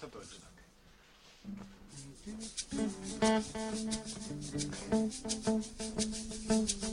gusta todo esto también. Stay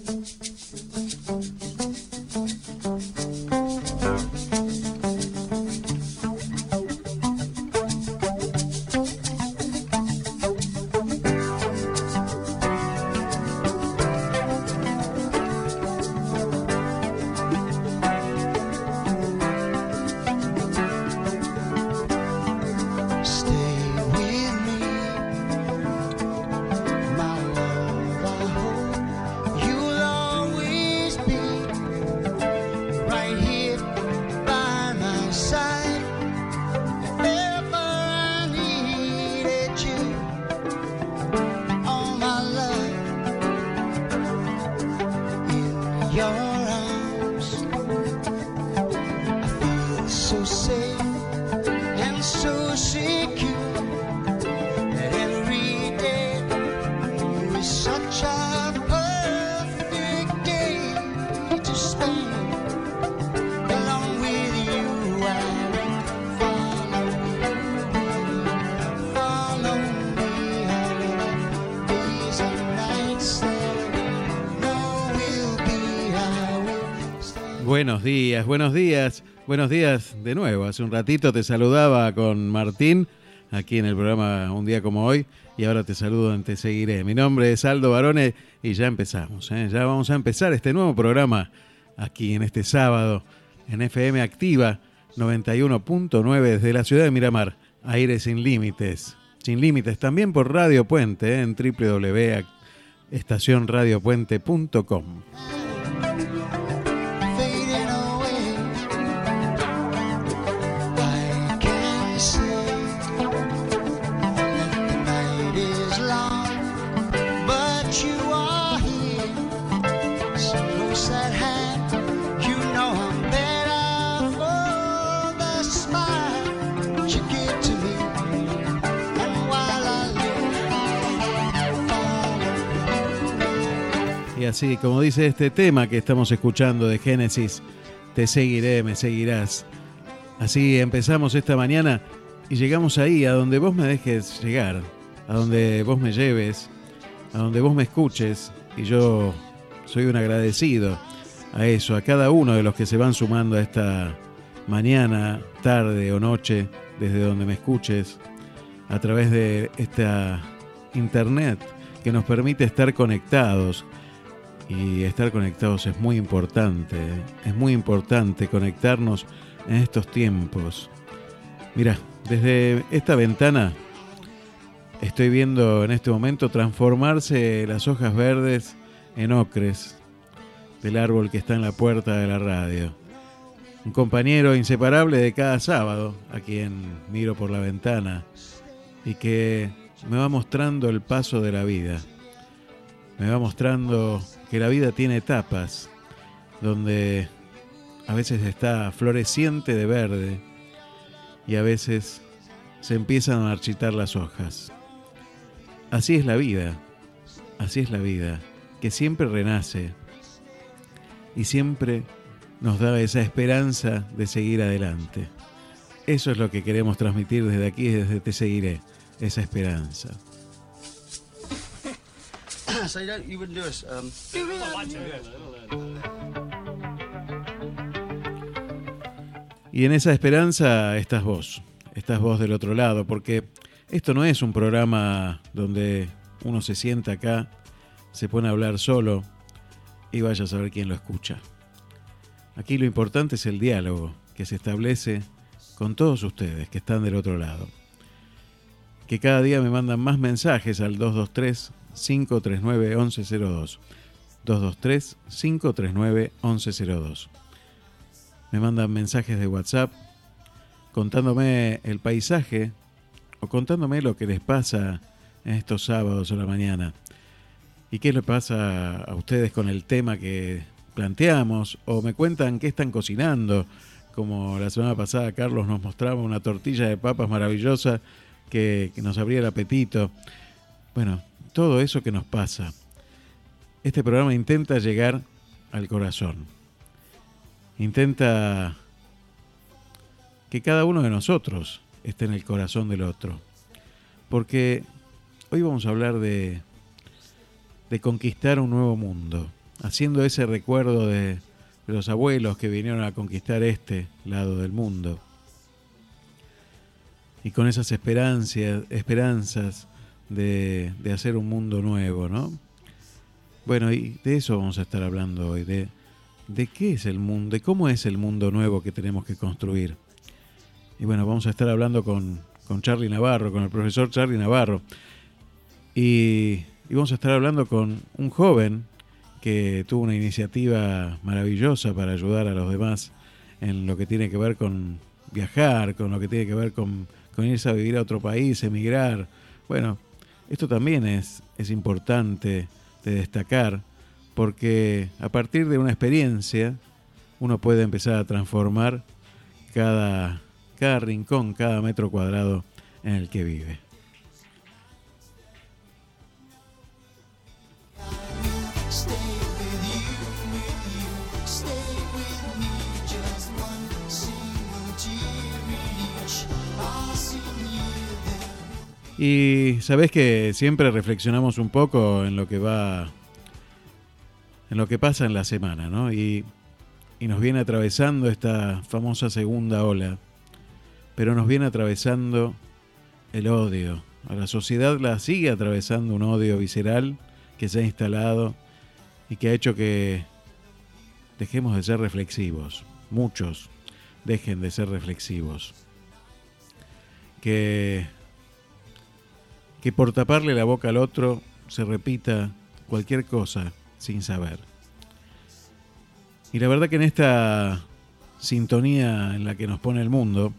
días de nuevo. Hace un ratito te saludaba con Martín aquí en el programa Un día como hoy y ahora te saludo en Te Seguiré. Mi nombre es Aldo Barone y ya empezamos, ¿eh? ya vamos a empezar este nuevo programa aquí en este sábado en FM Activa 91.9 desde la ciudad de Miramar, aire sin límites, sin límites también por Radio Puente en www.estacionradiopuente.com. así, como dice este tema que estamos escuchando de Génesis, te seguiré, me seguirás. Así empezamos esta mañana y llegamos ahí, a donde vos me dejes llegar, a donde vos me lleves, a donde vos me escuches. Y yo soy un agradecido a eso, a cada uno de los que se van sumando a esta mañana, tarde o noche, desde donde me escuches, a través de esta internet que nos permite estar conectados y estar conectados es muy importante, es muy importante conectarnos en estos tiempos. Mira, desde esta ventana estoy viendo en este momento transformarse las hojas verdes en ocres del árbol que está en la puerta de la radio. Un compañero inseparable de cada sábado, a quien miro por la ventana y que me va mostrando el paso de la vida. Me va mostrando que la vida tiene etapas donde a veces está floreciente de verde y a veces se empiezan a marchitar las hojas. Así es la vida, así es la vida, que siempre renace y siempre nos da esa esperanza de seguir adelante. Eso es lo que queremos transmitir desde aquí, desde Te Seguiré, esa esperanza. Um, Y en esa esperanza estás vos, estás vos del otro lado, porque esto no es un programa donde uno se sienta acá, se pone a hablar solo y vaya a saber quién lo escucha. Aquí lo importante es el diálogo que se establece con todos ustedes que están del otro lado. Que cada día me mandan más mensajes al 223-539-1102. 223-539-1102 me mandan mensajes de WhatsApp contándome el paisaje o contándome lo que les pasa en estos sábados a la mañana. ¿Y qué les pasa a ustedes con el tema que planteamos? O me cuentan qué están cocinando. Como la semana pasada Carlos nos mostraba una tortilla de papas maravillosa que, que nos abría el apetito. Bueno, todo eso que nos pasa. Este programa intenta llegar al corazón intenta que cada uno de nosotros está en el corazón del otro. Porque hoy vamos a hablar de, de conquistar un nuevo mundo, haciendo ese recuerdo de, de los abuelos que vinieron a conquistar este lado del mundo. Y con esas esperanzas, esperanzas de, de hacer un mundo nuevo, ¿no? Bueno, y de eso vamos a estar hablando hoy, de, de qué es el mundo, de cómo es el mundo nuevo que tenemos que construir. Y bueno, vamos a estar hablando con, con Charlie Navarro, con el profesor Charlie Navarro. Y, y vamos a estar hablando con un joven que tuvo una iniciativa maravillosa para ayudar a los demás en lo que tiene que ver con viajar, con lo que tiene que ver con, con irse a vivir a otro país, emigrar. Bueno, esto también es, es importante de destacar porque a partir de una experiencia uno puede empezar a transformar cada, cada rincón, cada metro cuadrado en el que vive. Y sabés que siempre reflexionamos un poco en lo que va, en lo que pasa en la semana, ¿no? Y, y nos viene atravesando esta famosa segunda ola, pero nos viene atravesando el odio. A la sociedad la sigue atravesando un odio visceral que se ha instalado y que ha hecho que dejemos de ser reflexivos. Muchos dejen de ser reflexivos. Que que por taparle la boca al otro se repita cualquier cosa sin saber. Y la verdad que en esta sintonía en la que nos pone el mundo,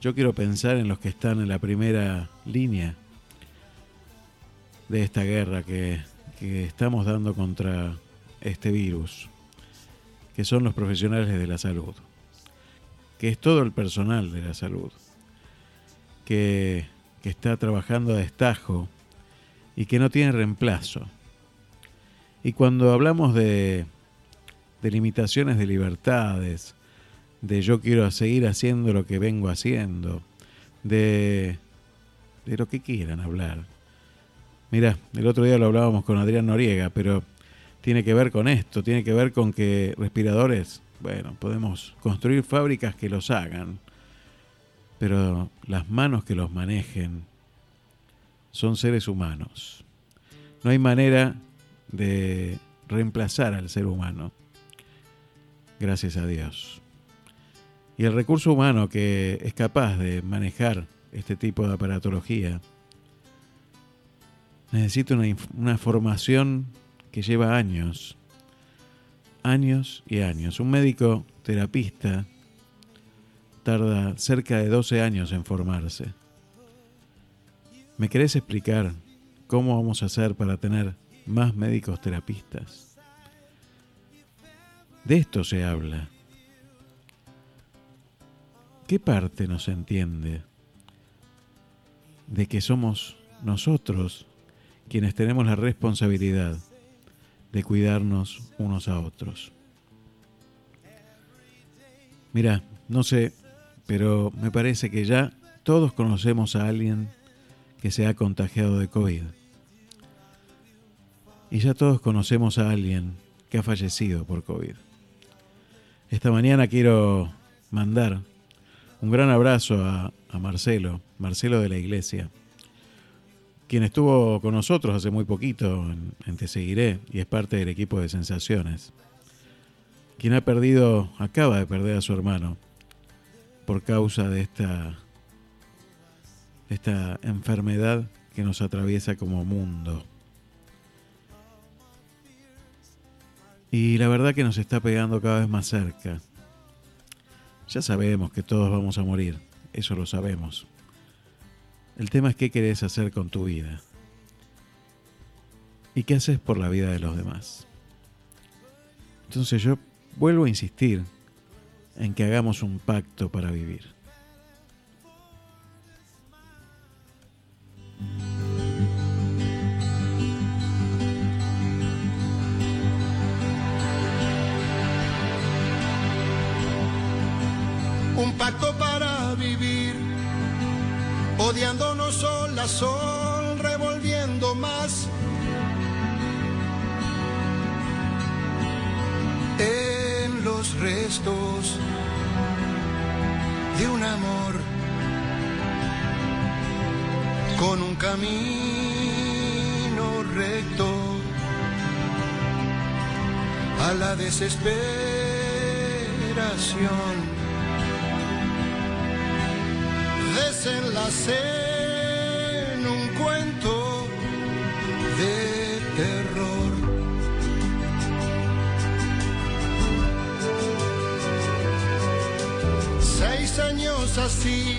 yo quiero pensar en los que están en la primera línea de esta guerra que, que estamos dando contra este virus, que son los profesionales de la salud, que es todo el personal de la salud, que que está trabajando a destajo y que no tiene reemplazo. Y cuando hablamos de, de limitaciones de libertades, de yo quiero seguir haciendo lo que vengo haciendo, de, de lo que quieran hablar. Mira, el otro día lo hablábamos con Adrián Noriega, pero tiene que ver con esto, tiene que ver con que respiradores, bueno, podemos construir fábricas que los hagan, pero las manos que los manejen son seres humanos. No hay manera de reemplazar al ser humano, gracias a Dios. Y el recurso humano que es capaz de manejar este tipo de aparatología necesita una, una formación que lleva años, años y años. Un médico terapista tarda cerca de 12 años en formarse. ¿Me querés explicar cómo vamos a hacer para tener más médicos terapistas? De esto se habla. ¿Qué parte nos entiende de que somos nosotros quienes tenemos la responsabilidad de cuidarnos unos a otros? Mira, no sé, pero me parece que ya todos conocemos a alguien que se ha contagiado de COVID. Y ya todos conocemos a alguien que ha fallecido por COVID. Esta mañana quiero mandar un gran abrazo a, Marcelo, Marcelo de la Iglesia, quien estuvo con nosotros hace muy poquito en, en Te Seguiré y es parte del equipo de Sensaciones, quien ha perdido, acaba de perder a su hermano por causa de esta, esta enfermedad que nos atraviesa como mundo. Y la verdad que nos está pegando cada vez más cerca. Ya sabemos que todos vamos a morir, eso lo sabemos. El tema es qué querés hacer con tu vida. ¿Y qué haces por la vida de los demás? Entonces yo vuelvo a insistir en que hagamos un pacto para vivir. un pacto para vivir odiándonos sol a sol, revolviendo más. Los restos de un amor con un camino recto a la desesperación. Desenlace en un cuento de así,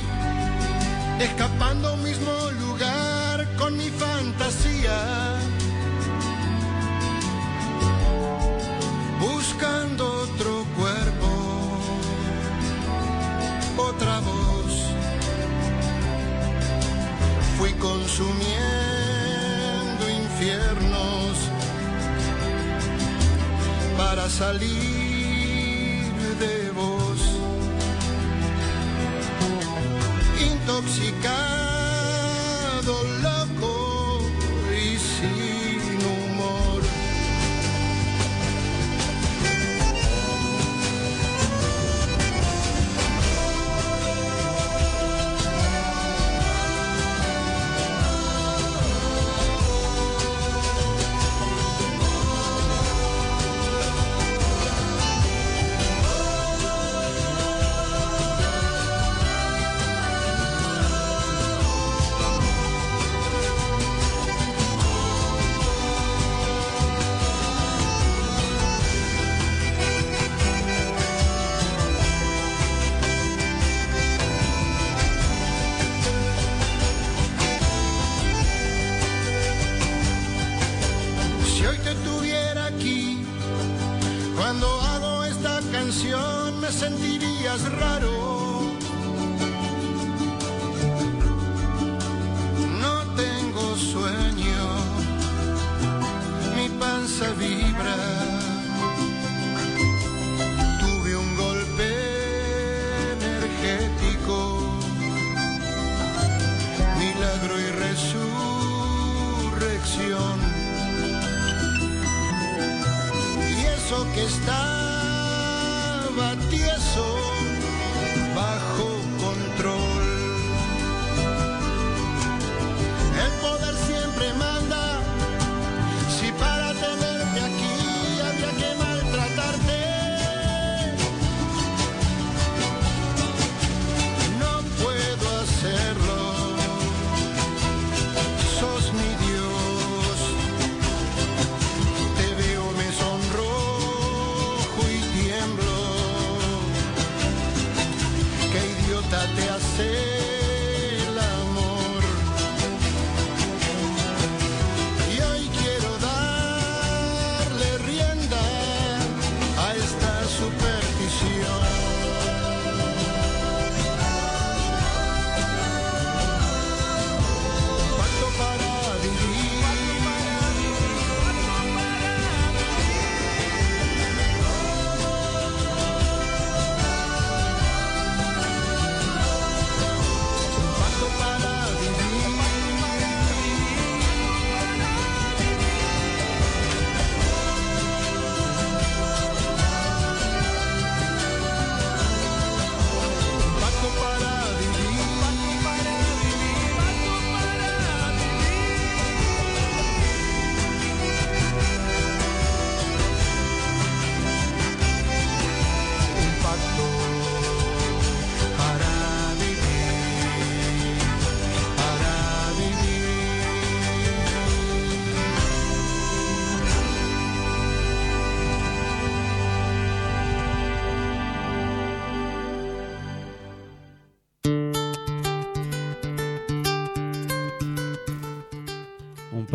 escapando mismo lugar con mi fantasía. Buscando otro cuerpo, otra voz. Fui consumiendo infiernos para salir de vos intoxicado,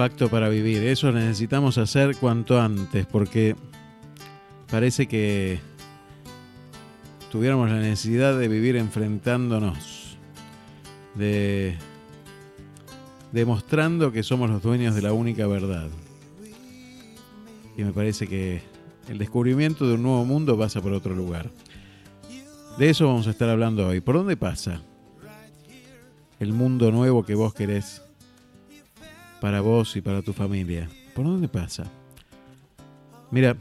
pacto para vivir. Eso necesitamos hacer cuanto antes porque parece que tuviéramos la necesidad de vivir enfrentándonos, de demostrando que somos los dueños de la única verdad. Y me parece que el descubrimiento de un nuevo mundo pasa por otro lugar. De eso vamos a estar hablando hoy. ¿Por dónde pasa? el mundo nuevo que vos querés para vos y para tu familia. ¿Por dónde pasa? Mira,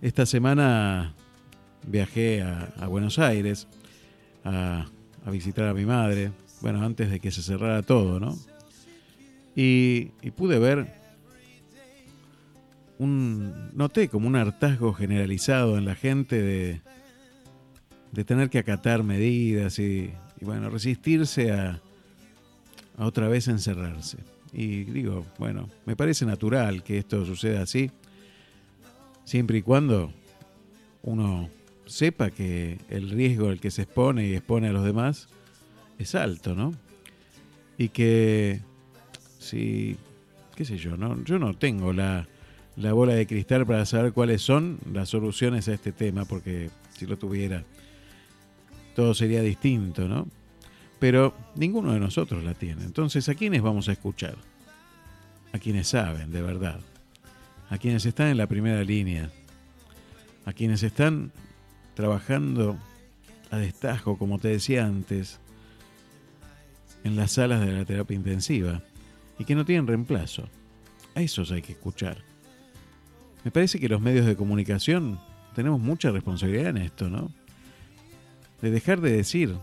esta semana viajé a, Buenos Aires a, visitar a mi madre, bueno, antes de que se cerrara todo, ¿no? Y, pude ver un, noté como un hartazgo generalizado en la gente de, de tener que acatar medidas y, bueno, resistirse a, a, otra vez encerrarse. Y digo, bueno, me parece natural que esto suceda así, siempre y cuando uno sepa que el riesgo al que se expone y expone a los demás es alto, ¿no? Y que si, qué sé yo, ¿no? yo no tengo la, la bola de cristal para saber cuáles son las soluciones a este tema, porque si lo tuviera, todo sería distinto, ¿no? Pero ninguno de nosotros la tiene. Entonces, ¿a quiénes vamos a escuchar? A quienes saben, de verdad. A quienes están en la primera línea. A quienes están trabajando a destajo, como te decía antes, en las salas de la terapia intensiva y que no tienen reemplazo. A esos hay que escuchar. Me parece que los medios de comunicación tenemos mucha responsabilidad en esto, ¿no? De dejar de decir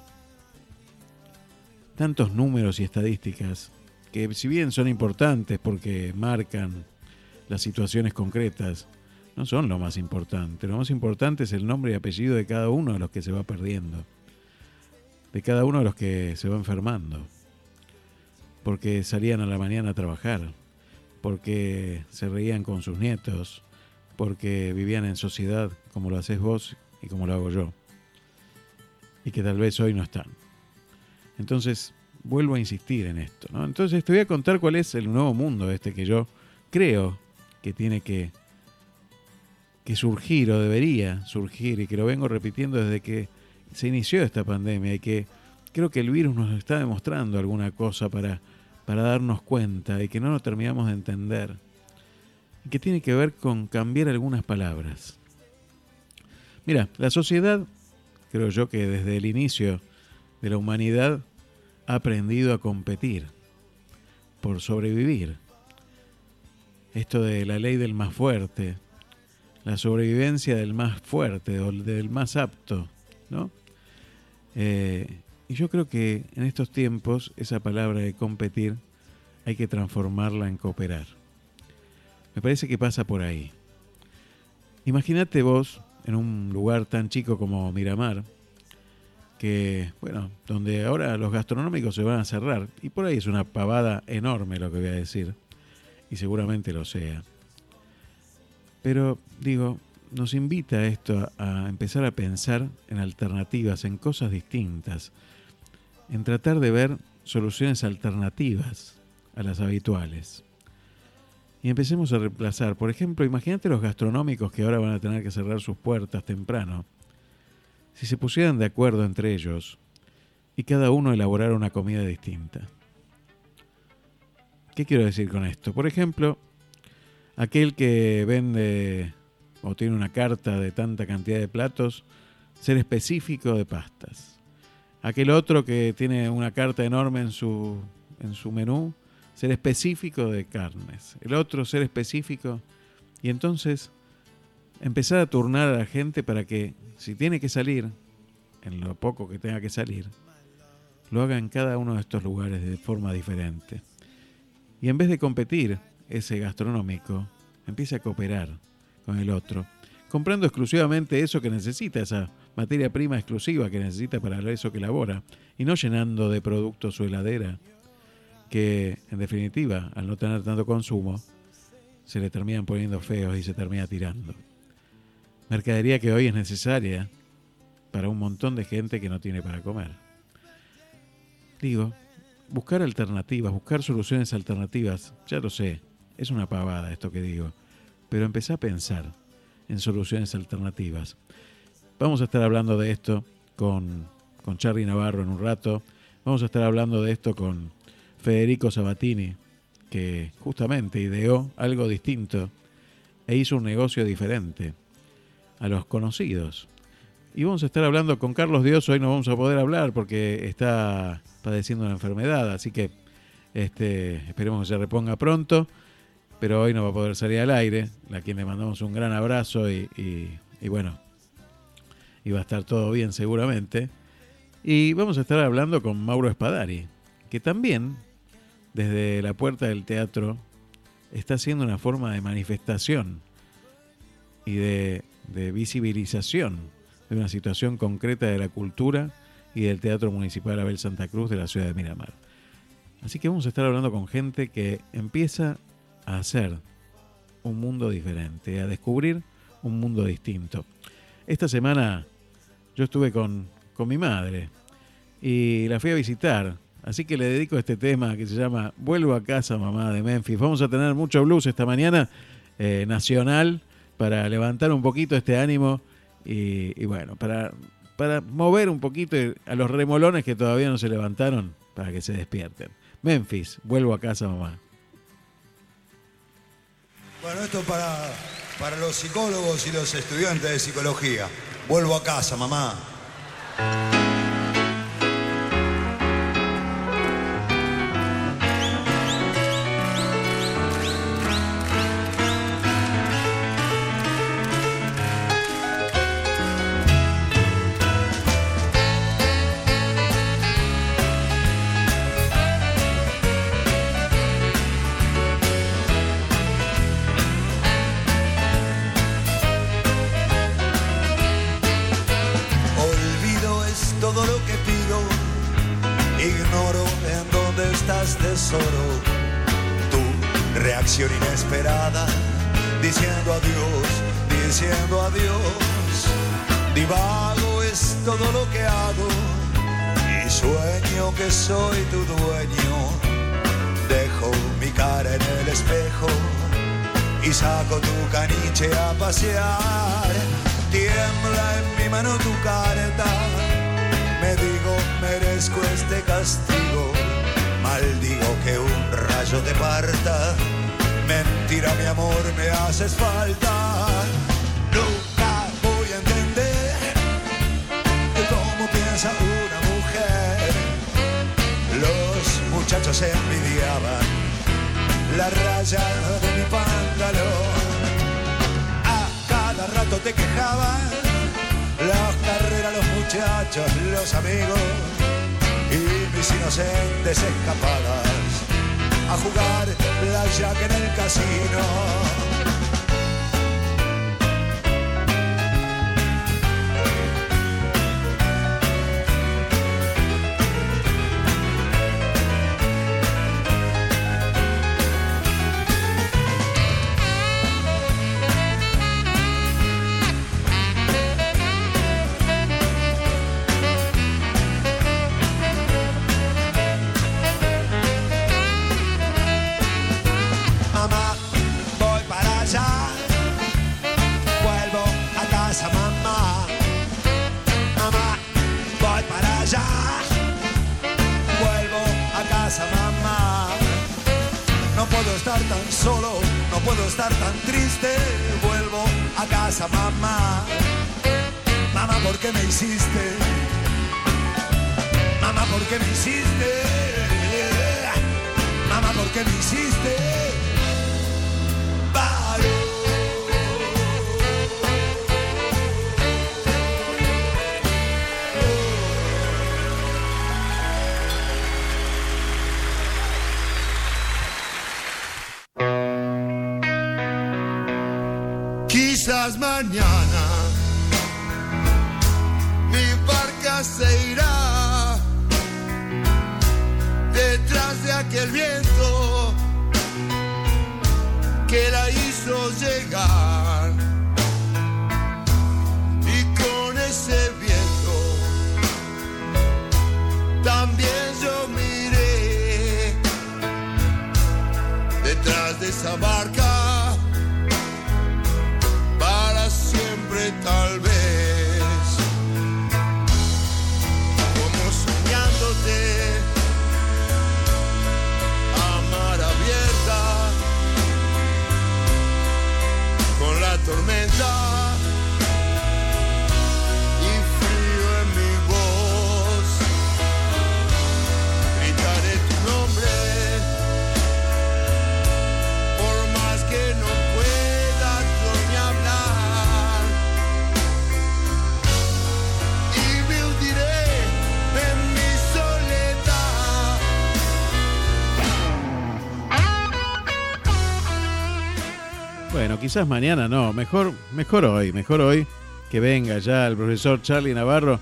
tantos números y estadísticas que si bien son importantes porque marcan las situaciones concretas, no son lo más importante. Lo más importante es el nombre y apellido de cada uno de los que se va perdiendo, de cada uno de los que se va enfermando, porque salían a la mañana a trabajar, porque se reían con sus nietos, porque vivían en sociedad como lo haces vos y como lo hago yo, y que tal vez hoy no están. Entonces, vuelvo a insistir en esto. Entonces, te voy a contar cuál es el nuevo mundo este que yo creo que tiene que que surgir o debería surgir y que lo vengo repitiendo desde que se inició esta pandemia y que creo que el virus nos está demostrando alguna cosa para, para darnos cuenta y que no lo terminamos de entender y que tiene que ver con cambiar algunas palabras. Mira, la sociedad, creo yo que desde el inicio de la humanidad ha aprendido a competir por sobrevivir. Esto de la ley del más fuerte, la sobrevivencia del más fuerte o del más apto, ¿no? Eh, y yo creo que en estos tiempos esa palabra de competir hay que transformarla en cooperar. Me parece que pasa por ahí. Imagínate vos en un lugar tan chico como Miramar, que, bueno, donde ahora los gastronómicos se van a cerrar, y por ahí es una pavada enorme lo que voy a decir, y seguramente lo sea. Pero digo, nos invita esto a, empezar a pensar en alternativas, en cosas distintas, en tratar de ver soluciones alternativas a las habituales. Y empecemos a reemplazar, por ejemplo, imagínate los gastronómicos que ahora van a tener que cerrar sus puertas temprano. Si se pusieran de acuerdo entre ellos y cada uno elaborara una comida distinta. ¿Qué quiero decir con esto? Por ejemplo, aquel que vende o tiene una carta de tanta cantidad de platos, ser específico de pastas. Aquel otro que tiene una carta enorme en su, en su menú, ser específico de carnes. El otro ser específico. Y entonces empezar a turnar a la gente para que si tiene que salir, en lo poco que tenga que salir, lo haga en cada uno de estos lugares de forma diferente. Y en vez de competir, ese gastronómico empieza a cooperar con el otro, comprando exclusivamente eso que necesita, esa materia prima exclusiva que necesita para eso que elabora, y no llenando de productos su heladera, que en definitiva, al no tener tanto consumo, se le terminan poniendo feos y se termina tirando. Mercadería que hoy es necesaria para un montón de gente que no tiene para comer. Digo, buscar alternativas, buscar soluciones alternativas, ya lo sé, es una pavada esto que digo, pero empecé a pensar en soluciones alternativas. Vamos a estar hablando de esto con, con Charly Navarro en un rato. Vamos a estar hablando de esto con Federico Sabatini, que justamente ideó algo distinto e hizo un negocio diferente a los conocidos. Y vamos a estar hablando con Carlos Dios. Hoy no vamos a poder hablar porque está padeciendo una enfermedad, así que este, esperemos que se reponga pronto. Pero hoy no va a poder salir al aire, a quien le mandamos un gran abrazo y, y, y bueno, y va a estar todo bien seguramente. Y vamos a estar hablando con Mauro Espadari, que también desde la puerta del teatro está haciendo una forma de manifestación y de, de visibilización de una situación concreta de la cultura y del Teatro Municipal Abel Santa Cruz de la ciudad de Miramar. Así que vamos a estar hablando con gente que empieza a hacer un mundo diferente, a descubrir un mundo distinto. Esta semana yo estuve con, con mi madre y la fui a visitar. Así que le dedico este tema que se llama Vuelvo a casa, mamá de Memphis. Vamos a tener mucho blues esta mañana, eh, nacional, para levantar un poquito este ánimo y, bueno, para, para mover un poquito a los remolones que todavía no se levantaron para que se despierten. Memphis, vuelvo a casa, mamá. Bueno, esto para, para los psicólogos y los estudiantes de psicología. Vuelvo a casa, mamá. Inocentes escapadas a jugar la yaca en el casino. Quizás mañana no, mejor, mejor hoy, mejor hoy que venga ya el profesor Charlie Navarro,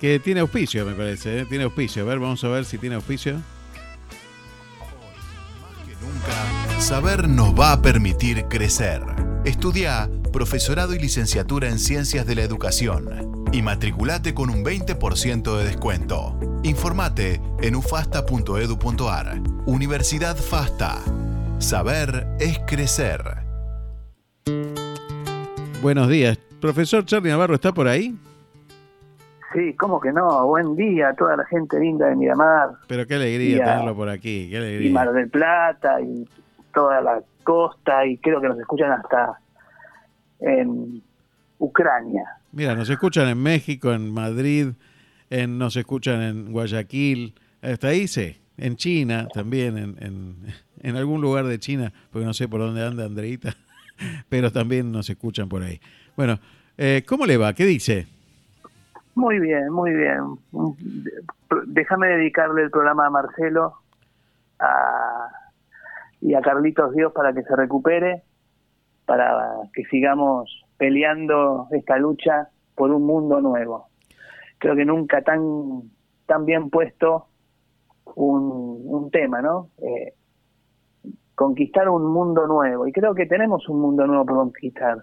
que tiene auspicio, me parece, ¿eh? tiene auspicio. A ver, vamos a ver si tiene auspicio. Nunca, saber nos va a permitir crecer. Estudia profesorado y licenciatura en Ciencias de la Educación y matriculate con un 20% de descuento. Informate en ufasta.edu.ar. Universidad FASTA. Saber es crecer. Buenos días. Profesor Charlie Navarro, ¿está por ahí? Sí, ¿cómo que no? Buen día a toda la gente linda de Miramar. Pero qué alegría Y a- tenerlo por aquí, qué y alegría. Mar del Plata y toda la costa y creo que nos escuchan hasta en Ucrania. Mira, nos escuchan en México, en Madrid, en, nos escuchan en Guayaquil, hasta ahí sí, en China también, en, en, en algún lugar de China, porque no sé por dónde anda Andreita, pero también nos escuchan por ahí. Bueno, eh, ¿cómo le va? ¿Qué dice? Muy bien, muy bien. Déjame dedicarle el programa a Marcelo a- y a Carlitos Dios para que se recupere, para que sigamos peleando esta lucha por un mundo nuevo. Creo que nunca tan, tan bien puesto un, un tema, ¿no? Eh, conquistar un mundo nuevo. Y creo que tenemos un mundo nuevo por conquistar.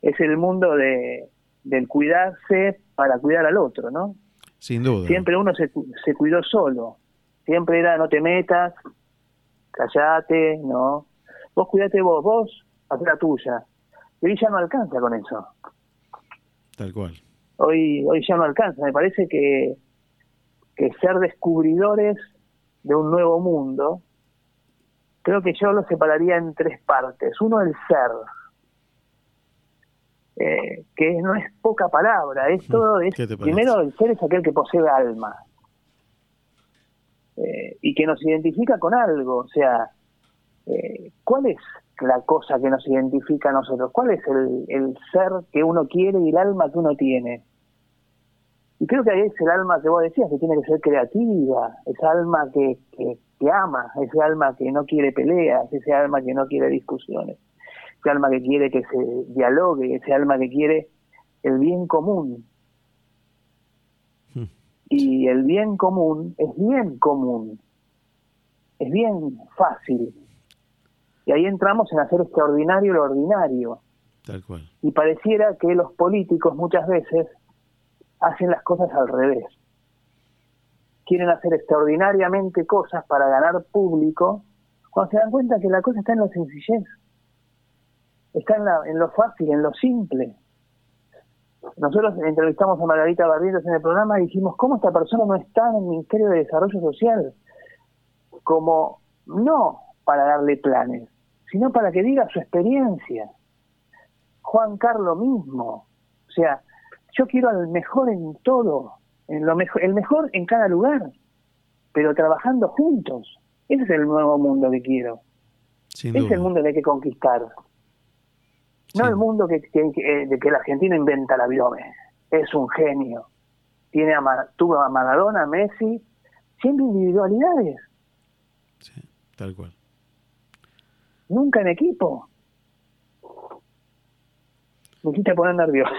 Es el mundo de, del cuidarse para cuidar al otro, ¿no? Sin duda. Siempre uno se, se cuidó solo. Siempre era no te metas, callate, no. Vos cuidate vos, vos haz la tuya. Y hoy ya no alcanza con eso. Tal cual. Hoy, hoy ya no alcanza. Me parece que, que ser descubridores de un nuevo mundo, creo que yo lo separaría en tres partes. Uno, el ser. Eh, que no es poca palabra, es todo, es, primero el ser es aquel que posee alma Eh, y que nos identifica con algo, o sea, eh, ¿cuál es la cosa que nos identifica a nosotros? ¿Cuál es el, el ser que uno quiere y el alma que uno tiene? Y creo que ahí es el alma que vos decías, que tiene que ser creativa, esa alma que, que, que ama, ese alma que no quiere peleas, ese alma que no quiere discusiones, ese alma que quiere que se dialogue, ese alma que quiere el bien común. Hmm. Y el bien común es bien común, es bien fácil. Y ahí entramos en hacer extraordinario lo ordinario. Tal cual. Y pareciera que los políticos muchas veces hacen las cosas al revés. Quieren hacer extraordinariamente cosas para ganar público, cuando se dan cuenta que la cosa está en la sencillez, está en, la- en lo fácil, en lo simple. Nosotros entrevistamos a Margarita Barrientos en el programa y dijimos, ¿cómo esta persona no está en el Ministerio de Desarrollo Social? Como no para darle planes, sino para que diga su experiencia. Juan Carlos mismo. O sea, yo quiero al mejor en todo, en lo mejor, el mejor en cada lugar, pero trabajando juntos. Ese es el nuevo mundo que quiero. Sin Ese es duda. el mundo que hay que conquistar. No Sí. el mundo que, que- que- de que el argentino inventa la virome. Es un genio. Tiene a Mar- tuvo a Maradona, a Messi, siempre individualidades, Sí, tal cual. nunca en equipo. Me quita poner nervioso.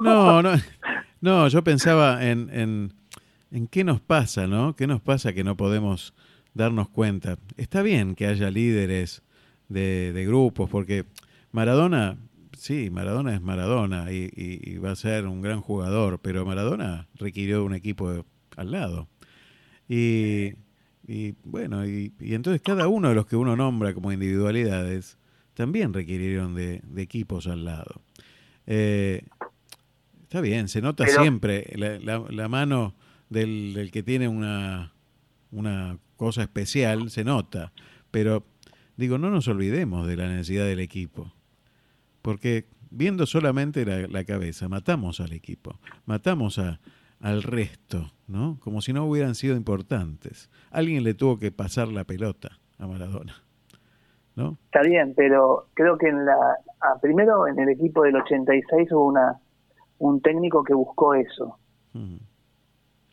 No, no, no, yo pensaba en, en, en qué nos pasa, ¿no? ¿Qué nos pasa que no podemos darnos cuenta? Está bien que haya líderes de, de grupos, porque Maradona, sí, Maradona es Maradona y, va a ser un gran jugador, pero Maradona requirió un equipo al lado. Y, y, bueno, y, y entonces cada uno de los que uno nombra como individualidades también requirieron de, de equipos al lado. Eh, está bien, se nota Pero- siempre la, la- la mano del, del que tiene una, una cosa especial, se nota. Pero digo, no nos olvidemos de la necesidad del equipo. Porque viendo solamente la, la cabeza, matamos al equipo, matamos a, al resto, ¿no? Como si no hubieran sido importantes. Alguien le tuvo que pasar la pelota a Maradona, ¿no? Está bien, pero creo que en la ah, primero en el equipo del 86 hubo una un técnico que buscó eso.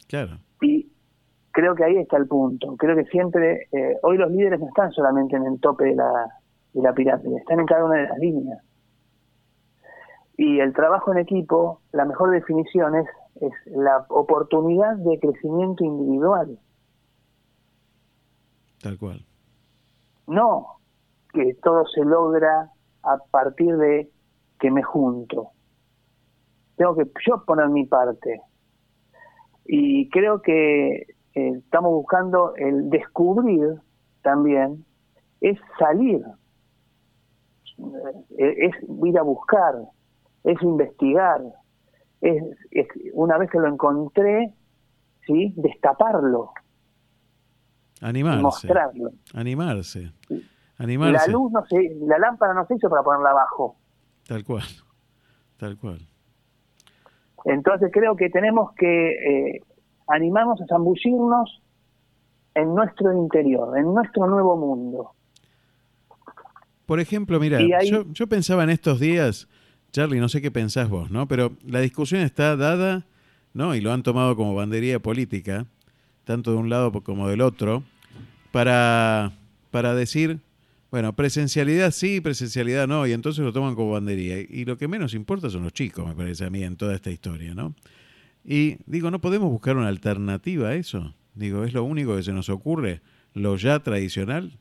Claro, y creo que ahí está el punto. Creo que siempre eh, hoy los líderes no están solamente en el tope de la de la pirámide, están en cada una de las líneas. Y el trabajo en equipo, la mejor definición es, es la oportunidad de crecimiento individual. Tal cual. No que todo se logra a partir de que me junto. Tengo que yo poner mi parte. Y creo que eh, estamos buscando el descubrir también, es salir, eh, es ir a buscar, es investigar, es, una vez que lo encontré, ¿sí? destaparlo. Animarse. Mostrarlo. Animarse. Animarse. La luz no se, la lámpara no se hizo para ponerla abajo. Tal cual. Tal cual. Entonces creo que tenemos que eh, animarnos a zambullirnos en nuestro interior, en nuestro nuevo mundo. Por ejemplo, mira, yo, yo pensaba en estos días, Charlie, no sé qué pensás vos, ¿no? Pero la discusión está dada, ¿no? Y lo han tomado como bandería política, tanto de un lado como del otro, para, para decir, bueno, presencialidad sí, presencialidad no, y entonces lo toman como bandería. Y lo que menos importa son los chicos, me parece a mí, en toda esta historia, ¿no? Y digo, ¿no podemos buscar una alternativa a eso? Digo, ¿es lo único que se nos ocurre? ¿Lo ya tradicional?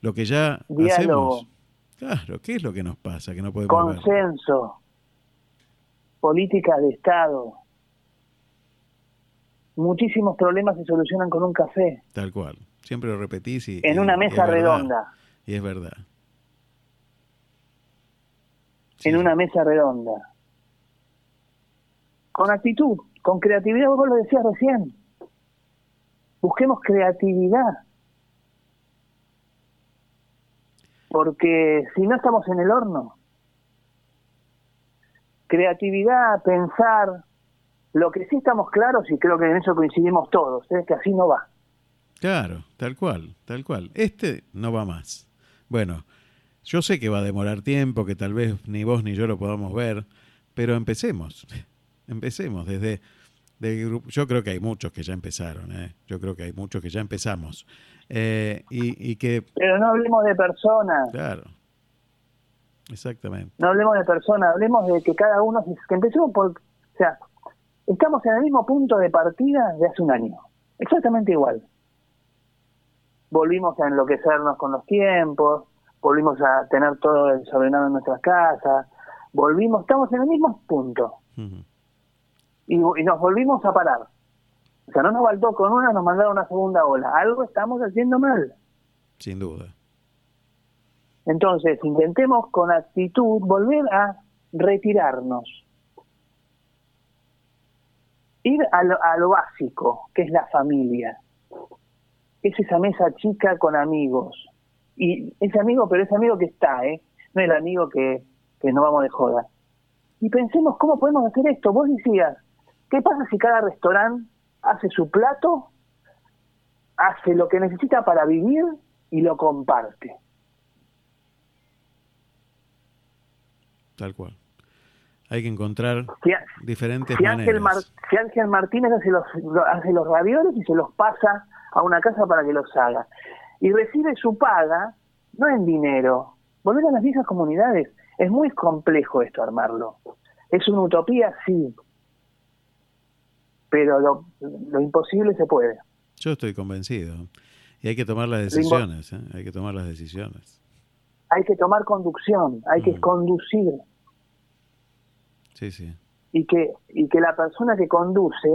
¿Lo que ya hacemos? Claro, ¿qué es lo que nos pasa? Que no podemos Consenso. Política de Estado. Muchísimos problemas se solucionan con un café. Tal cual. Siempre lo repetís y... En una mesa redonda. Y es verdad. en una mesa redonda. Con actitud, con creatividad, vos lo decías recién. Busquemos creatividad. Porque si no estamos en el horno, creatividad, pensar, lo que sí estamos claros, y creo que en eso coincidimos todos, es que así no va. Claro, tal cual, tal cual. Este no va más. Bueno, yo sé que va a demorar tiempo, que tal vez ni vos ni yo lo podamos ver, pero empecemos. Empecemos desde yo creo que hay muchos que ya empezaron, ¿eh? yo creo que hay muchos que ya empezamos. Eh, y, que... Pero no hablemos de personas. Claro, exactamente. No hablemos de personas, hablemos de que cada uno, que empecemos por, o sea, estamos en el mismo punto de partida de hace un año, exactamente igual. Volvimos a enloquecernos con los tiempos, volvimos a tener todo desordenado en nuestras casas, volvimos, estamos en el mismo punto y, nos volvimos a parar. O sea, no nos faltó con una, nos mandaron una segunda ola. Algo estamos haciendo mal. Sin duda. Entonces, intentemos con actitud volver a retirarnos. Ir a lo, a lo básico, que es la familia. Es esa mesa chica con amigos. Y ese amigo, pero ese amigo que está, ¿eh? No es el amigo que, que no vamos de joda. Y pensemos cómo podemos hacer esto. Vos decías, ¿Qué pasa si cada restaurante hace su plato, hace lo que necesita para vivir y lo comparte? Tal cual. Hay que encontrar diferentes si maneras. si Ángel Martínez hace los, hace los ravioles y se los pasa a una casa para que los haga. Y recibe su paga, no en dinero. Volver a las viejas comunidades. Es muy complejo esto armarlo. Es una utopía, sí pero lo, imposible se puede. Yo estoy convencido. Y hay que tomar las decisiones, ¿eh? hay que tomar las decisiones. Hay que tomar conducción, hay que conducir. Sí, sí. Y que, y que la persona que conduce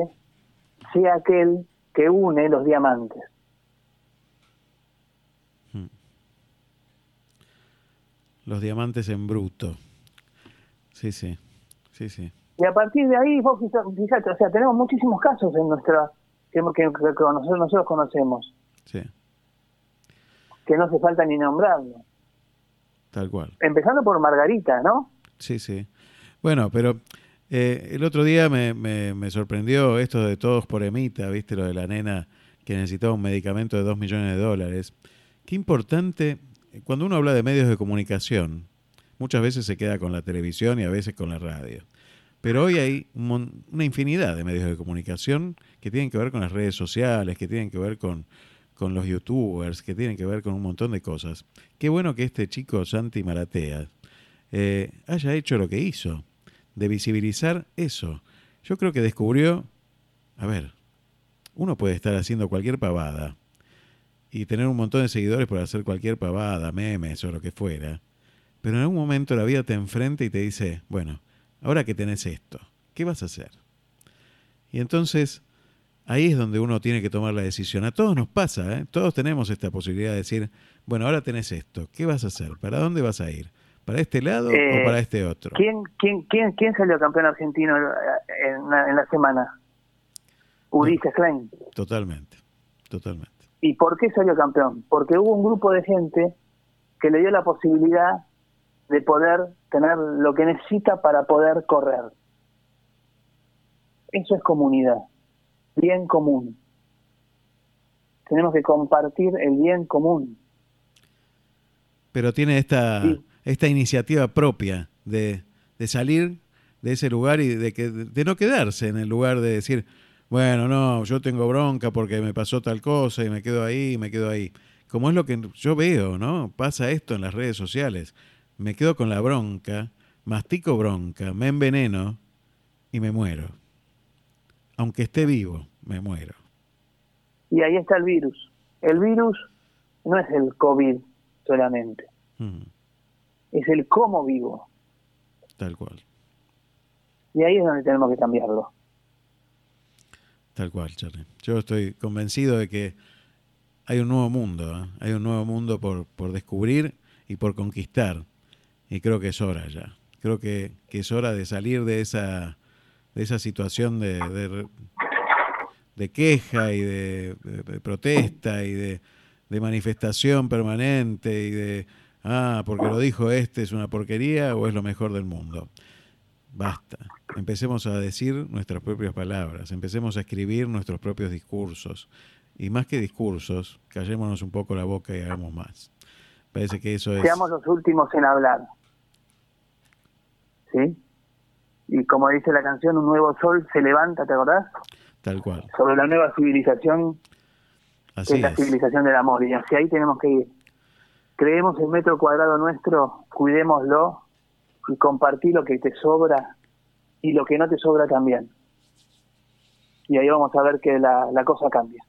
sea aquel que une los diamantes. Los diamantes en bruto. Sí, sí, sí, sí. Y a partir de ahí, vos fíjate, o sea, tenemos muchísimos casos en nuestra que, nosotros, conocemos. Sí. Que no hace falta ni nombrarlo. Tal cual. Empezando por Margarita, ¿no? Sí, sí. Bueno, pero eh, el otro día me, sorprendió esto de todos por Emita, ¿viste? Lo de la nena que necesitaba un medicamento de dos millones de dólares. Qué importante, cuando uno habla de medios de comunicación, muchas veces se queda con la televisión y a veces con la radio. Pero hoy hay una infinidad de medios de comunicación que tienen que ver con las redes sociales, que tienen que ver con, con los youtubers, que tienen que ver con un montón de cosas. Qué bueno que este chico, Santi Maratea, eh, haya hecho lo que hizo, de visibilizar eso. Yo creo que descubrió, a ver, uno puede estar haciendo cualquier pavada y tener un montón de seguidores por hacer cualquier pavada, memes o lo que fuera, pero en algún momento la vida te enfrenta y te dice, bueno, ahora que tenés esto, ¿qué vas a hacer? Y entonces ahí es donde uno tiene que tomar la decisión. A todos nos pasa, ¿eh? todos tenemos esta posibilidad de decir, bueno, ahora tenés esto, ¿qué vas a hacer? ¿Para dónde vas a ir? ¿Para este lado Eh, o para este otro? ¿Quién, quién, quién, quién salió campeón argentino en la, en la semana? Ulises Klein. Totalmente, totalmente. ¿Y por qué salió campeón? Porque hubo un grupo de gente que le dio la posibilidad de poder tener lo que necesita para poder correr. Eso es comunidad, bien común. Tenemos que compartir el bien común. Pero tiene esta, Sí. Esta iniciativa propia de, de salir de ese lugar y de, que, de no quedarse en el lugar de decir, bueno, no, yo tengo bronca porque me pasó tal cosa y me quedo ahí, me quedo ahí. Como es lo que yo veo, ¿no? Pasa esto en las redes sociales. Me quedo con la bronca, mastico bronca, me enveneno y me muero. Aunque esté vivo, me muero. Y ahí está el virus. El virus no es el COVID solamente, Mm, es el cómo vivo. tal cual, Y ahí es donde tenemos que cambiarlo. tal cual, Charlie. Yo estoy convencido de que hay un nuevo mundo, ¿eh? hay un nuevo mundo por, por descubrir y por conquistar. Y creo que es hora ya. Creo que, que es hora de salir de esa, de esa situación de, de, de queja y de, de- de protesta y de, de manifestación permanente y de, ah, porque lo dijo este es una porquería o es lo mejor del mundo. Basta. Empecemos a decir nuestras propias palabras, empecemos a escribir nuestros propios discursos. Y más que discursos, callémonos un poco la boca y hagamos más. Parece que eso es... Seamos los últimos en hablar. ¿Sí? Y como dice la canción, un nuevo sol se levanta, ¿te acordás? Tal cual. Sobre la nueva civilización, que Así es la es. civilización del amor. Y hacia ahí tenemos que ir. Creemos el metro cuadrado nuestro, cuidémoslo y compartí lo que te sobra y lo que no te sobra también. Y ahí vamos a ver que la, la cosa cambia.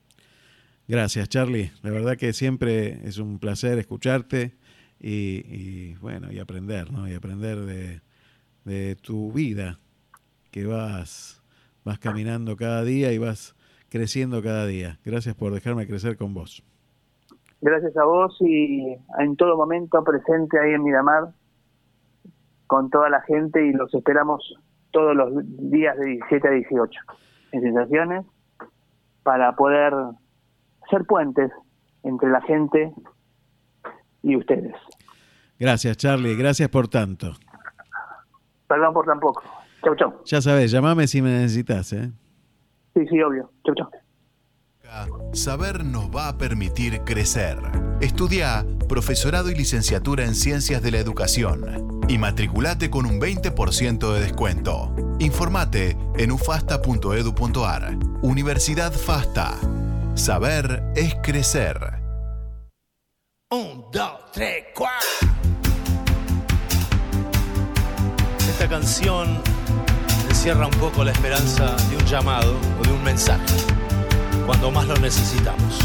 Gracias, Charlie. La verdad que siempre es un placer escucharte y, y, bueno, y aprender, ¿no? Y aprender de, de tu vida, que vas, vas caminando cada día y vas creciendo cada día. Gracias por dejarme crecer con vos. Gracias a vos y en todo momento presente ahí en Miramar con toda la gente y los esperamos todos los días de 17 a 18 en sensaciones para poder ser puentes entre la gente y ustedes. Gracias, Charlie. Gracias por tanto. Perdón por tan poco. Chau, chau. Ya sabes, llamame si me necesitas, ¿eh? Sí, sí, obvio. Chau, chau. Saber nos va a permitir crecer. Estudia Profesorado y Licenciatura en Ciencias de la Educación y matriculate con un 20% de descuento. Informate en ufasta.edu.ar. Universidad FASTA. Saber es crecer. Un, dos, tres, cuatro. Esta canción encierra un poco la esperanza de un llamado o de un mensaje cuando más lo necesitamos.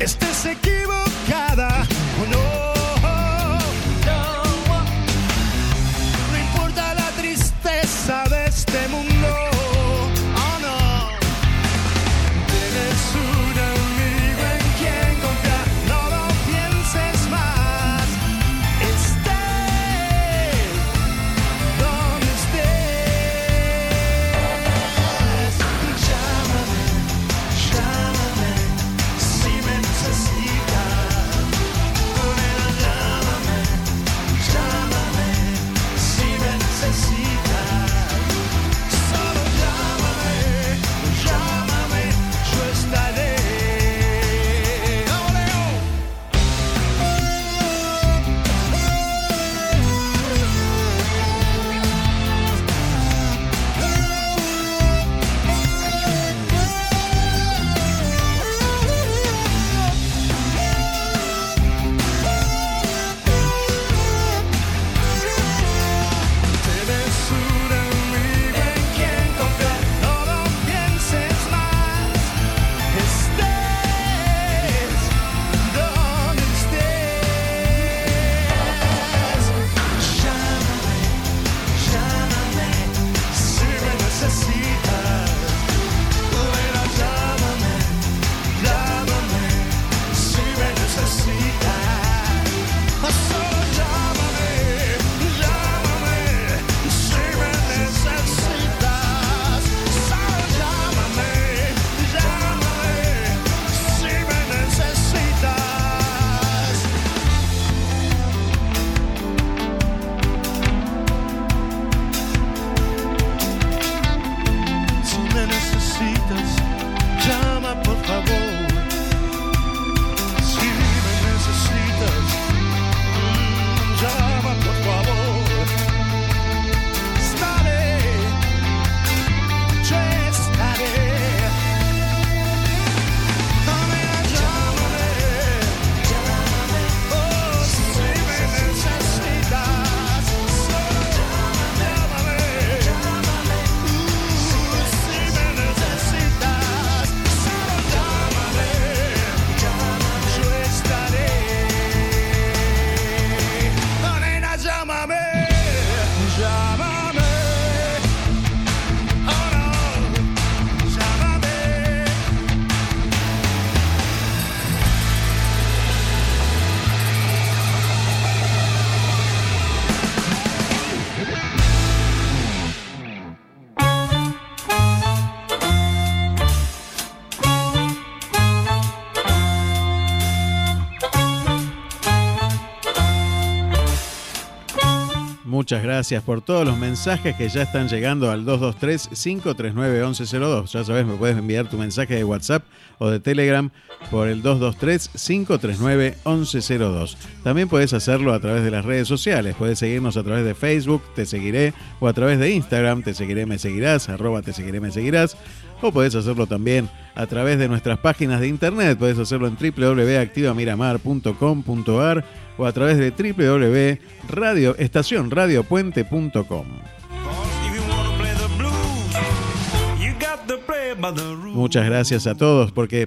Este sequía Muchas gracias por todos los mensajes que ya están llegando al 223-539-1102. Ya sabes, me puedes enviar tu mensaje de WhatsApp o de Telegram por el 223-539-1102. También puedes hacerlo a través de las redes sociales. Puedes seguirnos a través de Facebook, te seguiré, o a través de Instagram, te seguiré, me seguirás, arroba te seguiré, me seguirás. O puedes hacerlo también a través de nuestras páginas de internet. Puedes hacerlo en www.activamiramar.com.ar o a través de www.radioestacionradiopuente.com. Muchas gracias a todos porque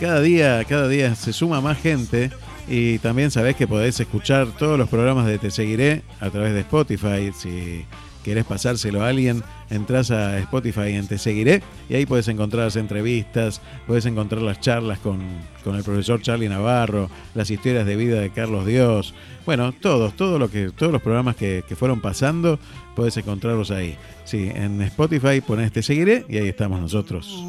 cada día, cada día se suma más gente y también sabés que podés escuchar todos los programas de Te Seguiré a través de Spotify. Si querés pasárselo a alguien, entras a Spotify en Te Seguiré y ahí puedes encontrar las entrevistas, puedes encontrar las charlas con, con, el profesor Charlie Navarro, las historias de vida de Carlos Dios. Bueno, todos, todo lo que, todos los programas que, que fueron pasando, puedes encontrarlos ahí. Sí, en Spotify pones Te Seguiré y ahí estamos nosotros.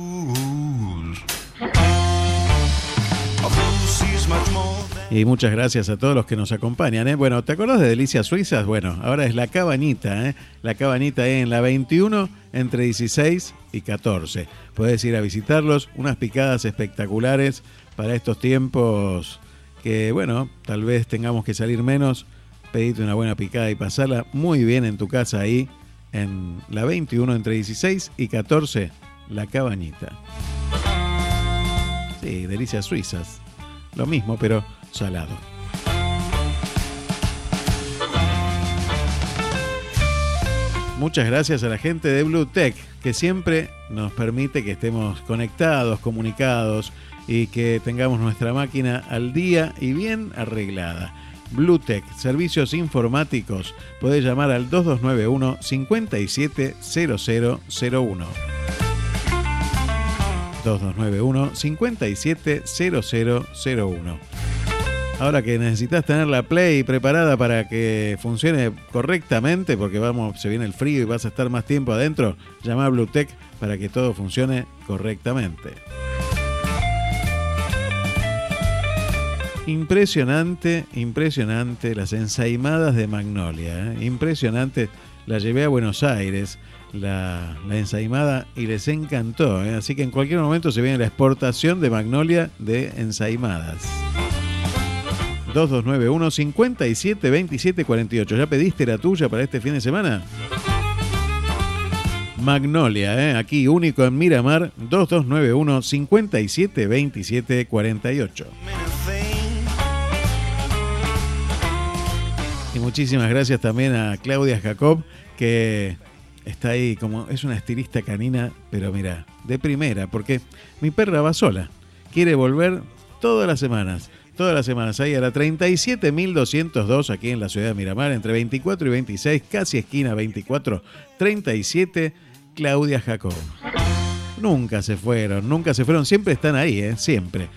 Y muchas gracias a todos los que nos acompañan. ¿eh? Bueno, ¿te acordás de Delicias Suizas? Bueno, ahora es la cabanita, ¿eh? La cabanita en la 21 entre 16 y 14. Puedes ir a visitarlos, unas picadas espectaculares para estos tiempos que, bueno, tal vez tengamos que salir menos. Pedite una buena picada y pasarla muy bien en tu casa ahí, en la 21 entre 16 y 14, la cabanita. Sí, Delicias Suizas. Lo mismo, pero salado. Muchas gracias a la gente de BlueTech que siempre nos permite que estemos conectados, comunicados y que tengamos nuestra máquina al día y bien arreglada. BlueTech, servicios informáticos. Podés llamar al 2291 570001. 2291 570001. Ahora que necesitas tener la Play preparada para que funcione correctamente, porque vamos, se viene el frío y vas a estar más tiempo adentro, llama a Bluetech para que todo funcione correctamente. Impresionante, impresionante las ensaimadas de Magnolia. ¿eh? Impresionante. La llevé a Buenos Aires, la, ensaimada, y les encantó. ¿eh? Así que en cualquier momento se viene la exportación de Magnolia de ensaimadas. 2291 57 27 48. ¿Ya pediste la tuya para este fin de semana? Magnolia, ¿eh? aquí único en Miramar, 2291 57 27 48. Y muchísimas gracias también a Claudia Jacob, que está ahí como es una estilista canina, pero mira, de primera, porque mi perra va sola, quiere volver todas las semanas todas las semanas ahí a la 37.202 aquí en la ciudad de Miramar, entre 24 y 26, casi esquina 24, 37, Claudia Jacob. Nunca se fueron, nunca se fueron, siempre están ahí, ¿eh? siempre.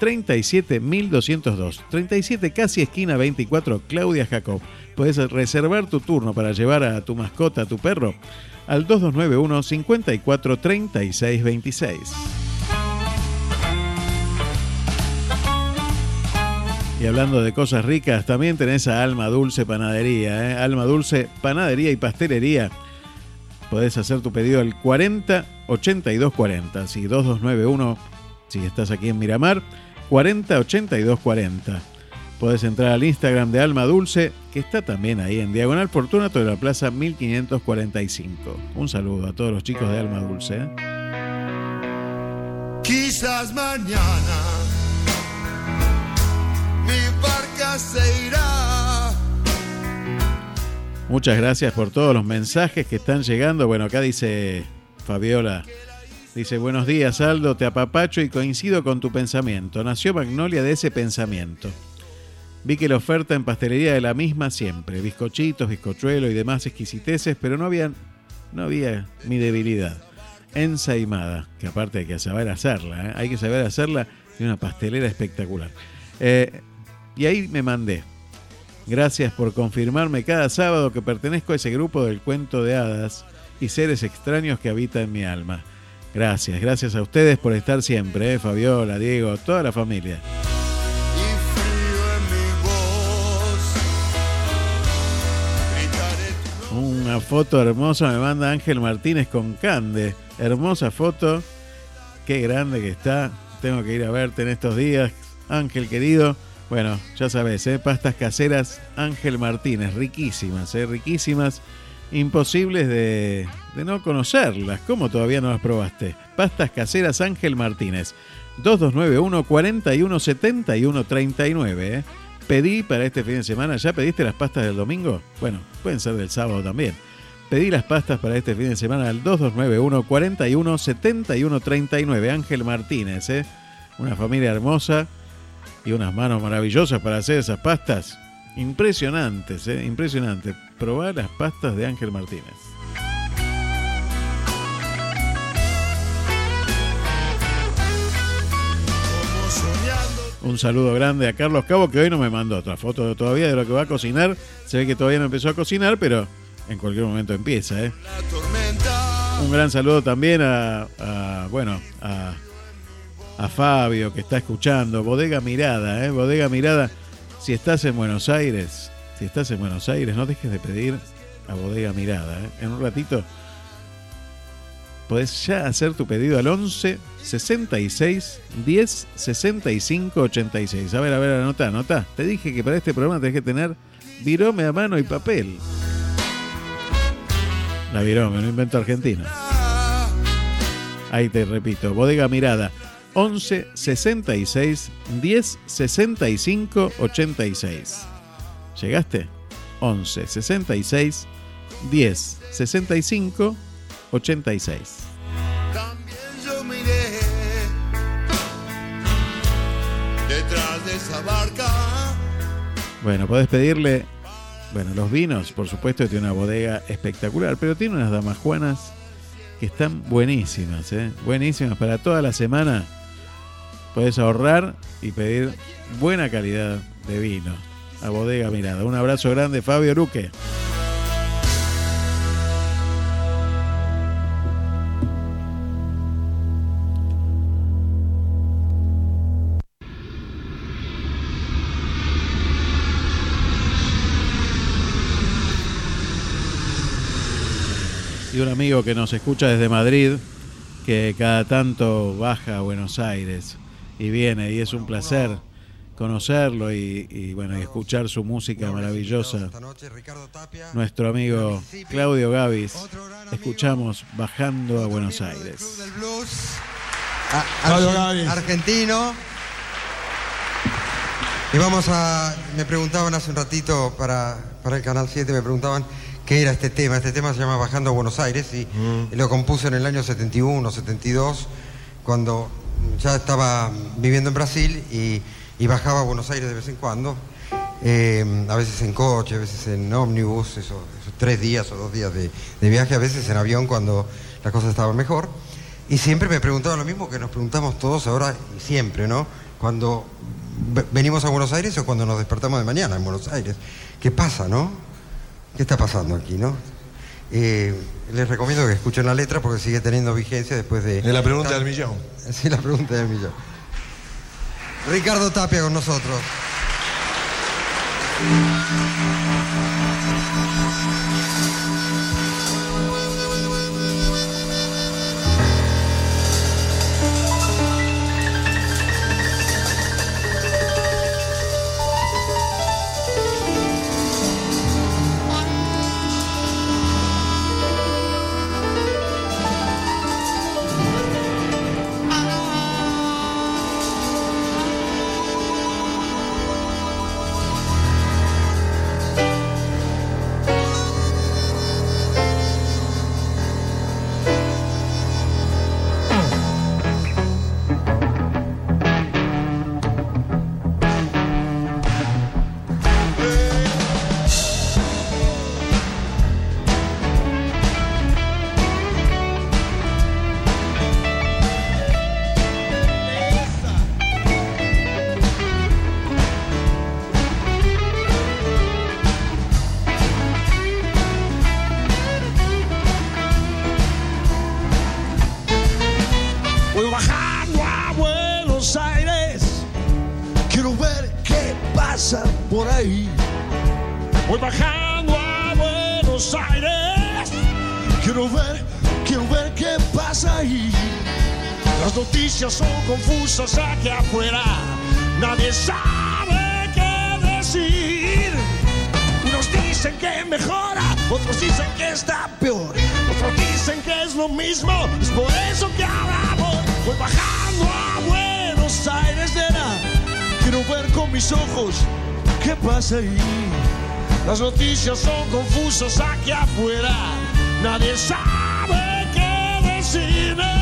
37.202, 37 casi esquina 24, Claudia Jacob. Puedes reservar tu turno para llevar a tu mascota, a tu perro, al 2291 54 36 26. Y hablando de cosas ricas, también tenés a Alma Dulce Panadería. ¿eh? Alma Dulce Panadería y Pastelería. Podés hacer tu pedido al 40 82 40. Si 2291, si estás aquí en Miramar, 40 82 40. Podés entrar al Instagram de Alma Dulce, que está también ahí en Diagonal Fortunato de la Plaza 1545. Un saludo a todos los chicos de Alma Dulce. ¿eh? Quizás mañana se irá. Muchas gracias por todos los mensajes que están llegando. Bueno, acá dice Fabiola. Dice, buenos días Aldo, te apapacho y coincido con tu pensamiento. Nació Magnolia de ese pensamiento. Vi que la oferta en pastelería de la misma siempre, bizcochitos, bizcochuelo y demás exquisiteces, pero no había, no había mi debilidad. Ensaimada, que aparte hay que saber hacerla, ¿eh? hay que saber hacerla y una pastelera espectacular. Eh, y ahí me mandé. Gracias por confirmarme cada sábado que pertenezco a ese grupo del cuento de hadas y seres extraños que habitan en mi alma. Gracias, gracias a ustedes por estar siempre, ¿eh? Fabiola, Diego, toda la familia. Una foto hermosa me manda Ángel Martínez con Cande. Hermosa foto. Qué grande que está. Tengo que ir a verte en estos días. Ángel querido. Bueno, ya sabes, ¿eh? pastas caseras Ángel Martínez. Riquísimas, ¿eh? riquísimas. Imposibles de, no conocerlas. ¿Cómo todavía no las probaste? Pastas caseras Ángel Martínez. 2291 41 71 39. ¿eh? Pedí para este fin de semana, ¿ya pediste las pastas del domingo? Bueno, pueden ser del sábado también. Pedí las pastas para este fin de semana al 2291 41 71 39. Ángel Martínez, ¿eh? Una familia hermosa y unas manos maravillosas para hacer esas pastas. Impresionantes, ¿eh? Impresionante. Probar las pastas de Ángel Martínez. Un saludo grande a Carlos Cabo, que hoy no me mandó otra foto todavía de lo que va a cocinar. Se ve que todavía no empezó a cocinar, pero en cualquier momento empieza. ¿eh? Un gran saludo también a, a, bueno, a, a Fabio que está escuchando. Bodega Mirada, ¿eh? Bodega Mirada. Si estás en Buenos Aires, si estás en Buenos Aires, no dejes de pedir a Bodega Mirada. ¿eh? En un ratito podés ya hacer tu pedido al 11 66 10 65 86. A ver, a ver, anota, anota. Te dije que para este programa tenés que tener virome a mano y papel. La virome, no invento argentino. Ahí te repito, Bodega Mirada, 11 66 10 65 86. ¿Llegaste? 11 66 10 65 86. También yo miré detrás de esa barca. Bueno, podés pedirle, bueno, los vinos, por supuesto, tiene una bodega espectacular, pero tiene unas damajuanas que están buenísimas, ¿eh? Buenísimas para toda la semana. Podés ahorrar y pedir buena calidad de vino a Bodega Mirada. Un abrazo grande, Fabio Luque. Y un amigo que nos escucha desde Madrid, que cada tanto baja a Buenos Aires y viene, y es un placer conocerlo y, y, bueno y escuchar su música maravillosa. Nuestro amigo Claudio Gavis, escuchamos Bajando a Buenos Aires. Claudio Gavis. argentino. Y vamos a. Me preguntaban hace un ratito para, para el Canal 7, me preguntaban qué era este tema. Este tema se llama Bajando a Buenos Aires y lo compuse en el año 71, 72, cuando ya estaba viviendo en Brasil y, y bajaba a Buenos Aires de vez en cuando. eh, a veces en coche, a veces en ómnibus, esos, tres días o dos días de, de viaje, a veces en avión cuando las cosas estaban mejor. Y siempre me preguntaban lo mismo que nos preguntamos todos ahora y siempre, ¿no? Cuando ve- venimos a Buenos Aires o cuando nos despertamos de mañana en Buenos Aires. ¿Qué pasa, no? ¿Qué está pasando aquí, no? Eh, les recomiendo que escuchen la letra porque sigue teniendo vigencia después de... Es la pregunta del millón. Sí, la pregunta del millón. Ricardo Tapia con nosotros. Nadie sabe qué decir. Voy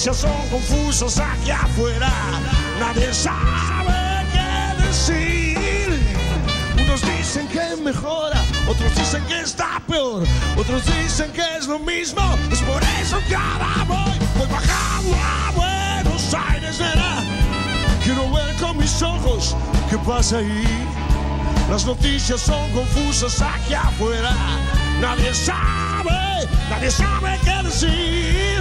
noticias son confusas aquí afuera. Nadie sabe qué decir. Unos dicen que mejora, otros dicen que está peor, otros dicen que es lo mismo. Es por eso que ahora voy, voy bajando a Buenos Aires, nena. Quiero ver con mis ojos qué pasa ahí. Las noticias son confusas aquí afuera. Nadie sabe, nadie sabe qué decir.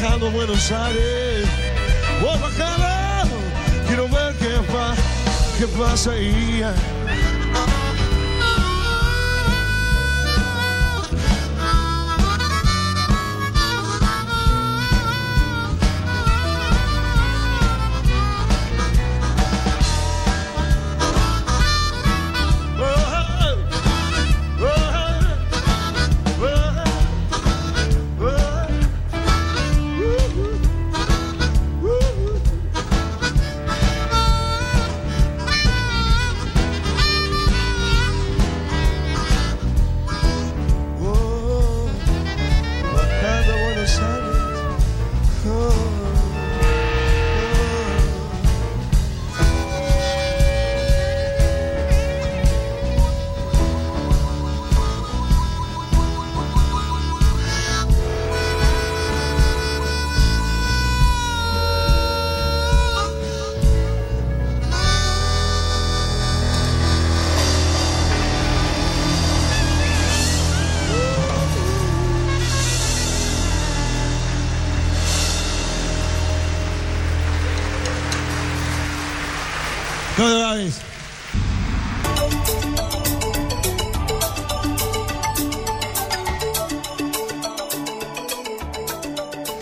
Bajando Buenos Aires. Voy bajando, quiero ver qué, pa- qué pasa ahí.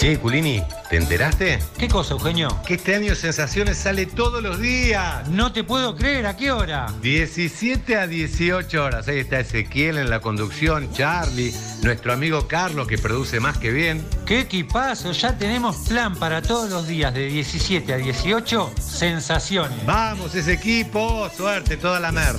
Che, Culini, ¿te enteraste? ¿Qué cosa, Eugenio? Que este año Sensaciones sale todos los días. No te puedo creer, ¿a qué hora? 17 a 18 horas. Ahí está Ezequiel en la conducción, Charlie, nuestro amigo Carlos que produce más que bien. ¡Qué equipazo! Ya tenemos plan para todos los días de 17 a 18. Sensaciones. Vamos, ese equipo. Suerte, toda la merda.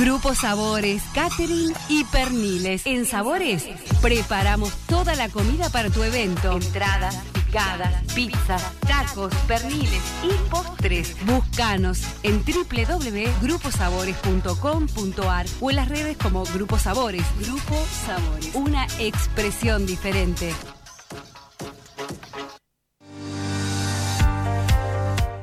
Grupo Sabores, Catering y Perniles. En Sabores preparamos toda la comida para tu evento. Entradas, picadas, pizzas, tacos, perniles y postres. Búscanos en www.gruposabores.com.ar o en las redes como Grupo Sabores. Grupo Sabores. Una expresión diferente.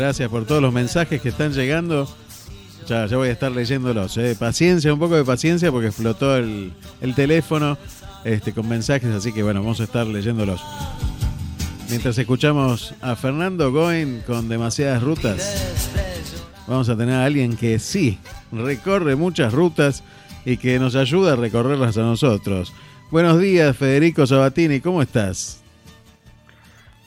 Gracias por todos los mensajes que están llegando. Ya, ya voy a estar leyéndolos. eh. Paciencia, un poco de paciencia porque explotó el, el teléfono este, con mensajes, así que bueno, vamos a estar leyéndolos. Mientras escuchamos a Fernando Goen con demasiadas rutas, vamos a tener a alguien que sí recorre muchas rutas y que nos ayuda a recorrerlas a nosotros. Buenos días, Federico Sabatini, ¿cómo estás?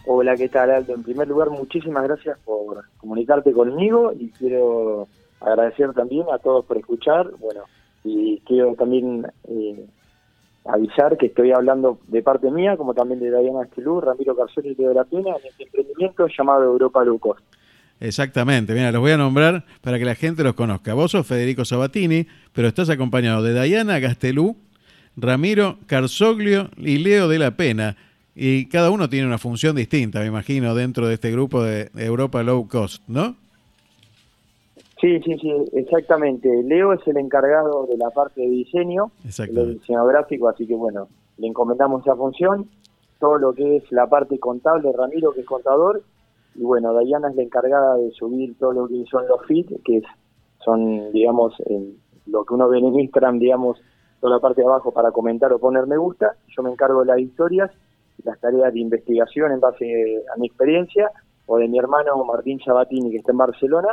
Hola, ¿qué tal, Aldo? En primer lugar, muchísimas gracias por comunicarte conmigo y quiero agradecer también a todos por escuchar, bueno, y quiero también eh, avisar que estoy hablando de parte mía, como también de Diana Esquilú, Ramiro Carcel y Leo de la Pena, en este emprendimiento llamado Europa Low Cost. Exactamente, mira, los voy a nombrar para que la gente los conozca. Vos sos Federico Sabatini, pero estás acompañado de Diana Gastelú, Ramiro Carzoglio y Leo de la Pena. Y cada uno tiene una función distinta, me imagino, dentro de este grupo de Europa Low Cost, ¿no? Sí, sí, sí, exactamente. Leo es el encargado de la parte de diseño, el diseño gráfico, así que bueno, le encomendamos esa función. Todo lo que es la parte contable, Ramiro, que es contador, y bueno, Dayana es la encargada de subir todo lo que son los feeds, que son, digamos, lo que uno ve en Instagram, digamos, toda la parte de abajo para comentar o poner me gusta. Yo me encargo de las historias, las tareas de investigación en base a mi experiencia, o de mi hermano Martín Sabatini, que está en Barcelona,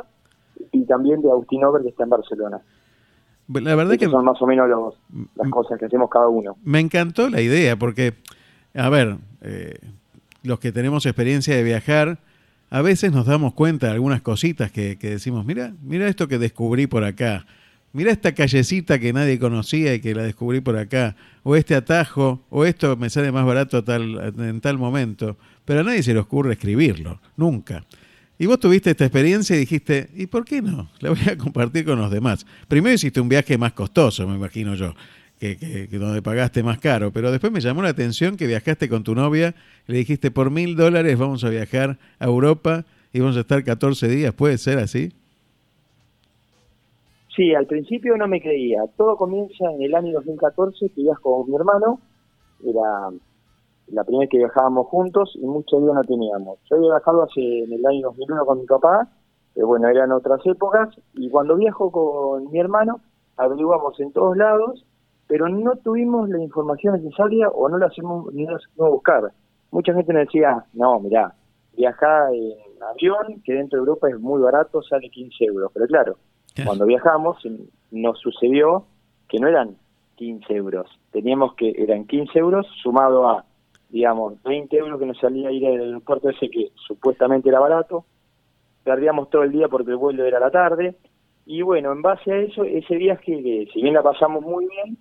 y también de Agustín Over, que está en Barcelona. La verdad que son más o menos los, las cosas que hacemos cada uno. Me encantó la idea, porque, a ver, eh, los que tenemos experiencia de viajar, a veces nos damos cuenta de algunas cositas que, que decimos, mira, mira esto que descubrí por acá, mira esta callecita que nadie conocía y que la descubrí por acá, o este atajo, o esto me sale más barato tal, en tal momento, pero a nadie se le ocurre escribirlo, nunca. Y vos tuviste esta experiencia y dijiste, ¿y por qué no? La voy a compartir con los demás. Primero hiciste un viaje más costoso, me imagino yo, que, que, donde pagaste más caro, pero después me llamó la atención que viajaste con tu novia le dijiste, por mil dólares vamos a viajar a Europa y vamos a estar 14 días, ¿puede ser así? Sí, al principio no me creía. Todo comienza en el año 2014, que ibas con mi hermano, era la primera vez que viajábamos juntos y mucho días no teníamos. Yo había viajado hace en el año 2001 con mi papá, pero bueno, eran otras épocas, y cuando viajo con mi hermano, averiguamos en todos lados, pero no tuvimos la información necesaria o no la hacemos ni la hacemos buscar. Mucha gente me decía, no, mirá, viajar en avión, que dentro de Europa es muy barato, sale 15 euros. Pero claro, cuando viajamos nos sucedió que no eran 15 euros, teníamos que, eran 15 euros sumado a digamos, 20 euros que nos salía ir al aeropuerto ese que supuestamente era barato, perdíamos todo el día porque el vuelo era la tarde, y bueno, en base a eso, ese viaje, que si bien la pasamos muy bien,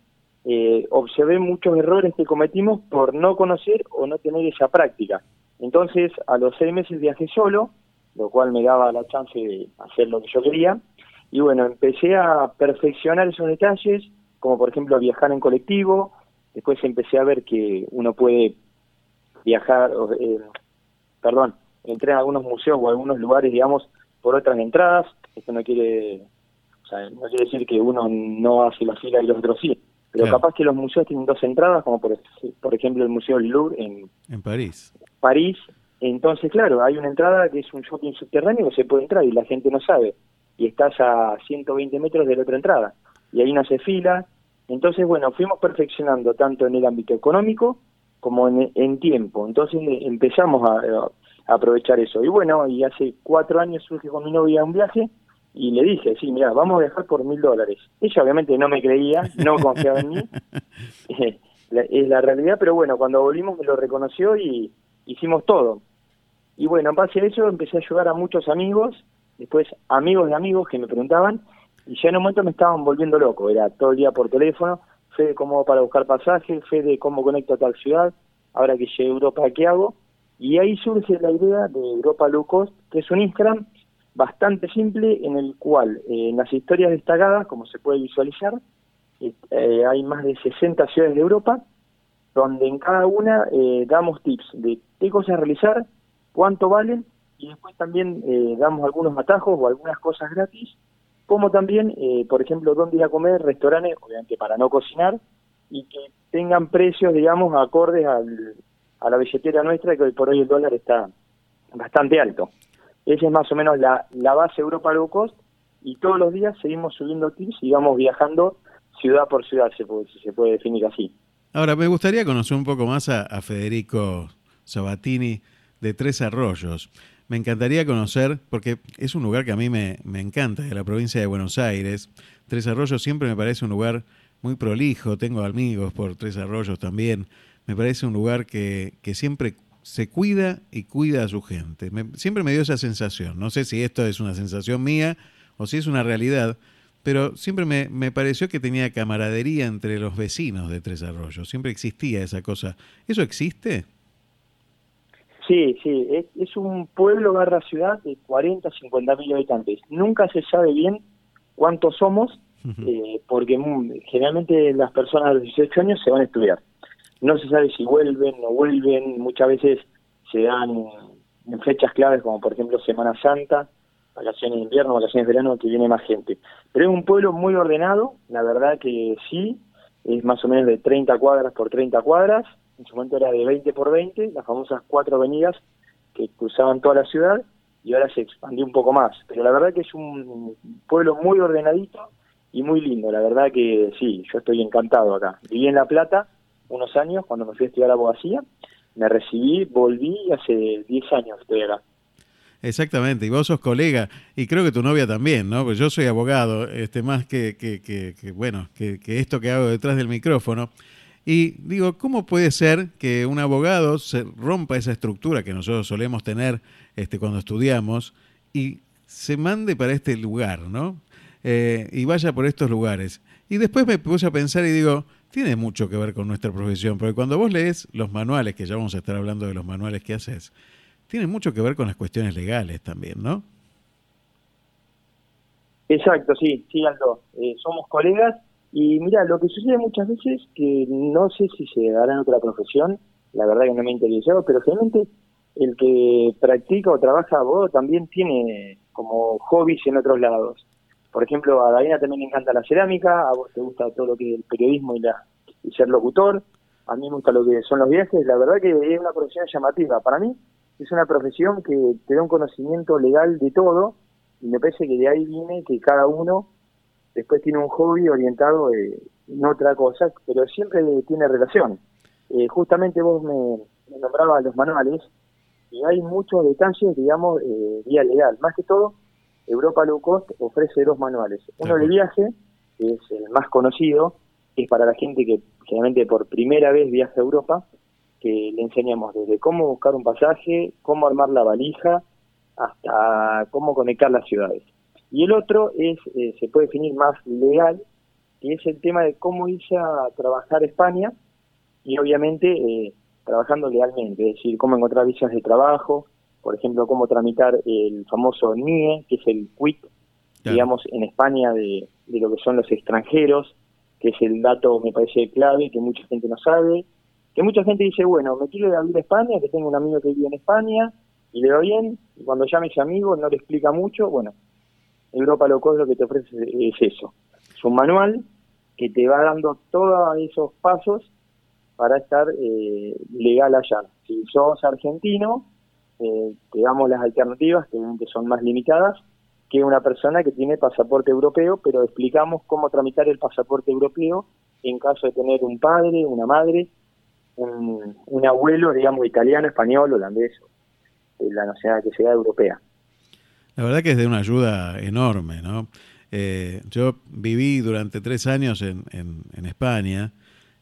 eh, observé muchos errores que cometimos por no conocer o no tener esa práctica. Entonces, a los seis meses viajé solo, lo cual me daba la chance de hacer lo que yo quería, y bueno, empecé a perfeccionar esos detalles, como por ejemplo viajar en colectivo, después empecé a ver que uno puede viajar, eh, perdón, entré en algunos museos o algunos lugares, digamos, por otras entradas. Esto no quiere, o sea, no quiere decir que uno no hace la fila y los otros sí. Pero capaz que los museos tienen dos entradas, como por, por ejemplo el Museo del Louvre en, en París. París. Entonces, claro, hay una entrada que es un shopping subterráneo que se puede entrar y la gente no sabe. Y estás a 120 metros de la otra entrada. Y ahí no se fila. Entonces, bueno, fuimos perfeccionando tanto en el ámbito económico como en, tiempo. Entonces empezamos a, aprovechar eso. Y bueno, y hace cuatro años surge con mi novia un viaje y le dije, sí, mira, vamos a viajar por mil dólares. Ella obviamente no me creía, no confiaba en mí, es la realidad, pero bueno, cuando volvimos me lo reconoció y hicimos todo. Y bueno, en base a eso empecé a ayudar a muchos amigos, después amigos de amigos que me preguntaban, y ya en un momento me estaban volviendo loco, era todo el día por teléfono, fe de cómo para buscar pasajes, fe de cómo conecto a tal ciudad, ahora que llegué a Europa, ¿qué hago? Y ahí surge la idea de Europa Low Cost, que es un Instagram bastante simple en el cual eh, en las historias destacadas, como se puede visualizar, eh, hay más de 60 ciudades de Europa, donde en cada una eh, damos tips de qué cosas realizar, cuánto valen, y después también damos algunos atajos o algunas cosas gratis como también, eh, por ejemplo, dónde ir a comer, restaurantes, obviamente para no cocinar, y que tengan precios, digamos, acordes al, a la billetera nuestra, que hoy por hoy el dólar está bastante alto. Esa es más o menos la, base Europa Low Cost, y todos los días seguimos subiendo tips y vamos viajando ciudad por ciudad, se puede, se puede definir así. Ahora, me gustaría conocer un poco más a Federico Sabatini de Tres Arroyos. Me encantaría conocer, porque es un lugar que a mí me, encanta, de la provincia de Buenos Aires. Tres Arroyos siempre me parece un lugar muy prolijo, tengo amigos por Tres Arroyos también. Me parece un lugar que, siempre se cuida y cuida a su gente. siempre me dio esa sensación. No sé si esto es una sensación mía o si es una realidad, pero siempre me, me pareció que tenía camaradería entre los vecinos de Tres Arroyos, siempre existía esa cosa. ¿Eso existe? Sí, sí, es, es un pueblo barra ciudad de 40, 50 mil habitantes. Nunca se sabe bien cuántos somos, eh, porque mm, generalmente las personas de los 18 años se van a estudiar. No se sabe si vuelven, no vuelven, muchas veces se dan en fechas claves como por ejemplo Semana Santa, vacaciones de invierno, vacaciones de verano, que viene más gente. Pero es un pueblo muy ordenado, la verdad que sí, es más o menos de 30 cuadras por 30 cuadras, en su momento era de 20 por 20, las famosas cuatro avenidas que cruzaban toda la ciudad, y ahora se expandió un poco más. Pero la verdad que es un pueblo muy ordenadito y muy lindo, la verdad que sí, yo estoy encantado acá. Viví en La Plata unos años cuando me fui a estudiar abogacía, me recibí, volví y hace 10 años estoy acá. Exactamente, y vos sos colega, y creo que tu novia también, ¿no? Pues yo soy abogado, este, más que, que, bueno, que esto que hago detrás del micrófono. Y digo, ¿cómo puede ser que un abogado se rompa esa estructura que nosotros solemos tener este, cuando estudiamos y se mande para este lugar, ¿no? Eh, y vaya por estos lugares. Y después me puse a pensar y digo, tiene mucho que ver con nuestra profesión, porque cuando vos lees los manuales, que ya vamos a estar hablando de los manuales que haces, tiene mucho que ver con las cuestiones legales también, ¿no? Exacto, sí, sí. Eh, somos colegas y mira, lo que sucede muchas veces, que no sé si se dará en otra profesión, la verdad que no me ha pero realmente el que practica o trabaja abogado también tiene como hobbies en otros lados. Por ejemplo, a Daina también le encanta la cerámica, a vos te gusta todo lo que es el periodismo y, la, y ser locutor, a mí me gusta lo que son los viajes, la verdad que es una profesión llamativa. Para mí es una profesión que te da un conocimiento legal de todo y me parece que de ahí viene que cada uno después tiene un hobby orientado eh, en otra cosa, pero siempre tiene relación. Eh, justamente vos me, me, nombrabas los manuales y hay muchos detalles, digamos, eh, vía legal. Más que todo, Europa Low Cost ofrece dos manuales. Uno de viaje, que es el más conocido, que es para la gente que generalmente por primera vez viaja a Europa, que le enseñamos desde cómo buscar un pasaje, cómo armar la valija, hasta cómo conectar las ciudades. Y el otro es, eh, se puede definir más legal, que es el tema de cómo irse a trabajar a España y obviamente eh, trabajando legalmente, es decir, cómo encontrar visas de trabajo, por ejemplo, cómo tramitar el famoso NIE, que es el quit, digamos, en España de, de lo que son los extranjeros, que es el dato, me parece, clave, que mucha gente no sabe, que mucha gente dice, bueno, me quiero ir a vivir a España, que tengo un amigo que vive en España, y le va bien, y cuando llame ese amigo no le explica mucho, bueno, Europa Loco lo que te ofrece es eso. Es un manual que te va dando todos esos pasos para estar eh, legal allá. Si sos argentino, eh, te damos las alternativas, que son más limitadas, que una persona que tiene pasaporte europeo, pero explicamos cómo tramitar el pasaporte europeo en caso de tener un padre, una madre, un, un abuelo, digamos, italiano, español, holandés, la nacionalidad que sea europea. La verdad que es de una ayuda enorme, ¿no? Eh, yo viví durante tres años en, en, España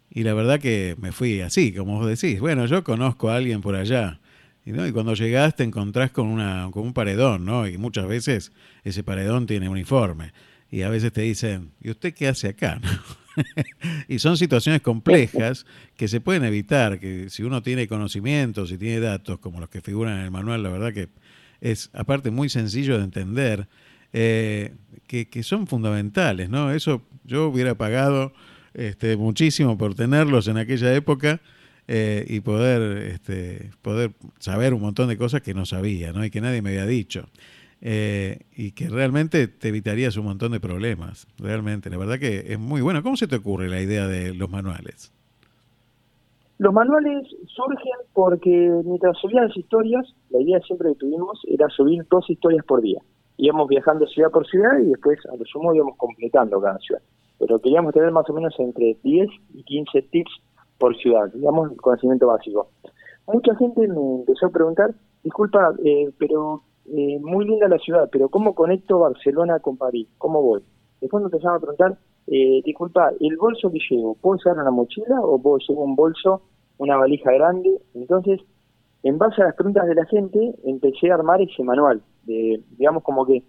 y la verdad que me fui así, como vos decís. Bueno, yo conozco a alguien por allá. Y, ¿no? y cuando llegás te encontrás con, una, con un paredón, ¿no? Y muchas veces ese paredón tiene uniforme. Y a veces te dicen, ¿y usted qué hace acá? y son situaciones complejas que se pueden evitar, que si uno tiene conocimientos y tiene datos como los que figuran en el manual, la verdad que es aparte muy sencillo de entender, eh, que, que, son fundamentales, ¿no? Eso yo hubiera pagado este, muchísimo por tenerlos en aquella época eh, y poder, este, poder saber un montón de cosas que no sabía, ¿no? Y que nadie me había dicho. Eh, y que realmente te evitarías un montón de problemas, realmente. La verdad que es muy bueno. ¿Cómo se te ocurre la idea de los manuales? Los manuales surgen porque mientras subían las historias, la idea siempre que tuvimos era subir dos historias por día. Íbamos viajando ciudad por ciudad y después a lo sumo íbamos completando cada ciudad. Pero queríamos tener más o menos entre 10 y 15 tips por ciudad, digamos, el conocimiento básico. Mucha gente me empezó a preguntar, disculpa, eh, pero eh, muy linda la ciudad, pero ¿cómo conecto Barcelona con París? ¿Cómo voy? Después me empezaron a preguntar, eh, disculpa, ¿el bolso que llevo, puedo usar una mochila o puedo llevar un bolso, una valija grande? Entonces, en base a las preguntas de la gente, empecé a armar ese manual, de, digamos como que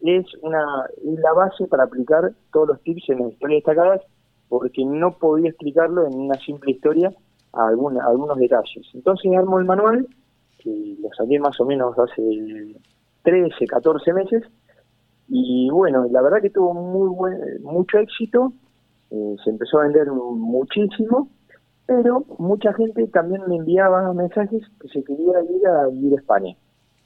es una es la base para aplicar todos los tips en las historias destacadas, porque no podía explicarlo en una simple historia a, alguna- algunos detalles. Entonces armo el manual, que lo saqué más o menos hace 13, 14 meses, y bueno, la verdad que tuvo muy buen, mucho éxito, eh, se empezó a vender muchísimo, pero mucha gente también me enviaba mensajes que se quería ir a vivir a España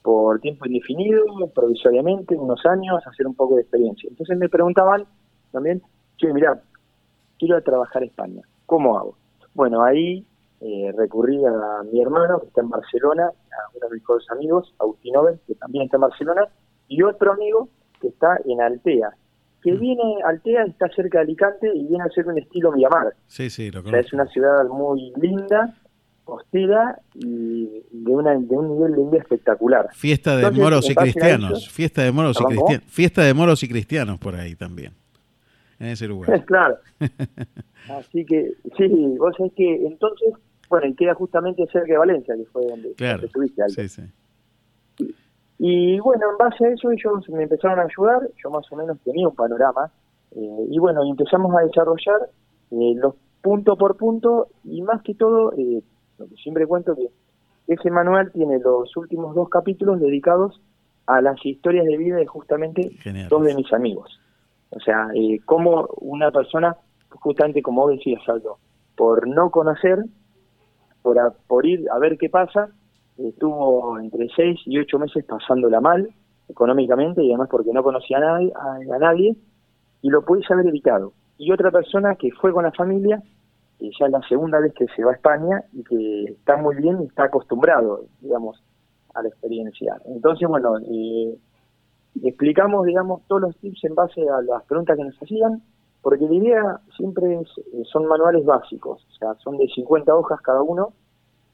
por tiempo indefinido, provisoriamente, unos años, hacer un poco de experiencia. Entonces me preguntaban también, che, mira, quiero trabajar a España, ¿cómo hago? Bueno, ahí eh, recurrí a mi hermano, que está en Barcelona, a uno de mis mejores amigos, Agustín Nobel, que también está en Barcelona, y otro amigo que está en Altea, que viene, Altea está cerca de Alicante y viene a ser un estilo Miramar. Sí, sí, lo O sea, conozco. es una ciudad muy linda, costera y de, una, de un nivel de vida espectacular. Fiesta de Entonces, moros y cristianos. eso- Fiesta de moros y cristianos. Fiesta de moros y cristianos por ahí también. En ese lugar. claro. Así que, sí, vos sabés que entonces, bueno, y queda justamente cerca de Valencia, que fue donde, Claro. donde estuviste. Sí, sí. Y bueno, en base a eso ellos me empezaron a ayudar, yo más o menos tenía un panorama, eh, y bueno, empezamos a desarrollar eh, los punto por punto, y más que todo, eh, lo que siempre cuento que ese manual tiene los últimos dos capítulos dedicados a las historias de vida de justamente Genial. dos de mis amigos. O sea, eh, cómo una persona, justamente como vos decías, Aldo, por no conocer, por, a- por ir a ver qué pasa, estuvo entre seis y ocho meses pasándola mal económicamente y además porque no conocía a nadie, a, nadie y lo pudiese haber evitado. Y otra persona que fue con la familia, que ya es la segunda vez que se va a España y que está muy bien y está acostumbrado, digamos, a la experiencia. Entonces, bueno, eh, explicamos, digamos, todos los tips en base a las preguntas que nos hacían, porque la idea siempre es, eh, son manuales básicos, o sea, son de 50 hojas cada uno,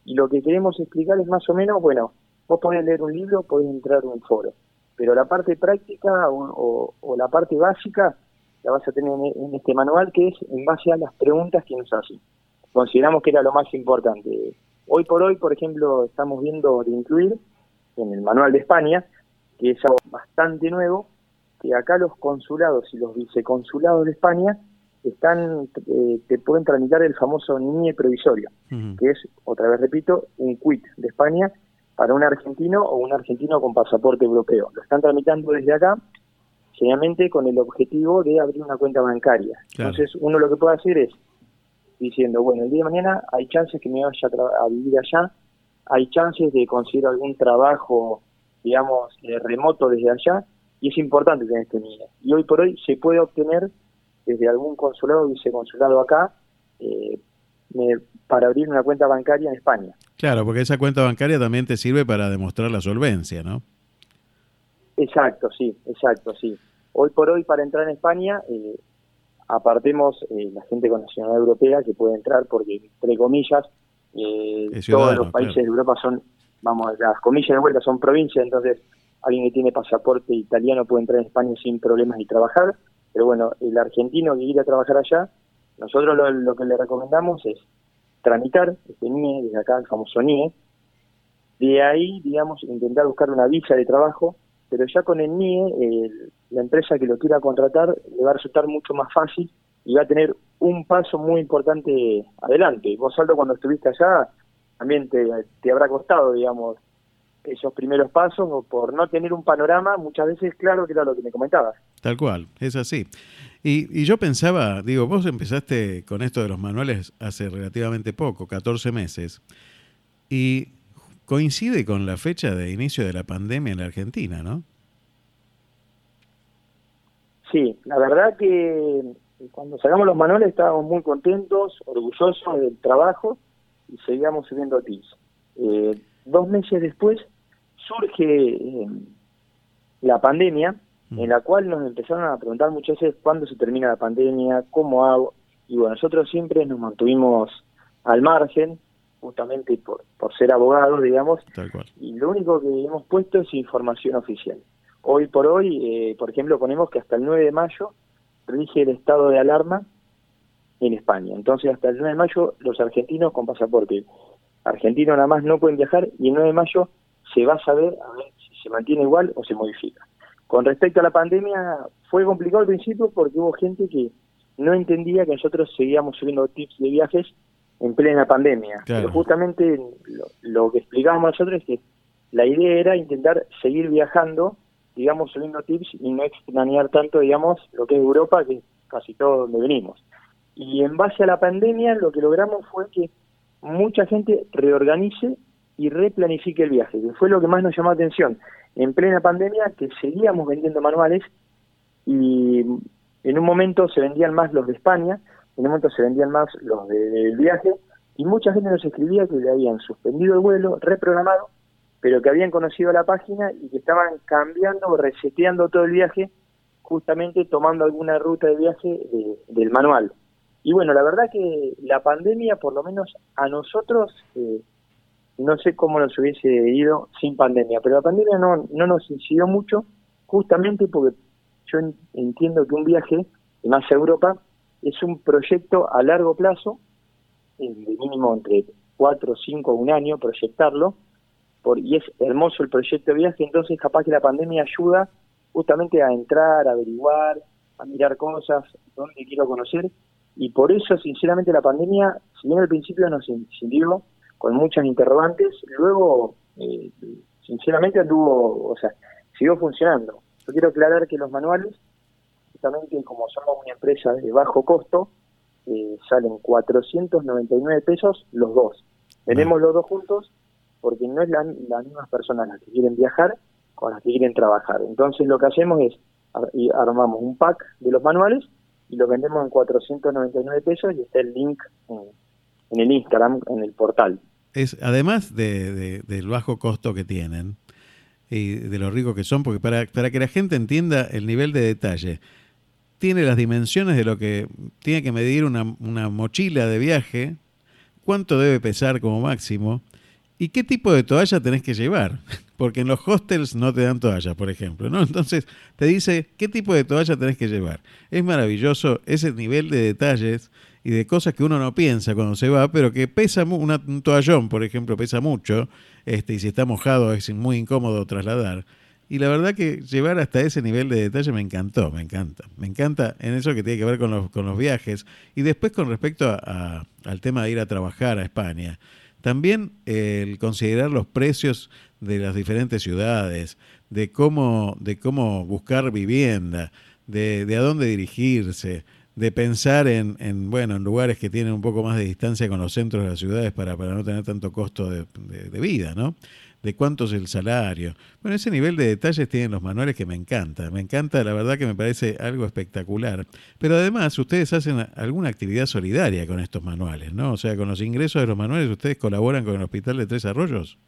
y lo que queremos explicar es más o menos, bueno, vos podés leer un libro, podés entrar a un foro, pero la parte práctica o, la parte básica la vas a tener en, en este manual, que es en base a las preguntas que nos hacen. Consideramos que era lo más importante. Hoy por hoy, por ejemplo, estamos viendo de incluir en el manual de España, que es algo bastante nuevo, que acá los consulados y los viceconsulados de España están eh, te pueden tramitar el famoso NIE provisorio, que es, otra vez repito, un quit de España para un argentino o un argentino con pasaporte europeo. Lo están tramitando desde acá, generalmente con el objetivo de abrir una cuenta bancaria. Claro. Entonces, uno lo que puede hacer es diciendo, bueno, el día de mañana hay chances que me vaya a, a vivir allá, hay chances de conseguir algún trabajo, digamos, eh, remoto desde allá, y es importante tener este NIE. Y hoy por hoy se puede obtener desde algún consulado o viceconsulado acá eh, me- para abrir una cuenta bancaria en España. Claro, porque esa cuenta bancaria también te sirve para demostrar la solvencia, ¿no? Exacto, sí, exacto, sí. Hoy por hoy para entrar en España, eh, apartemos eh, la gente con nacionalidad europea que puede entrar porque, entre comillas, eh, todos los países claro. de Europa son, vamos, las comillas de vuelta son provincias, entonces alguien que tiene pasaporte italiano puede entrar en España sin problemas y trabajar, pero bueno, el argentino que quiere a trabajar allá, nosotros lo, que le recomendamos es tramitar este NIE, desde acá el famoso NIE, de ahí, digamos, intentar buscar una visa de trabajo, pero ya con el NIE, eh, la empresa que lo quiera contratar le va a resultar mucho más fácil y va a tener un paso muy importante adelante. Vos, Aldo, cuando estuviste allá, también te, te habrá costado, digamos, esos primeros pasos, o por no tener un panorama, muchas veces, claro, que era lo que me comentabas. Tal cual, es así. Y, y yo pensaba, digo, vos empezaste con esto de los manuales hace relativamente poco, 14 meses, y coincide con la fecha de inicio de la pandemia en la Argentina, ¿no? Sí, la verdad que cuando sacamos los manuales estábamos muy contentos, orgullosos del trabajo y seguíamos subiendo tips. Eh, dos meses después surge eh, la pandemia, en la cual nos empezaron a preguntar muchas veces cuándo se termina la pandemia, cómo hago. Y bueno, nosotros siempre nos mantuvimos al margen, justamente por, por ser abogados, digamos, Tal cual. y lo único que hemos puesto es información oficial. Hoy por hoy, eh, por ejemplo, ponemos que hasta el 9 de mayo rige el estado de alarma en España. Entonces, hasta el 9 de mayo, los argentinos con pasaporte argentino nada más no pueden viajar y el 9 de mayo se va a saber a ver si se mantiene igual o se modifica. Con respecto a la pandemia, fue complicado al principio porque hubo gente que no entendía que nosotros seguíamos subiendo tips de viajes en plena pandemia. Claro. Pero justamente lo, lo que explicábamos nosotros es que la idea era intentar seguir viajando, digamos, subiendo tips y no extrañar tanto, digamos, lo que es Europa, que es casi todo donde venimos. Y en base a la pandemia, lo que logramos fue que mucha gente reorganice y replanifique el viaje, que fue lo que más nos llamó la atención. En plena pandemia, que seguíamos vendiendo manuales y en un momento se vendían más los de España, en un momento se vendían más los de- del viaje, y mucha gente nos escribía que le habían suspendido el vuelo, reprogramado, pero que habían conocido la página y que estaban cambiando o reseteando todo el viaje, justamente tomando alguna ruta de viaje de- del manual. Y bueno, la verdad que la pandemia, por lo menos a nosotros, eh, no sé cómo nos hubiese ido sin pandemia, pero la pandemia no, no nos incidió mucho, justamente porque yo en- entiendo que un viaje, más a Europa, es un proyecto a largo plazo, eh, de mínimo entre cuatro, cinco, un año, proyectarlo, por, y es hermoso el proyecto de viaje, entonces capaz que la pandemia ayuda justamente a entrar, a averiguar, a mirar cosas, dónde quiero conocer, y por eso, sinceramente, la pandemia, si bien al principio nos incidió con muchas interrogantes, luego, eh, sinceramente, anduvo, o sea, siguió funcionando. Yo quiero aclarar que los manuales, justamente como somos una empresa de bajo costo, eh, salen 499 pesos los dos. Tenemos los dos juntos porque no es la- las mismas personas las que quieren viajar con las que quieren trabajar. Entonces lo que hacemos es ar- y armamos un pack de los manuales y los vendemos en 499 pesos y está el link en, en el Instagram, en el portal. Es, además de, de- del bajo costo que tienen y de lo ricos que son, porque para, para que la gente entienda el nivel de detalle, tiene las dimensiones de lo que tiene que medir una, una mochila de viaje, cuánto debe pesar como máximo y qué tipo de toalla tenés que llevar. Porque en los hostels no te dan toallas, por ejemplo, ¿no? Entonces te dice qué tipo de toalla tenés que llevar. Es maravilloso ese nivel de detalles y de cosas que uno no piensa cuando se va, pero que pesa una- un toallón, por ejemplo, pesa mucho, este, y si está mojado es muy incómodo trasladar. Y la verdad que llevar hasta ese nivel de detalle me encantó, me encanta. Me encanta en eso que tiene que ver con los, con los viajes. Y después con respecto a- al tema de ir a trabajar a España. También el considerar los precios de las diferentes ciudades, de cómo, de cómo buscar vivienda, de, de a dónde dirigirse, de pensar en, en, bueno, en lugares que tienen un poco más de distancia con los centros de las ciudades para, para no tener tanto costo de, de- de vida, ¿no? De cuánto es el salario. Bueno, ese nivel de detalles tienen los manuales que me encanta. Me encanta, la verdad que me parece algo espectacular. Pero además, ustedes hacen alguna actividad solidaria con estos manuales, ¿no? O sea, con los ingresos de los manuales, ¿ustedes colaboran con el Hospital de Tres Arroyos?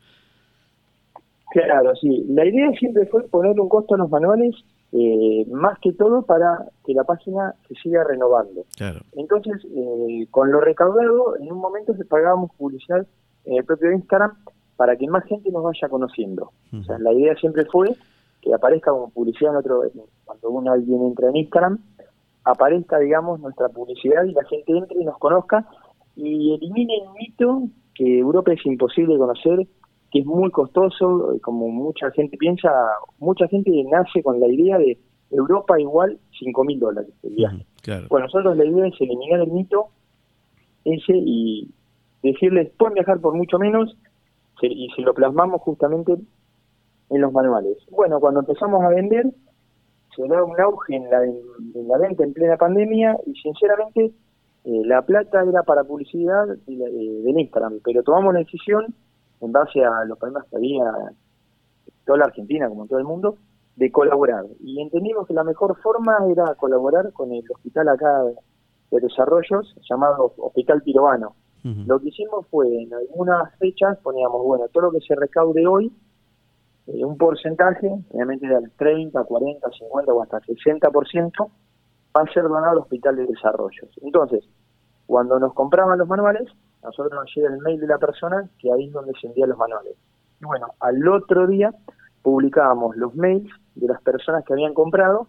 Claro, sí. La idea siempre fue poner un costo a los manuales, eh, más que todo para que la página se siga renovando. Claro. Entonces, eh, con lo recaudado, en un momento se pagábamos publicidad en el propio Instagram para que más gente nos vaya conociendo. O sea, la idea siempre fue que aparezca como publicidad en otro, cuando uno alguien entra en Instagram, aparezca, digamos, nuestra publicidad y la gente entre y nos conozca y elimine el mito que Europa es imposible conocer, que es muy costoso, eh, como mucha gente piensa, mucha gente nace con la idea de Europa igual 5 mil dólares el viaje. Claro. Bueno, nosotros la idea es eliminar el mito ese y decirles, pueden viajar por mucho menos, y se lo plasmamos justamente en los manuales. Bueno, cuando empezamos a vender, se da un auge en la, en la venta en plena pandemia y sinceramente eh, la plata era para publicidad de la- eh, del Instagram, pero tomamos la decisión en base a los problemas que había en toda la Argentina, como en todo el mundo, de colaborar. Y entendimos que la mejor forma era colaborar con el hospital acá de Desarrollos, llamado Hospital Pirobano. Lo que hicimos fue, en algunas fechas poníamos, bueno, todo lo que se recaude hoy, eh, un porcentaje, obviamente del 30, 40, 50 o hasta 60%, va a ser donado al Hospital de Desarrollos. Entonces, cuando nos compraban los manuales, nosotros nos llega el mail de la persona que ahí es donde se envían los manuales. Y bueno, al otro día publicábamos los mails de las personas que habían comprado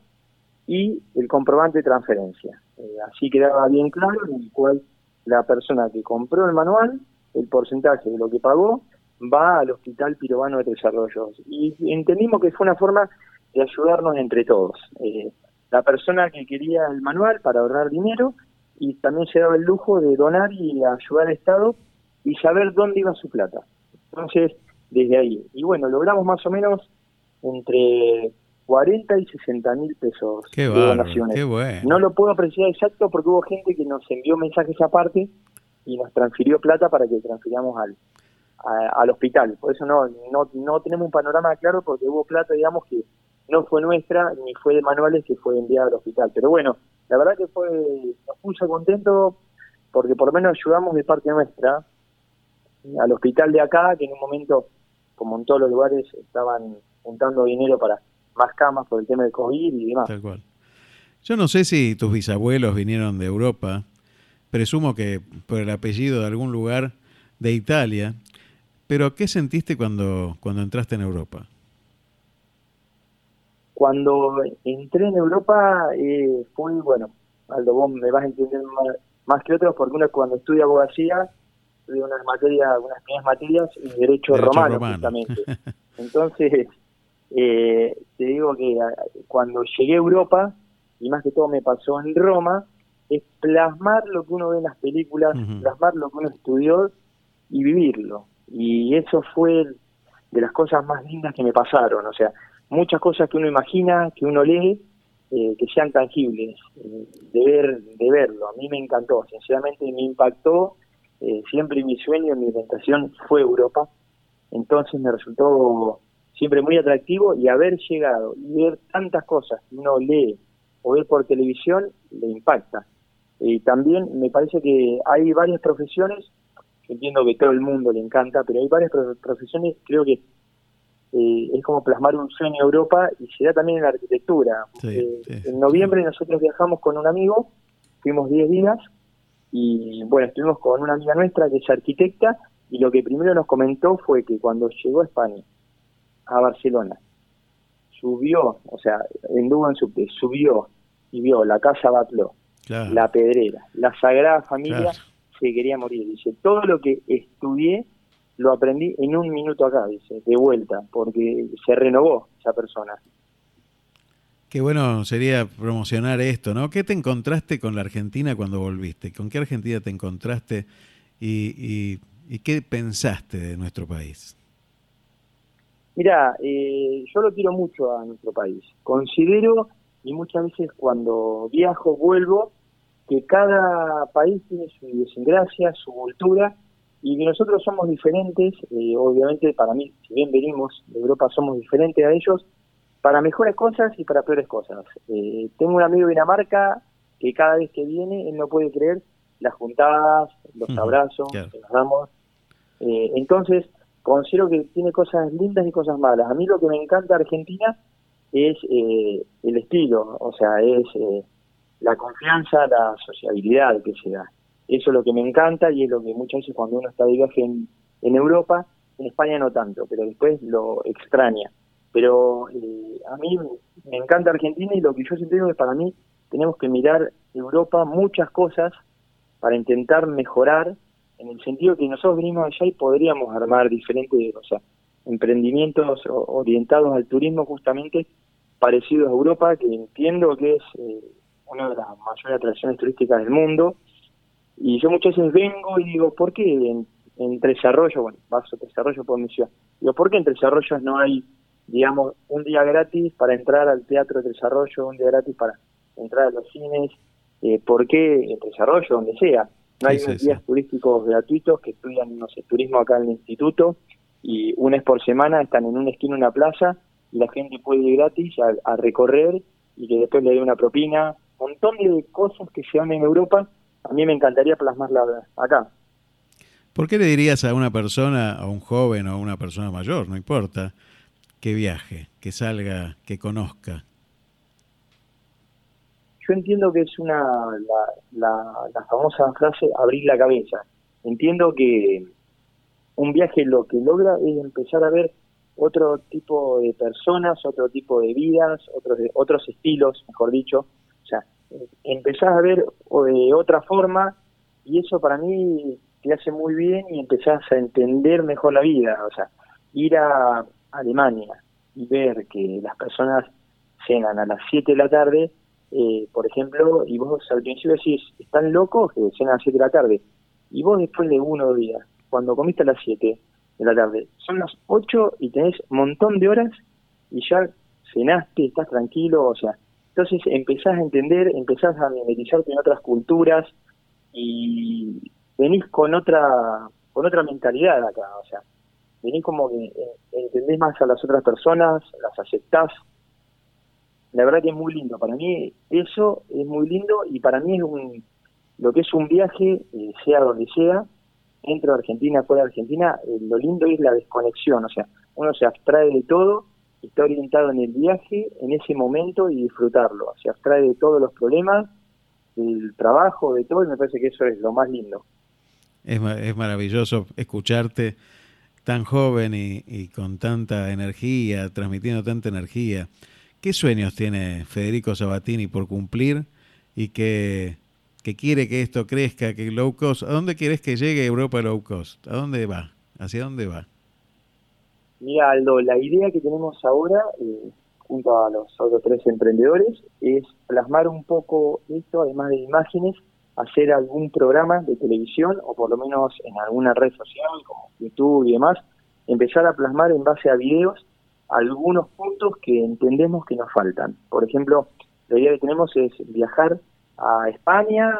y el comprobante de transferencia. Eh, así quedaba bien claro en el cual la persona que compró el manual, el porcentaje de lo que pagó, va al Hospital Pirobano de Tres Arroyos. Y entendimos que fue una forma de ayudarnos entre todos. Eh, la persona que quería el manual para ahorrar dinero y también se daba el lujo de donar y ayudar al Estado y saber dónde iba su plata. Entonces, desde ahí. Y bueno, logramos más o menos entre 40 y 60 mil pesos Qué de donaciones. qué bueno. No lo puedo apreciar exacto porque hubo gente que nos envió mensajes aparte y nos transfirió plata para que transfiramos al, a- al hospital. Por eso no, no, no tenemos un panorama claro porque hubo plata, digamos, que no fue nuestra ni fue de manuales que fue enviada al hospital. Pero bueno, la verdad que fue, nos puso contento porque por lo menos ayudamos de parte nuestra al hospital de acá, que en un momento, como en todos los lugares, estaban juntando dinero para más camas por el tema del COVID y demás. Tal cual. Yo no sé si tus bisabuelos vinieron de Europa, presumo que por el apellido de algún lugar de Italia, pero ¿qué sentiste cuando, cuando entraste en Europa? Cuando entré en Europa eh, fue, bueno, Aldo, vos me vas a entender más, más que otros porque uno cuando estudia abogacía estudia unas materias, unas primeras materias en derecho, Derecho romano, romano. justamente. Entonces, eh, te digo que ah, cuando llegué a Europa, y más que todo me pasó en Roma, es plasmar lo que uno ve en las películas, plasmar lo que uno estudió y vivirlo. Y eso fue de las cosas más lindas que me pasaron. O sea, muchas cosas que uno imagina, que uno lee, eh, que sean tangibles, eh, de, ver, de verlo. A mí me encantó, sinceramente me impactó. Eh, siempre mi sueño, mi orientación fue Europa. Entonces me resultó siempre muy atractivo y haber llegado y ver tantas cosas que uno lee o ve por televisión le impacta. Y también me parece que hay varias profesiones, entiendo que todo el mundo le encanta, pero hay varias pro- profesiones, creo que eh, es como plasmar un sueño en Europa y se da también en la arquitectura. Eh, en noviembre nosotros viajamos con un amigo, fuimos 10 días y bueno, estuvimos con una amiga nuestra que es arquitecta y lo que primero nos comentó fue que cuando llegó a España, a Barcelona, subió, o sea, anduvo en subte, subió y vio la Casa Batlló, Claro. la Pedrera, la Sagrada Familia, Claro. se quería morir. Dice, todo lo que estudié lo aprendí en un minuto acá, dice, de vuelta, porque se renovó esa persona. Qué bueno sería promocionar esto, ¿no? ¿Qué te encontraste con la Argentina cuando volviste? ¿Con qué Argentina te encontraste y, y- y qué pensaste de nuestro país? Mira, eh, yo lo quiero mucho a nuestro país. Considero, y muchas veces cuando viajo, vuelvo, que cada país tiene su idiosincrasia, su cultura, y que nosotros somos diferentes, eh, obviamente para mí, si bien venimos de Europa, somos diferentes a ellos, para mejores cosas y para peores cosas. Eh, tengo un amigo de Dinamarca que cada vez que viene, él no puede creer las juntadas, los abrazos claro. que nos damos. Eh, entonces, considero que tiene cosas lindas y cosas malas. A mí lo que me encanta de Argentina es eh, el estilo, o sea, es la confianza, la sociabilidad que se da. Eso es lo que me encanta y es lo que muchas veces cuando uno está de viaje en, Europa, en España no tanto, pero después lo extraña. Pero eh, a mí me encanta Argentina y lo que yo siempre digo es para mí tenemos que mirar Europa muchas cosas para intentar mejorar en el sentido que nosotros venimos allá y podríamos armar diferentes, o sea, emprendimientos orientados al turismo justamente parecidos a Europa, que entiendo que es eh, una de las mayores atracciones turísticas del mundo. Y yo muchas veces vengo y digo, ¿por qué en, en Tres Arroyos, bueno, paso Tres Arroyos por mi ciudad, digo, ¿por qué en Tres Arroyos no hay, digamos, un día gratis para entrar al Teatro de Tres Arroyos, un día gratis para entrar a los cines? Eh, ¿Por qué en Tres Arroyos, donde sea? No hay Sí, sí, unos días turísticos gratuitos que estudian, no sé, turismo acá en el instituto y una vez por semana están en una esquina una plaza y la gente puede ir gratis a, a recorrer y que después le dé una propina. Un montón de cosas que se dan en Europa, a mí me encantaría plasmarla acá. ¿Por qué le dirías a una persona, a un joven o a una persona mayor, no importa, que viaje, que salga, que conozca? Yo entiendo que es una la, la, la famosa frase abrir la cabeza. Entiendo que un viaje lo que logra es empezar a ver otro tipo de personas, otro tipo de vidas, otros otros estilos, mejor dicho. O sea, empezás a ver o de otra forma y eso para mí te hace muy bien y empezás a entender mejor la vida. O sea, ir a Alemania y ver que las personas cenan a las 7 de la tarde, eh, por ejemplo, y vos al principio decís, están locos que cenan a las 7 de la tarde, y vos después de uno o días, cuando comiste a las 7 de la tarde, son las 8 y tenés un montón de horas y ya cenaste, estás tranquilo, o sea, entonces empezás a entender, empezás a mimetizarte en otras culturas y venís con otra con otra mentalidad acá, o sea, venís como que entendés más a las otras personas, las aceptás. La verdad que es muy lindo, para mí eso es muy lindo y para mí es un lo que es un viaje, eh, sea donde sea, dentro de Argentina, fuera de Argentina, eh, lo lindo es la desconexión, o sea, uno se abstrae de todo, está orientado en el viaje, en ese momento y disfrutarlo, se abstrae de todos los problemas, del trabajo, de todo, y me parece que eso es lo más lindo. Es, es maravilloso escucharte tan joven y, con tanta energía, transmitiendo tanta energía. ¿Qué sueños tiene Federico Sabatini por cumplir y que, que quiere que esto crezca, que low cost? ¿A dónde quieres que llegue Europa low cost? ¿A dónde va? ¿Hacia dónde va? Mira, Aldo, la idea que tenemos ahora, eh, junto a los otros tres emprendedores, es plasmar un poco esto, además de imágenes, hacer algún programa de televisión o por lo menos en alguna red social como YouTube y demás, empezar a plasmar en base a videos algunos puntos que entendemos que nos faltan. Por ejemplo, la idea que tenemos es viajar a España,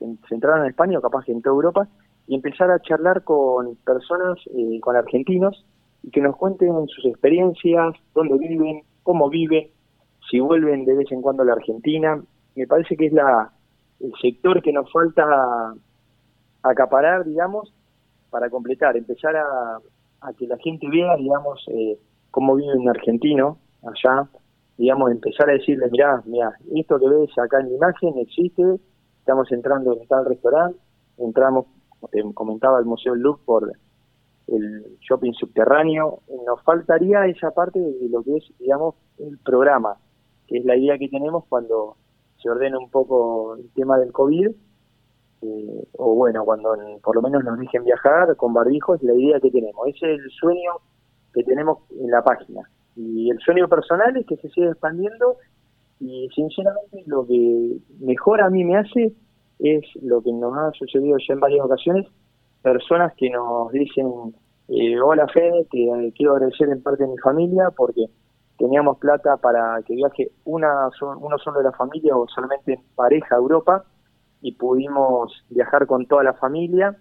cen- centrar en España o capaz que en toda Europa, y empezar a charlar con personas, eh, con argentinos, y que nos cuenten sus experiencias, dónde viven, cómo viven, si vuelven de vez en cuando a la Argentina. Me parece que es la el sector que nos falta acaparar, digamos, para completar, empezar a, que la gente vea, digamos, eh, cómo vive un argentino allá, digamos, empezar a decirle, mirá, mirá, esto que ves acá en la imagen existe, estamos entrando en tal restaurante, entramos, como te comentaba, al Museo del Louvre por el shopping subterráneo, nos faltaría esa parte de lo que es, digamos, el programa, que es la idea que tenemos cuando se ordena un poco el tema del COVID, eh, o bueno, cuando por lo menos nos dejen viajar con barbijos, la idea que tenemos. Ese es el sueño que tenemos en la página. Y el sueño personal es que se siga expandiendo y sinceramente lo que mejor a mí me hace es lo que nos ha sucedido ya en varias ocasiones, personas que nos dicen, eh, hola Fede, te eh, quiero agradecer en parte de mi familia porque teníamos plata para que viaje una uno solo de la familia o solamente en pareja a Europa y pudimos viajar con toda la familia.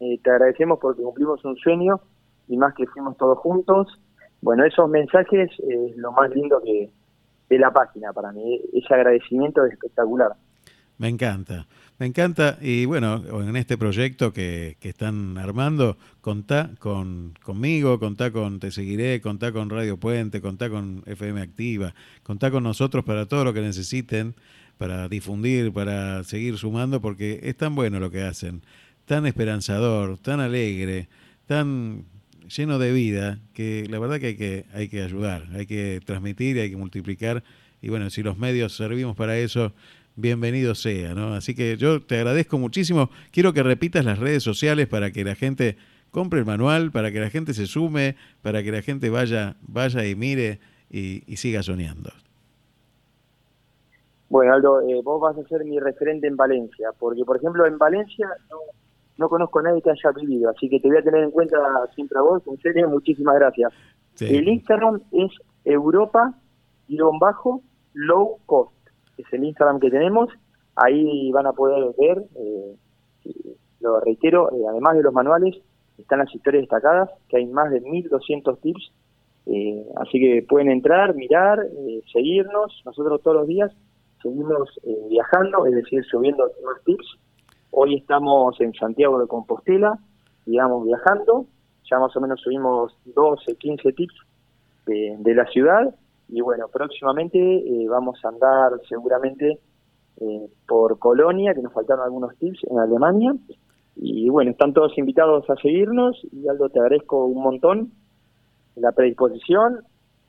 Eh, te agradecemos porque cumplimos un sueño y más que fuimos todos juntos. Bueno, esos mensajes es lo más lindo que de la página para mí. Ese agradecimiento es espectacular. Me encanta, me encanta. Y bueno, en este proyecto que, que están armando, contá con, conmigo, contá con Te Seguiré, contá con Radio Puente, contá con FM Activa, contá con nosotros para todo lo que necesiten, para difundir, para seguir sumando, porque es tan bueno lo que hacen, tan esperanzador, tan alegre, tan lleno de vida, que la verdad que hay que, hay que ayudar, hay que transmitir, hay que multiplicar. Y bueno, si los medios servimos para eso, bienvenido sea, ¿no? Así que yo te agradezco muchísimo. Quiero que repitas las redes sociales para que la gente compre el manual, para que la gente se sume, para que la gente vaya, vaya y mire y, y siga soñando. Bueno, Aldo, eh, vos vas a ser mi referente en Valencia, porque por ejemplo en Valencia no, no conozco a nadie que haya vivido, así que te voy a tener en cuenta siempre a vos, en serio, muchísimas gracias. Sí. El Instagram es Europa-low cost, es el Instagram que tenemos, ahí van a poder ver, eh, lo reitero, eh, además de los manuales, están las historias destacadas, que hay más de 1200 tips, eh, así que pueden entrar, mirar, seguirnos, nosotros todos los días seguimos viajando, es decir, subiendo más tips. Hoy estamos en Santiago de Compostela, digamos, viajando. Ya más o menos subimos 12, 15 tips de, de la ciudad. Y bueno, próximamente eh, vamos a andar seguramente eh, por Colonia, que nos faltaron algunos tips en Alemania. Y bueno, están todos invitados a seguirnos. Y Aldo, te agradezco un montón la predisposición,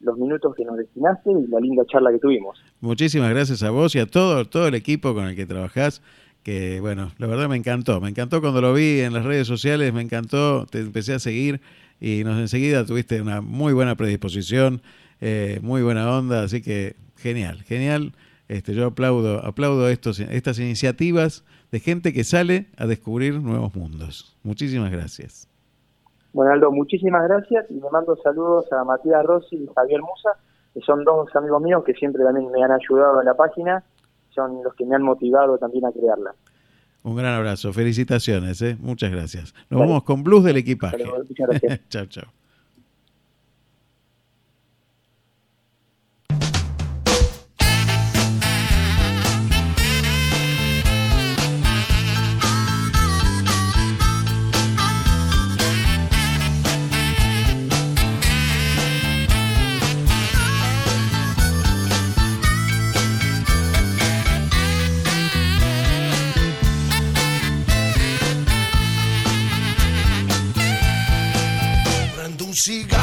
los minutos que nos destinaste y la linda charla que tuvimos. Muchísimas gracias a vos y a todo, todo el equipo con el que trabajás, que bueno, la verdad me encantó, me encantó cuando lo vi en las redes sociales, me encantó, te empecé a seguir y nos enseguida tuviste una muy buena predisposición, eh, muy buena onda, así que genial, genial. Este, yo aplaudo, aplaudo estos, estas iniciativas de gente que sale a descubrir nuevos mundos. Muchísimas gracias. Bueno, Aldo, muchísimas gracias y me mando saludos a Matías Rossi y Javier Musa, que son dos amigos míos que siempre también me han ayudado en la página, son los que me han motivado también a crearla. Un gran abrazo, felicitaciones, ¿eh? muchas gracias. Nos Vale. vamos con Blues del equipaje. Chao, chao. Prendo un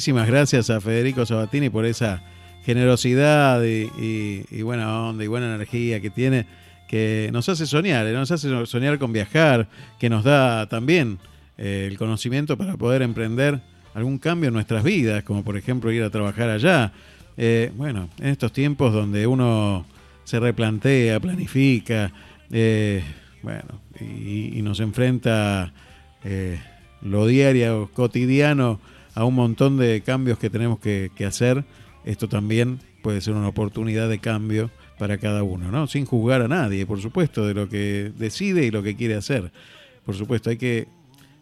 muchísimas gracias a Federico Sabatini por esa generosidad y, buena onda y buena energía que tiene, que nos hace soñar, ¿eh? nos hace soñar con viajar, que nos da también eh, el conocimiento para poder emprender algún cambio en nuestras vidas, como por ejemplo ir a trabajar allá. Eh, bueno, en estos tiempos donde uno se replantea, planifica, bueno, y, nos enfrenta lo diario, cotidiano, a un montón de cambios que tenemos que, hacer, esto también puede ser una oportunidad de cambio para cada uno, ¿no? Sin juzgar a nadie, por supuesto, de lo que decide y lo que quiere hacer. Por supuesto, hay que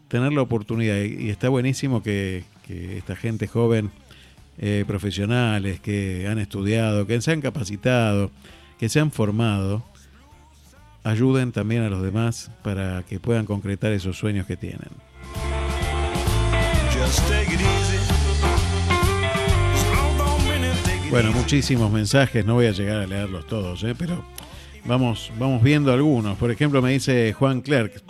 tener la oportunidad y está buenísimo que, que esta gente joven, eh, profesionales que han estudiado, que se han capacitado, que se han formado, ayuden también a los demás para que puedan concretar esos sueños que tienen. Bueno, muchísimos mensajes, no voy a llegar a leerlos todos, ¿eh? pero vamos, vamos viendo algunos. Por ejemplo, me dice Juan Clerc,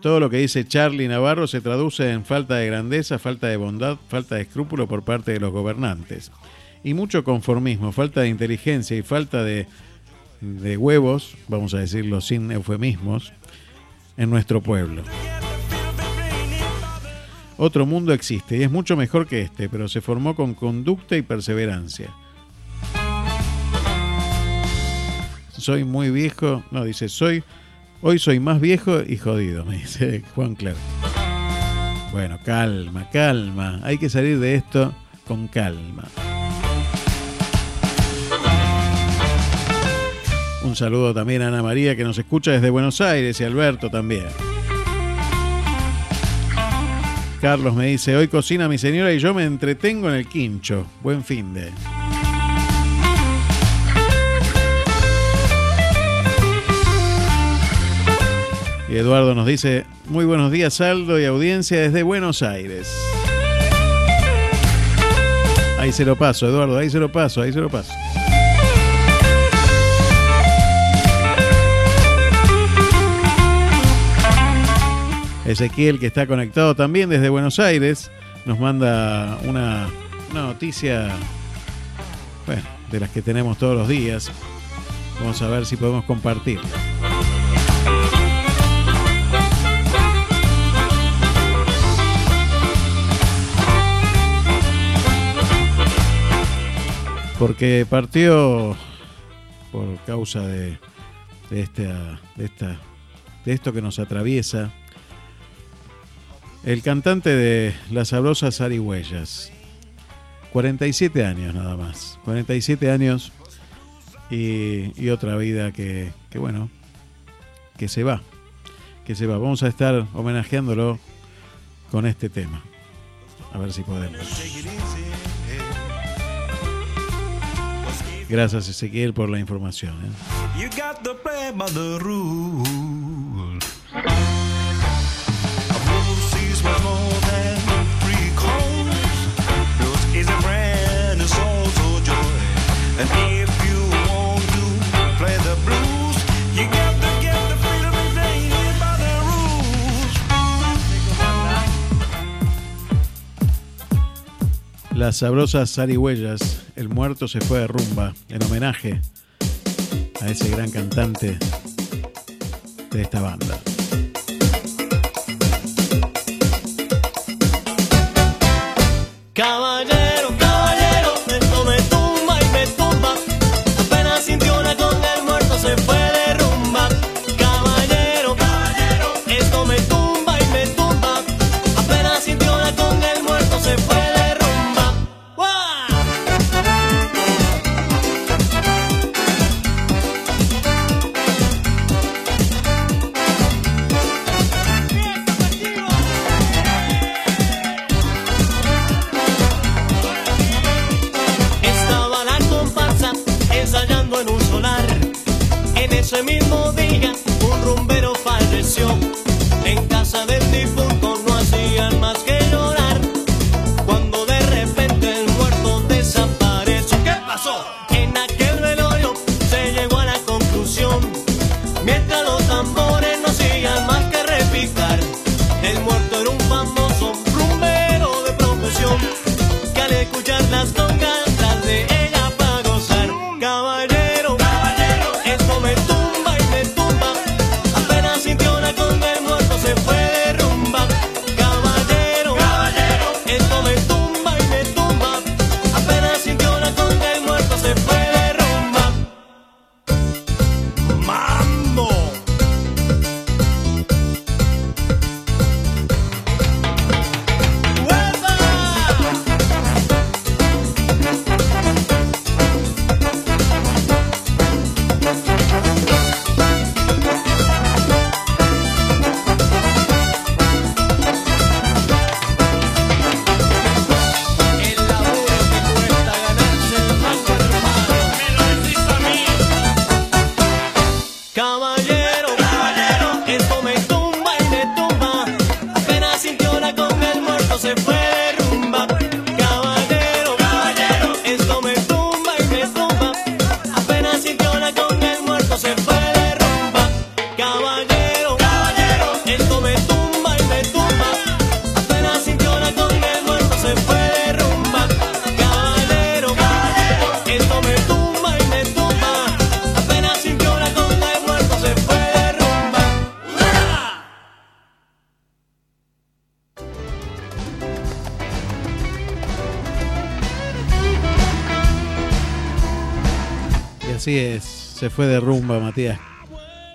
todo lo que dice Charlie Navarro se traduce en falta de grandeza, falta de bondad, falta de escrúpulo por parte de los gobernantes. Y mucho conformismo, falta de inteligencia y falta de de huevos, vamos a decirlo sin eufemismos, en nuestro pueblo. Otro mundo existe y es mucho mejor que este, pero se formó con conducta y perseverancia. Soy muy viejo, no, dice, soy, hoy soy más viejo y jodido, me dice Juan Claro. Bueno, calma, calma, hay que salir de esto con calma. Un saludo también a Ana María que nos escucha desde Buenos Aires y Alberto también. Carlos me dice, hoy cocina mi señora y yo me entretengo en el quincho. Buen fin de. Y Eduardo nos dice, muy buenos días Aldo y audiencia desde Buenos Aires. Ahí se lo paso, Eduardo, ahí se lo paso, ahí se lo paso. Ezequiel, que está conectado también desde Buenos Aires, nos manda una, una noticia, bueno, de las que tenemos todos los días. Vamos a ver si podemos compartirla. Porque partió por causa de, de, de, esta, de esto que nos atraviesa, el cantante de Las Sabrosas Arihuellas. 47 años nada más. 47 años y, y otra vida que, que, bueno, que se va. Que se va. Vamos a estar homenajeándolo con este tema. A ver si podemos. Gracias Ezequiel por la información. ¿eh? You got the play by the rules. Las sabrosas zarigüeyas, el muerto se fue de rumba, en homenaje a ese gran cantante de esta banda. Se fue de rumba Matías,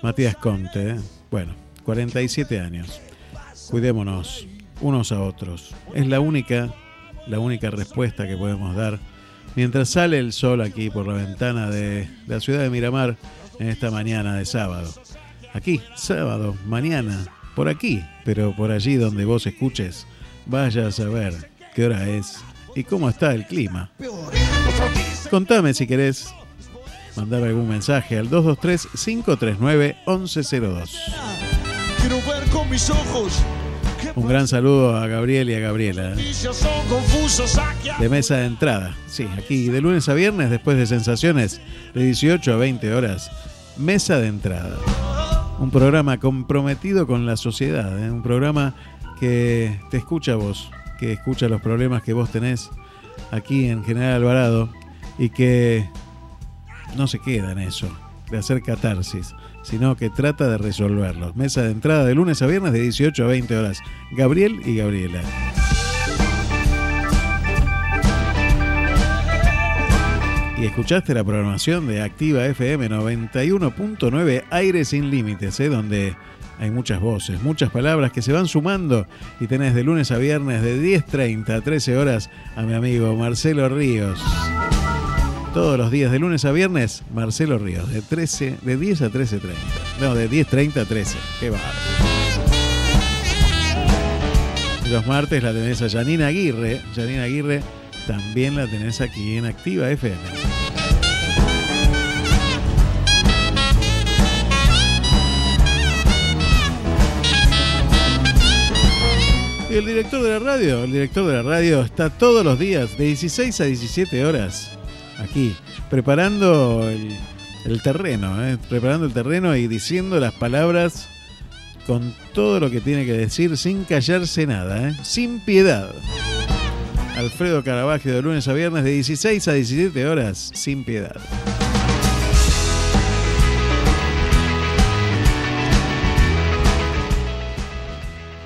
Matías Conte. ¿eh? Bueno, 47 años. Cuidémonos unos a otros. Es la única, la única respuesta que podemos dar mientras sale el sol aquí por la ventana de la ciudad de Miramar en esta mañana de sábado. Aquí, sábado, mañana, por aquí, pero por allí donde vos escuches, vaya a saber qué hora es y cómo está el clima. Contame si querés mandar algún mensaje al 223-539-1102. Quiero ver con mis ojos. Un gran saludo a Gabriel y a Gabriela. ¿eh? De mesa de entrada. Sí, aquí de lunes a viernes, después de sensaciones, de 18 a 20 horas. Mesa de entrada. Un programa comprometido con la sociedad. ¿eh? Un programa que te escucha a vos, que escucha los problemas que vos tenés aquí en General Alvarado y que no se queda en eso, de hacer catarsis, sino que trata de resolverlos. Mesa de entrada de lunes a viernes de 18 a 20 horas. Gabriel y Gabriela. Y escuchaste la programación de Activa FM 91.9 Aire sin Límites, ¿eh? donde hay muchas voces, muchas palabras que se van sumando y tenés de lunes a viernes de 10.30 a 13 horas a mi amigo Marcelo Ríos. Todos los días de lunes a viernes, Marcelo Ríos, de 13, de 10 a 13.30. No, de 10.30 a 13. Qué bárbaro. Los martes la tenés a Janina Aguirre. Janina Aguirre también la tenés aquí en Activa FM. Y el director de la radio, el director de la radio está todos los días de 16 a 17 horas aquí, preparando el, terreno, ¿eh? preparando el terreno y diciendo las palabras con todo lo que tiene que decir sin callarse nada, ¿eh? sin piedad. Alfredo Caravaggio de lunes a viernes de 16 a 17 horas, sin piedad.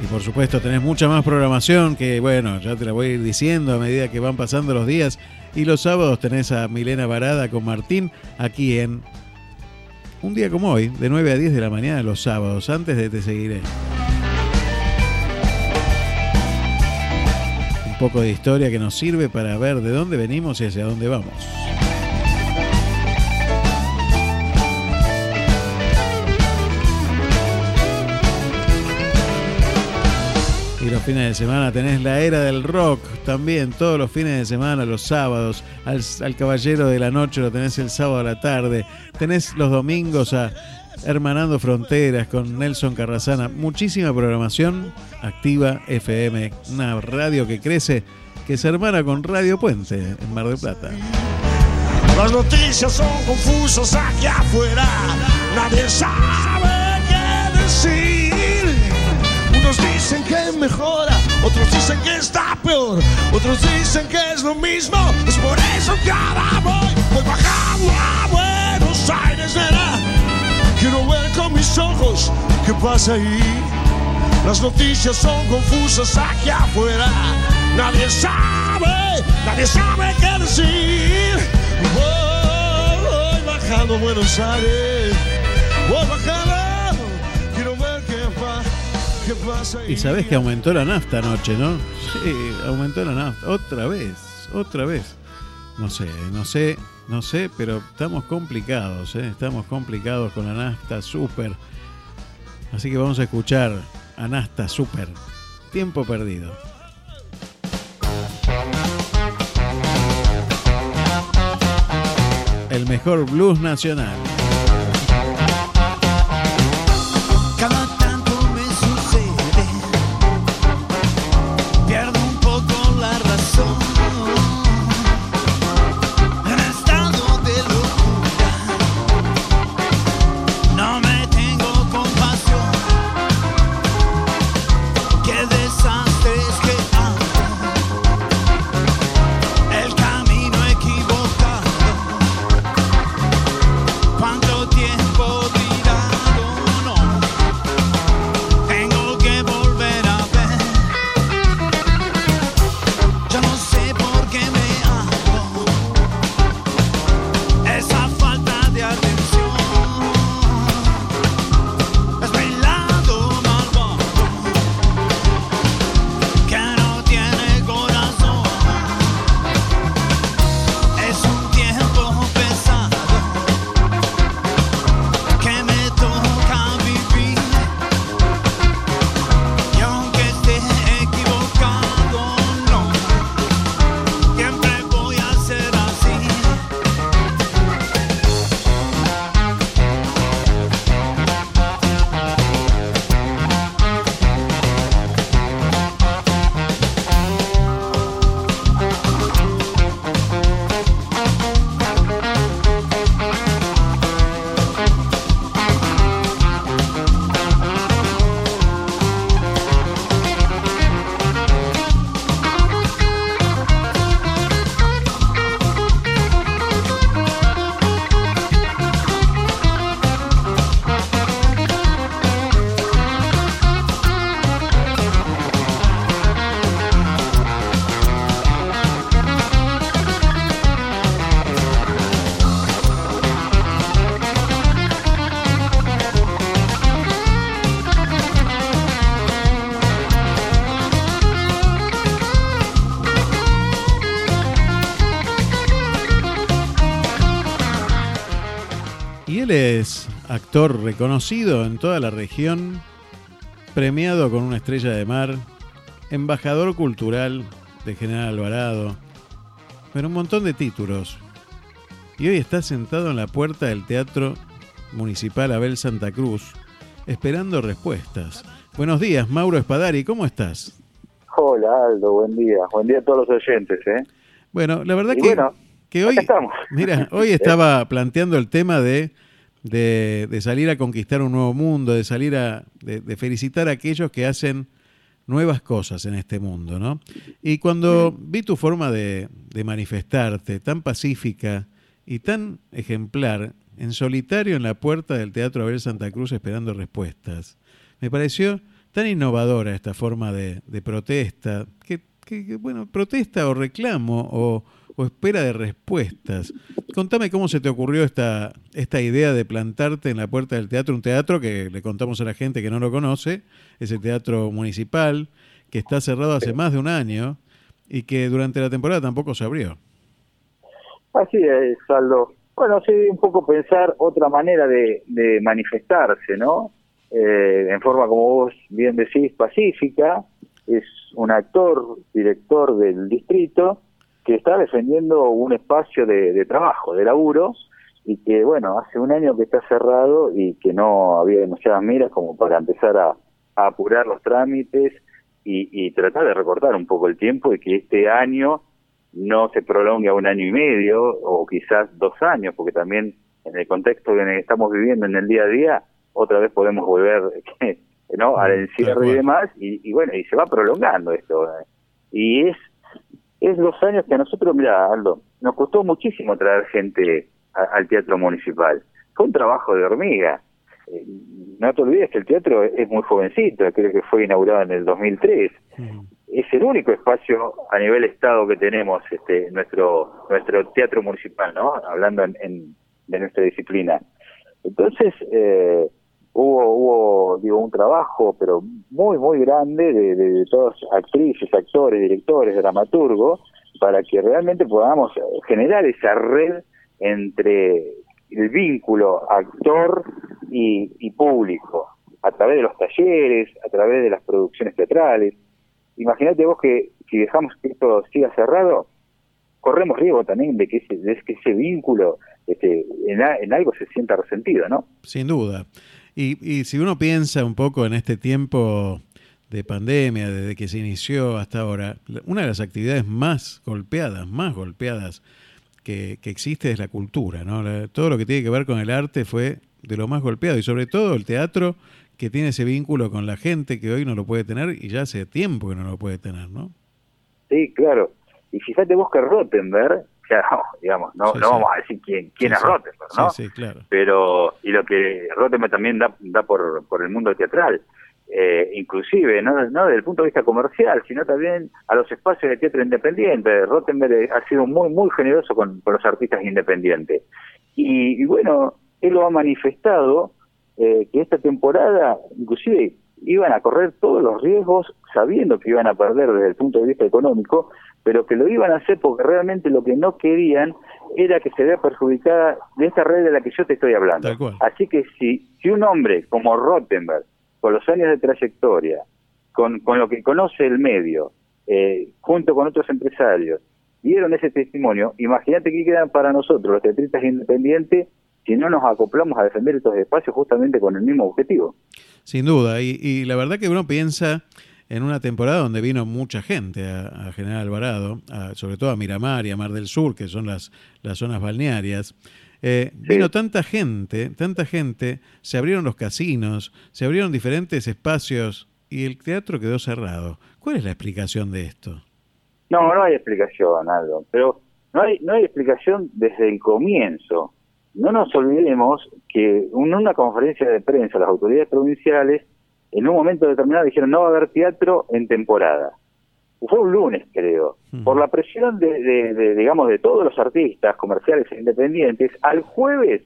Y por supuesto tenés mucha más programación que, bueno, ya te la voy a ir diciendo a medida que van pasando los días. Y los sábados tenés a Milena Varada con Martín aquí en un día como hoy, de 9 a 10 de la mañana los sábados, antes de Te Seguiré. Un poco de historia que nos sirve para ver de dónde venimos y hacia dónde vamos. Y los fines de semana tenés la era del rock también, todos los fines de semana, los sábados. Al, al Caballero de la Noche lo tenés el sábado a la tarde. Tenés los domingos a Hermanando Fronteras con Nelson Carrasana. Muchísima programación activa FM, una radio que crece, que se hermana con Radio Puente en Mar del Plata. Las noticias son confusas aquí afuera. Nadie sabe qué decir. Unos dicen que mejora, otros dicen que está peor, otros dicen que es lo mismo. Es por eso que ahora voy, voy bajando a Buenos Aires, nena. Quiero ver con mis ojos qué pasa ahí. Las noticias son confusas aquí afuera. Nadie sabe, nadie sabe qué decir. Voy, voy bajando a Buenos Aires. Voy bajando. Y sabés que aumentó la nafta anoche, ¿no? Sí, aumentó la nafta. Otra vez, otra vez. No sé, no sé, no sé, pero estamos complicados, ¿eh? Estamos complicados con la nafta super. Así que vamos a escuchar a Super. Tiempo perdido. El mejor blues nacional. Actor reconocido en toda la región, premiado con una estrella de mar, embajador cultural de General Alvarado, pero un montón de títulos. Y hoy está sentado en la puerta del Teatro Municipal Abel Santa Cruz, esperando respuestas. Buenos días, Mauro Espadari, ¿cómo estás? Hola Aldo, buen día. Buen día a todos los oyentes. ¿eh? Bueno, la verdad Y que, bueno, que hoy, estamos. mira, hoy estaba planteando el tema de, de, de salir a conquistar un nuevo mundo, de salir a, de, de felicitar a aquellos que hacen nuevas cosas en este mundo, ¿no? Y cuando vi tu forma de, de manifestarte, tan pacífica y tan ejemplar, en solitario en la puerta del Teatro Abel Santa Cruz esperando respuestas, me pareció tan innovadora esta forma de, de protesta, que, bueno, protesta o reclamo o, o espera de respuestas. Contame cómo se te ocurrió esta, esta idea de plantarte en la puerta del teatro, un teatro que le contamos a la gente que no lo conoce, es el Teatro Municipal, que está cerrado hace más de un año y que durante la temporada tampoco se abrió. Así es, Aldo. Bueno, sí, un poco pensar otra manera de, de manifestarse, ¿no? Eh, en forma, como vos bien decís, pacífica. Es un actor, director del distrito, que está defendiendo un espacio de, de trabajo, de laburo, y que, bueno, hace un año que está cerrado y que no había demasiadas miras como para empezar a, a apurar los trámites y, y tratar de recortar un poco el tiempo y que este año no se prolongue a un año y medio o quizás dos años, porque también en el contexto en el que estamos viviendo en el día a día, otra vez podemos volver ¿no? al encierro y demás, y, y bueno, y se va prolongando esto. ¿eh? Y es, es los años que a nosotros, mira, Aldo, nos costó muchísimo traer gente a- al teatro municipal. Fue un trabajo de hormiga. Eh, No te olvides que el teatro es muy jovencito, creo que fue inaugurado en el 2003 es el único espacio a nivel estado que tenemos este nuestro nuestro teatro municipal no hablando en, en- de nuestra disciplina entonces eh, hubo hubo digo un trabajo pero muy muy grande de, de, de actrices actores directores dramaturgos para que realmente podamos generar esa red entre el vínculo actor y, y público a través de los talleres a través de las producciones teatrales imagínate vos que si dejamos que esto siga cerrado, corremos riesgo también de que ese, de que ese vínculo este, en, a- en algo se sienta resentido, ¿no? Sin duda. Y, y si uno piensa un poco en este tiempo de pandemia, desde que se inició hasta ahora, una de las actividades más golpeadas, más golpeadas que, que existe es la cultura, ¿no? Todo lo que tiene que ver con el arte fue de lo más golpeado y sobre todo el teatro que tiene ese vínculo con la gente que hoy no lo puede tener y ya hace tiempo que no lo puede tener, ¿no? Sí, claro. Y fíjate vos que Rottenberg, no, digamos, no, Sí, no sí. vamos a decir quién, quién Sí, es. Rottenberg, ¿no? Claro. Pero, y lo que Rottenberg también da, da por, por el mundo teatral, eh, inclusive, no, no desde el punto de vista comercial, sino también a los espacios de teatro independiente. Rottenberg ha sido muy, muy generoso con, con los artistas independientes. Y, y bueno, él lo ha manifestado eh, que esta temporada, inclusive, iban a correr todos los riesgos sabiendo que iban a perder desde el punto de vista económico, pero que lo iban a hacer porque realmente lo que no querían era que se vea perjudicada de esta red de la que yo te estoy hablando. Así que si, si un hombre como Rottenberg, con los años de trayectoria, con, con lo que conoce el medio, eh, junto con otros empresarios, dieron ese testimonio, imagínate qué quedan para nosotros, los teatristas independientes, si no nos acoplamos a defender estos espacios justamente con el mismo objetivo. Sin duda, y, y la verdad que uno piensa en una temporada donde vino mucha gente a, a General Alvarado, a- sobre todo a Miramar y a Mar del Sur, que son las, las zonas balnearias. Eh, Vino tanta gente, tanta gente, se abrieron los casinos, se abrieron diferentes espacios y el teatro quedó cerrado. ¿Cuál es la explicación de esto? No, no hay explicación, Aldo, pero no hay, no hay explicación desde el comienzo. No nos olvidemos que en una conferencia de prensa las autoridades provinciales en un momento determinado dijeron no va a haber teatro en temporada. Fue un lunes, creo. Por la presión de, de- de, digamos, de todos los artistas comerciales e independientes, al jueves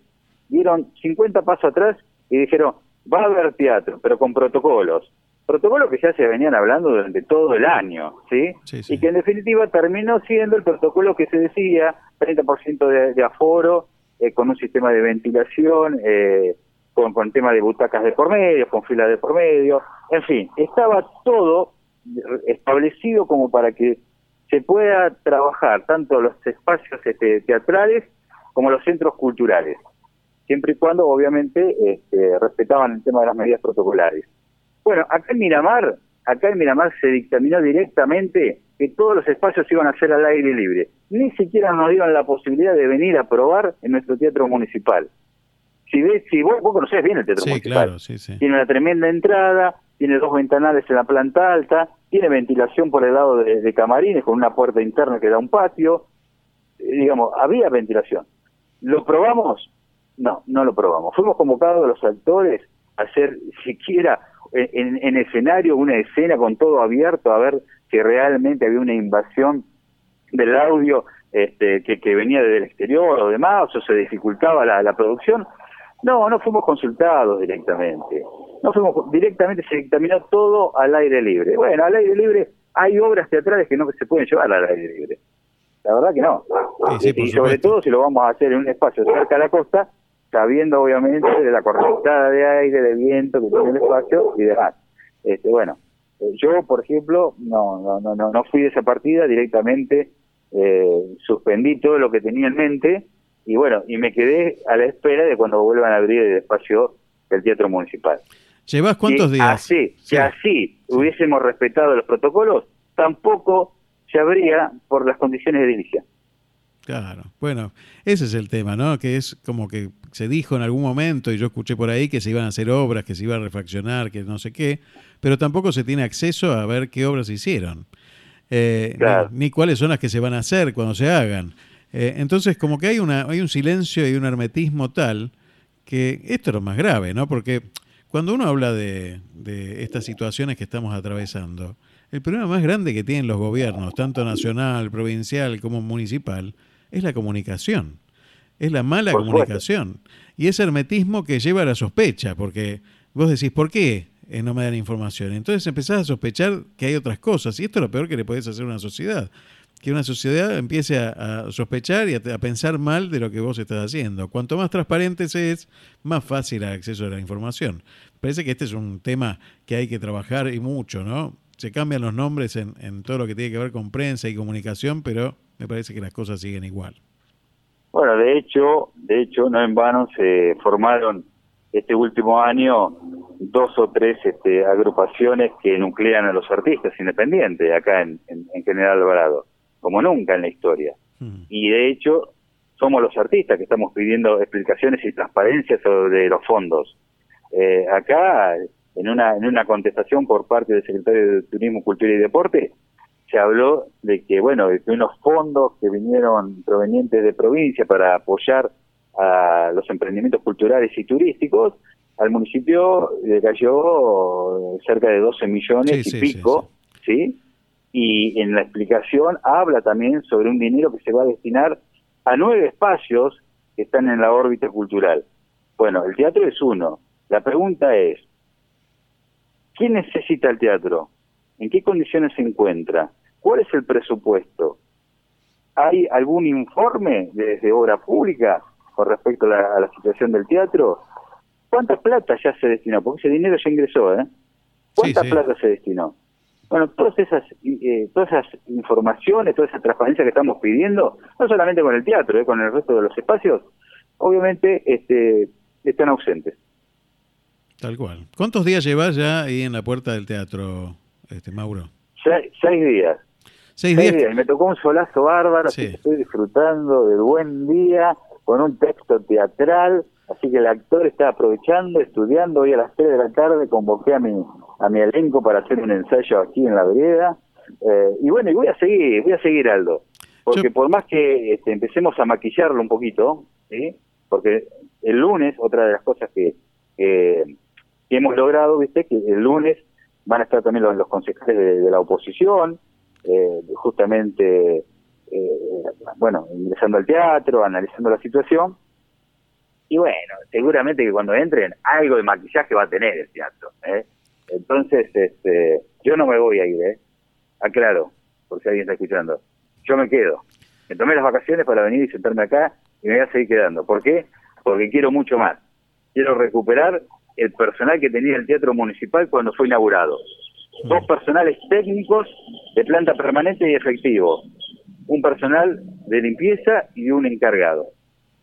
dieron 50 pasos atrás y dijeron va a haber teatro, pero con protocolos. Protocolos que ya se venían hablando durante todo el año, ¿sí? Y que en definitiva terminó siendo el protocolo que se decía, 30% de, de aforo, eh, con un sistema de ventilación, eh, con, con tema de butacas de por medio, con filas de por medio, en fin, estaba todo establecido como para que se pueda trabajar tanto los espacios este, teatrales como los centros culturales, siempre y cuando obviamente este, respetaban el tema de las medidas protocolares. Bueno, acá en Miramar, acá en Miramar se dictaminó directamente que todos los espacios iban a ser al aire libre. Ni siquiera nos dieron la posibilidad de venir a probar en nuestro teatro municipal. Si ves, si vos, vos conocés bien el teatro Sí, municipal, claro, sí, sí. tiene una tremenda entrada, tiene dos ventanales en la planta alta, tiene ventilación por el lado de, de camarines con una puerta interna que da a un patio. Eh, digamos, había ventilación. ¿Lo probamos? No, no lo probamos. Fuimos convocados los actores a hacer siquiera en, en- en escenario una escena con todo abierto a ver si realmente había una invasión del audio este, que, que venía desde el exterior o demás, o se dificultaba la, la producción. No, no fuimos consultados directamente. No fuimos directamente, se dictaminó todo al aire libre. Bueno, al aire libre hay obras teatrales que no se pueden llevar al aire libre. La verdad que no. Sí, sí, por y sobre todo si lo vamos a hacer en un espacio cerca de la costa, sabiendo obviamente de la correntada de aire, de viento que tiene el espacio y demás. Este, bueno, eh, yo por ejemplo no, no, no, no, no fui de esa partida directamente, eh, suspendí todo lo que tenía en mente y bueno, y me quedé a la espera de cuando vuelvan a abrir el espacio del Teatro Municipal. ¿Llevas cuántos Si días? Así, si así hubiésemos respetado los protocolos, tampoco se abría por las condiciones de edilicia. Claro, bueno, ese es el tema, ¿no? Que es como que se dijo en algún momento, y yo escuché por ahí que se iban a hacer obras, que se iba a refaccionar, que no sé qué, pero tampoco se tiene acceso a ver qué obras se hicieron, Eh, ni cuáles son las que se van a hacer cuando se hagan. Eh, entonces, como que hay, una, hay un silencio y un hermetismo tal que esto es lo más grave, ¿no? Porque cuando uno habla de, de estas situaciones que estamos atravesando, el problema más grande que tienen los gobiernos, tanto nacional, provincial como municipal, es la comunicación. Es la mala comunicación. Y ese hermetismo que lleva a la sospecha, porque vos decís, ¿por qué eh, no me dan información? Entonces empezás a sospechar que hay otras cosas. Y esto es lo peor que le podés hacer a una sociedad. Que una sociedad empiece a, sospechar y a, pensar mal de lo que vos estás haciendo. Cuanto más transparente se es, más fácil el acceso a la información. Parece que este es un tema que hay que trabajar y mucho, ¿no? Se cambian los nombres en, en todo lo que tiene que ver con prensa y comunicación, pero me parece que las cosas siguen igual. Bueno, de hecho, de hecho, no en vano se formaron este último año dos o tres este, agrupaciones que nuclean a los artistas independientes acá en- en General Alvarado, como nunca en la historia. Y de hecho, somos los artistas que estamos pidiendo explicaciones y transparencia sobre los fondos. Eh, acá, en una, en una contestación por parte del secretario de Turismo, Cultura y Deporte, se habló de que, bueno, de que unos fondos que vinieron provenientes de provincia para apoyar a los emprendimientos culturales y turísticos, al municipio le cayó cerca de 12 millones Sí, y sí, pico, ¿sí? Y en la explicación habla también sobre un dinero que se va a destinar a nueve espacios que están en la órbita cultural. Bueno, el teatro es uno. La pregunta es, ¿quién necesita el teatro? ¿En qué condiciones se encuentra? ¿Cuál es el presupuesto? ¿Hay algún informe desde obra pública con respecto a la, a la situación del teatro? ¿Cuánta plata ya se destinó? Porque ese dinero ya ingresó, ¿eh? ¿Cuánta Sí, sí. plata se destinó? Bueno, todas esas, eh, todas esas informaciones, toda esa transparencia que estamos pidiendo, no solamente con el teatro, eh, con el resto de los espacios, obviamente este, están ausentes. Tal cual. ¿Cuántos días llevas ya ahí en la puerta del teatro, este Mauro? Seis, seis días. Seis días. Y me tocó un solazo bárbaro, que estoy disfrutando del buen día, con un texto teatral, así que el actor está aprovechando, estudiando, hoy a las 3 de la tarde convoqué a mi, a mi elenco para hacer un ensayo aquí en la vereda, eh, y bueno, y voy a seguir, voy a seguir Aldo, porque por más que este, empecemos a maquillarlo un poquito, ¿sí? porque el lunes, otra de las cosas que, que, que hemos logrado, viste, que el lunes van a estar también los, los concejales de, de la oposición, eh, justamente, eh, bueno, ingresando al teatro, analizando la situación. Y bueno, seguramente que cuando entren, algo de maquillaje va a tener el teatro. ¿eh? Entonces, este, yo no me voy a ir, ¿eh? Aclaro, por si alguien está escuchando. Yo me quedo. Me tomé las vacaciones para venir y sentarme acá y me voy a seguir quedando. ¿Por qué? Porque quiero mucho más. Quiero recuperar el personal que tenía el Teatro Municipal cuando fue inaugurado. Dos personales técnicos de planta permanente y efectivo. Un personal de limpieza y un encargado.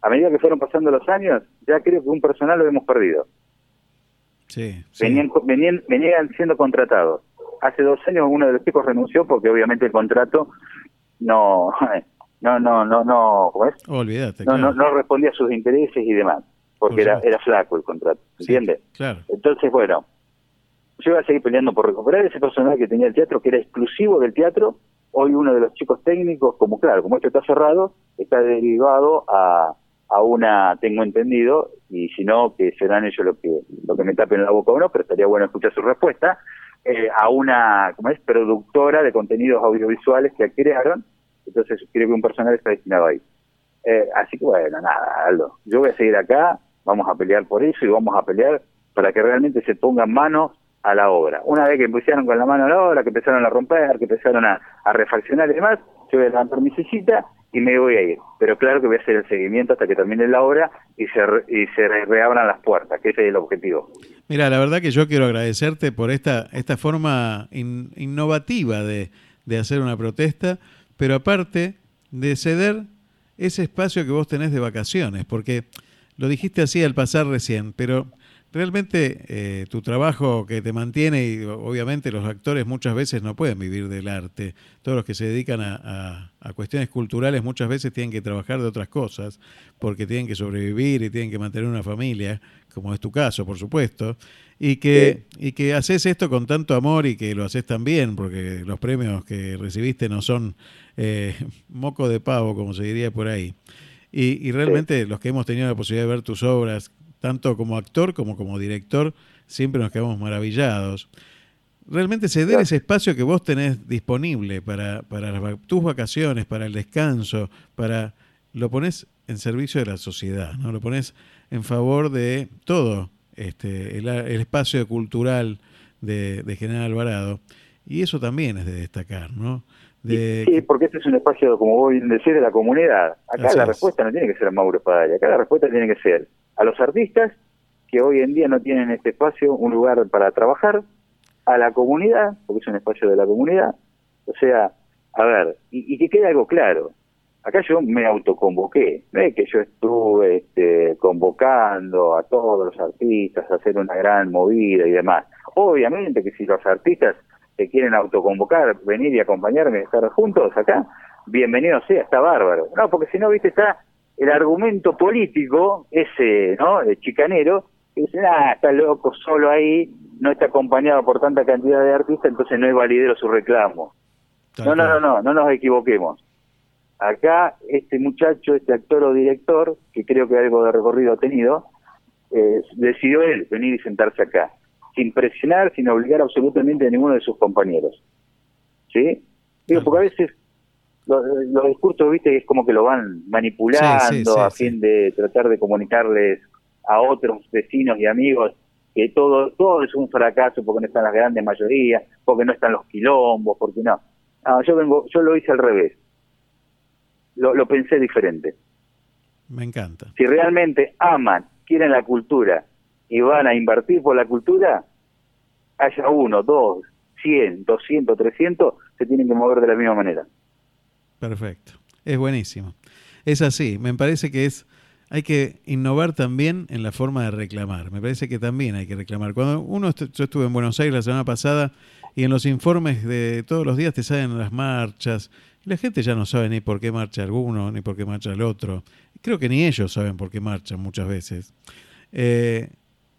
A medida que fueron pasando los años, ya creo que un personal lo hemos perdido. Sí, Venían, venían, venían siendo contratados. Hace dos años uno de los chicos renunció porque obviamente el contrato no, no, no, no, no, ¿cómo es? Olvídate. no, claro. no, no respondía a sus intereses y demás, porque Por era, era flaco el contrato, ¿entiendes? Claro. Entonces, bueno, yo iba a seguir peleando por recuperar ese personal que tenía el teatro, que era exclusivo del teatro. Hoy uno de los chicos técnicos, como claro, como esto está cerrado, está derivado a, a una, tengo entendido, y si no, que serán ellos lo que, lo que me tapen la boca o no, pero estaría bueno escuchar su respuesta, eh, a una, como es, productora de contenidos audiovisuales que crearon, entonces creo que un personal está destinado ahí. Eh, así que bueno, nada, Aldo, yo voy a seguir acá, vamos a pelear por eso y vamos a pelear para que realmente se pongan manos a la obra. Una vez que empezaron con la mano a la obra, que empezaron a romper, que empezaron a, refaccionar y demás, yo voy a levantar mi y me voy a ir. Pero claro que voy a hacer el seguimiento hasta que termine la obra y se, y se re- reabran las puertas, que ese es el objetivo. Mira, la verdad que yo quiero agradecerte por esta, esta forma in- innovativa de, de hacer una protesta, pero aparte de ceder ese espacio que vos tenés de vacaciones, porque lo dijiste así al pasar recién, pero realmente eh, tu trabajo que te mantiene, y obviamente los actores muchas veces no pueden vivir del arte, todos los que se dedican a, a- a cuestiones culturales muchas veces tienen que trabajar de otras cosas, porque tienen que sobrevivir y tienen que mantener una familia, como es tu caso, por supuesto, y que, y que haces esto con tanto amor y que lo haces tan bien, porque los premios que recibiste no son eh, moco de pavo, como se diría por ahí. Y, y realmente los que hemos tenido la posibilidad de ver tus obras, tanto como actor como como director, siempre nos quedamos maravillados. Realmente ceder ese espacio que vos tenés disponible para, para las tus vacaciones, para el descanso, para lo pones en servicio de la sociedad, ¿no? Lo pones en favor de todo este, el, el espacio cultural de, de General Alvarado. Y eso también es de destacar, ¿no? De, Sí, porque este es un espacio, como vos bien decís, de la comunidad. Acá Así la es. respuesta no tiene que ser a Mauro Espadaya, acá la respuesta tiene que ser a los artistas que hoy en día no tienen este espacio, un lugar para trabajar, a la comunidad, porque es un espacio de la comunidad. O sea, a ver, y, que quede algo claro. Acá yo me autoconvoqué, no es que yo estuve este, convocando a todos los artistas a hacer una gran movida y demás. Obviamente que si los artistas se quieren autoconvocar, venir y acompañarme, estar juntos acá, bienvenido sea, está bárbaro. No, porque si no, viste, está el argumento político, ese, ¿no? El chicanero, que dice, ah, está loco, solo ahí, no está acompañado por tanta cantidad de artistas, entonces no es validero su reclamo. No, no, no, no, no nos equivoquemos. Acá este muchacho, este actor o director, que creo que algo de recorrido ha tenido, eh, decidió él venir y sentarse acá, sin presionar, sin obligar absolutamente a ninguno de sus compañeros. ¿Sí? Digo, porque a veces los, los discursos, viste, es como que lo van manipulando Sí, sí, sí, a fin de tratar de comunicarles a otros vecinos y amigos que todo todo es un fracaso porque no están las grandes mayorías, porque no están los quilombos, porque no. No, yo vengo, yo lo hice al revés. Lo, lo pensé diferente. Me encanta. Si realmente aman, quieren la cultura y van a invertir por la cultura, haya uno, dos, cien, doscientos, trescientos, se tienen que mover de la misma manera. Perfecto. Es buenísimo. Es así. Me parece que es. Hay que innovar también en la forma de reclamar. Me parece que también hay que reclamar. Cuando uno, yo estuve en Buenos Aires la semana pasada y en los informes de todos los días te salen las marchas. La gente ya no sabe ni por qué marcha alguno, ni por qué marcha el otro. Creo que ni ellos saben por qué marchan muchas veces. Eh,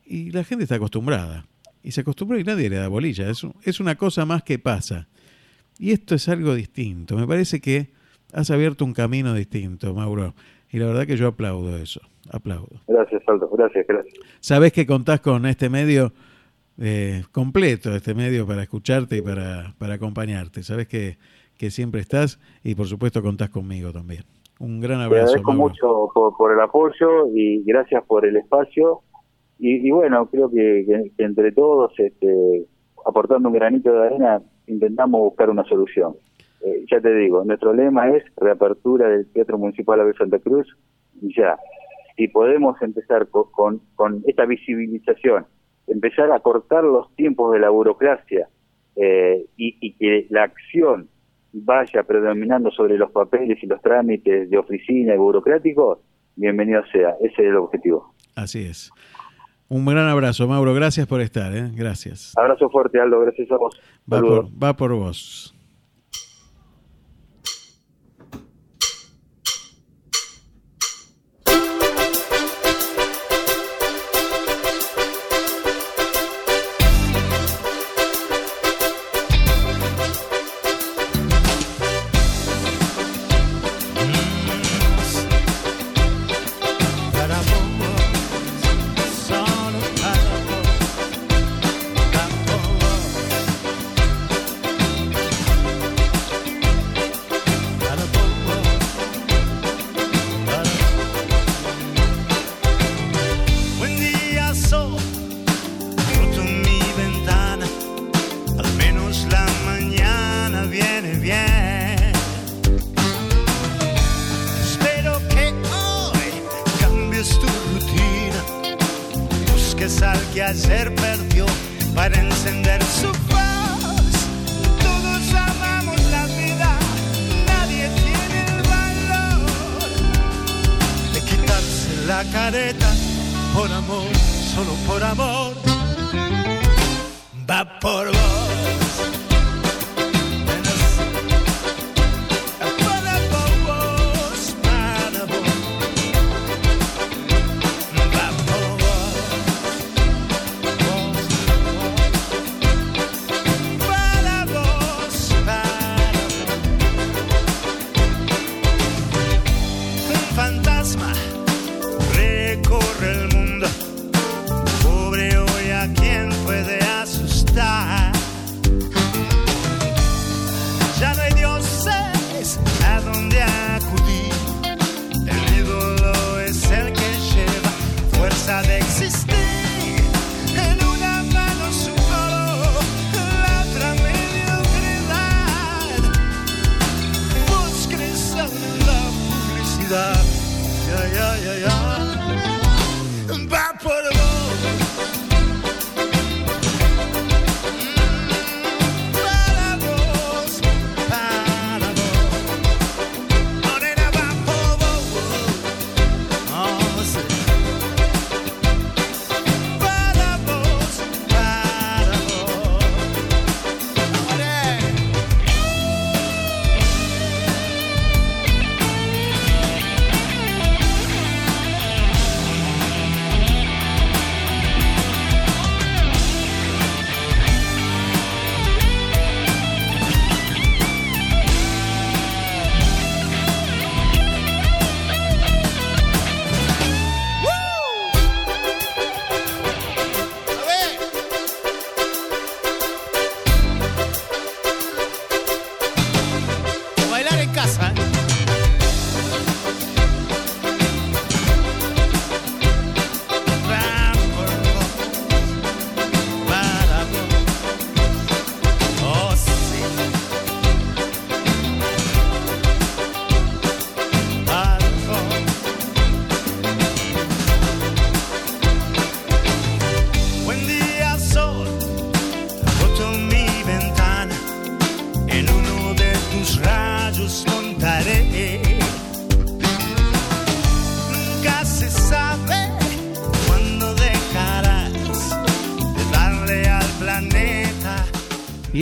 y la gente está acostumbrada. Y se acostumbró y nadie le da bolilla. Es una cosa más que pasa. Y esto es algo distinto. Me parece que has abierto un camino distinto, Mauro. Y la verdad que yo aplaudo eso. Aplaudo. Gracias, Aldo. Gracias, gracias. Sabés que contás con este medio eh, completo, este medio para escucharte y para, para acompañarte. Sabés que, que siempre estás y por supuesto contás conmigo también. Un gran Te abrazo, agradezco Mauro. mucho por, por el apoyo y gracias por el espacio. Y, y bueno, creo que, que- que entre todos, este, aportando un granito de arena, intentamos buscar una solución. Eh, ya te digo, nuestro lema es reapertura del Teatro Municipal Abel Santa Cruz ya. Si podemos empezar co- con, con, esta visibilización, empezar a cortar los tiempos de la burocracia eh, y, y que la acción vaya predominando sobre los papeles y los trámites de oficina y burocráticos, bienvenido sea. Ese es el objetivo. Así es. Un gran abrazo, Mauro. Gracias por estar. ¿eh? Gracias. Abrazo fuerte, Aldo. Gracias a vos. Va Saludos. por, va por vos. Amor, solo por amor. Va por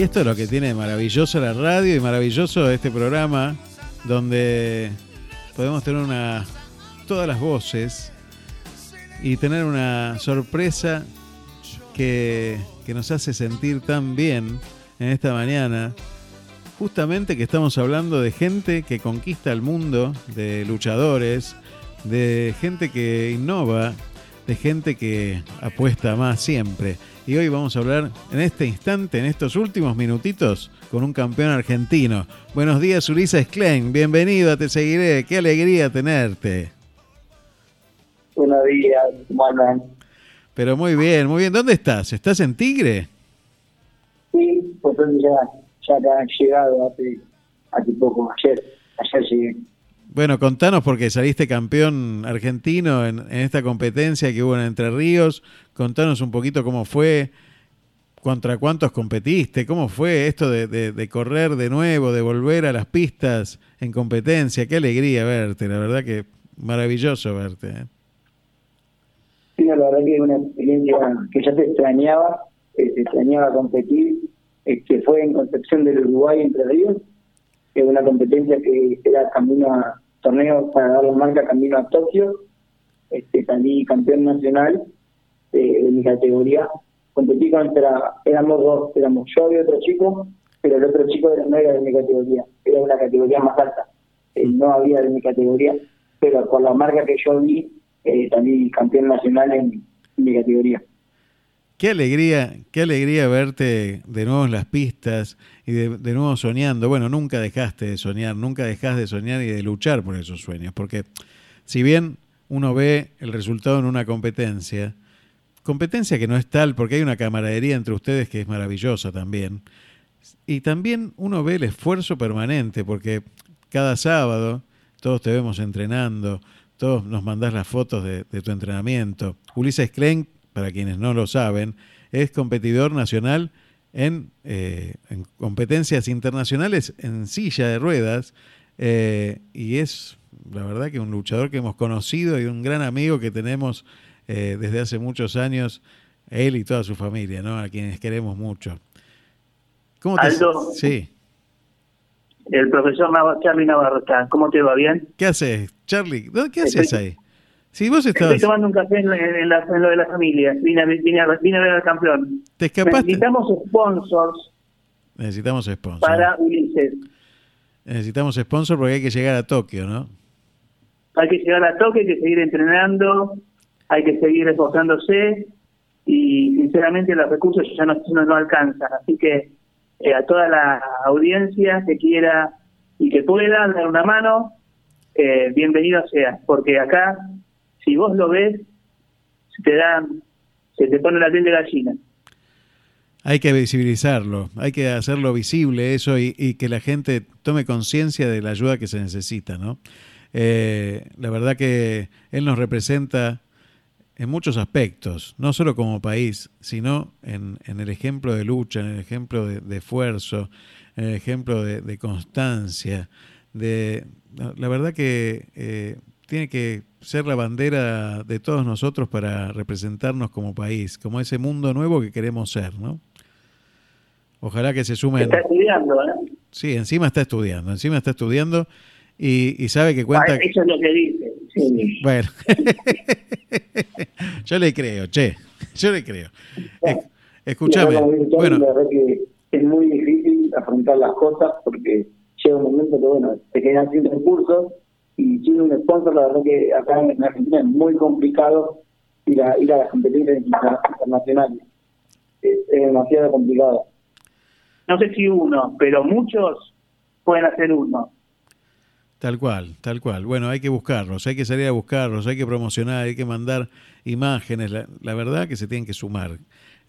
esto es lo que tiene de maravilloso la radio y maravilloso este programa, donde podemos tener una todas las voces y tener una sorpresa que, que nos hace sentir tan bien en esta mañana. Justamente que estamos hablando de gente que conquista el mundo, de luchadores, de gente que innova, de gente que apuesta más siempre. Y hoy vamos a hablar en este instante, en estos últimos minutitos, con un campeón argentino. Buenos días, Ulises Klein. Bienvenido a Te Seguiré. Qué alegría tenerte. Buenos días, ¿cómo andan? Pero muy bien, muy bien. ¿Dónde estás? ¿Estás en Tigre? Sí, pues ya, ya te han llegado hace, hace poco, ayer, ayer llegué. Bueno, contanos porque saliste campeón argentino en, en esta competencia que hubo en Entre Ríos. Contanos un poquito cómo fue, contra cuántos competiste, cómo fue esto de, de- de correr de nuevo, de volver a las pistas en competencia. Qué alegría verte, la verdad que maravilloso verte. ¿eh? Sí, la verdad que es una experiencia que ya te extrañaba, te extrañaba competir, que fue en Concepción del Uruguay, Entre Ríos, que es una competencia que era camino a torneo para dar la marca camino a Tokio, este, salí campeón nacional de mi categoría, competí contra, éramos dos, éramos yo y otro chico, pero el otro chico era- no era de mi categoría, era una categoría más alta, Eh, no había de mi categoría, pero por la marca que yo vi, eh, salí campeón nacional en mi categoría. Qué alegría, qué alegría verte de nuevo en las pistas y de, de nuevo soñando. Bueno, nunca dejaste de soñar, nunca dejás de soñar y de luchar por esos sueños, porque si bien uno ve el resultado en una competencia, competencia que no es tal porque hay una camaradería entre ustedes que es maravillosa también, y también uno ve el esfuerzo permanente, porque cada sábado todos te vemos entrenando, todos nos mandás las fotos de, tu entrenamiento. Ulises Klein, para quienes no lo saben, es competidor nacional en, eh, en competencias internacionales en silla de ruedas eh, y es la verdad que un luchador que hemos conocido y un gran amigo que tenemos eh, desde hace muchos años, él y toda su familia, ¿no? a quienes queremos mucho. ¿Cómo te Aldo. Sí. El profesor Nav- Charlie Navarro está. ¿Cómo te va? ¿Bien? ¿Qué haces, Charlie? ¿Dó- ¿Qué Estoy- haces ahí? Si vos Estoy estabas... tomando un café en, en la- en lo de la familia. Vine, a- vine, a, vine a ver al campeón. Te escapaste. Necesitamos sponsors Necesitamos sponsor. para Ulises. Necesitamos sponsor porque hay que llegar a Tokio, ¿no? Hay que llegar a toque, hay que seguir entrenando, hay que seguir esforzándose y sinceramente los recursos ya no, no, alcanzan. Así que eh, a toda la audiencia que quiera y que pueda dar una mano, eh, bienvenido sea, porque acá, si vos lo ves, se te da, se te pone la piel de gallina. Hay que visibilizarlo, hay que hacerlo visible eso y, y que la gente tome conciencia de la ayuda que se necesita, ¿no? Eh, la verdad que él nos representa en muchos aspectos, no solo como país, sino en, en el ejemplo de lucha, en el ejemplo de, de esfuerzo, en el ejemplo de, de constancia. De, la- verdad que eh, tiene que ser la bandera de todos nosotros para representarnos como país, como ese mundo nuevo que queremos ser, ¿no? Ojalá que se sumen. Está estudiando, ¿eh? Sí, encima está estudiando, encima está estudiando y, y sabe que cuenta. Ah, Eso es lo que dice. Sí. Bueno, yo le creo, che, yo le creo. Escúchame, bueno, la verdad que es muy difícil afrontar las cosas porque llega un momento que, bueno, te quedan sin recursos y sin un sponsor, la verdad que acá en Argentina es muy complicado ir a, ir a las competencias interna- internacionales. Es, es demasiado complicado. No sé si uno, pero muchos pueden hacer uno. Tal cual, tal cual. Bueno, hay que buscarlos, hay que salir a buscarlos, hay que promocionar, hay que mandar imágenes. La, la verdad que se tienen que sumar.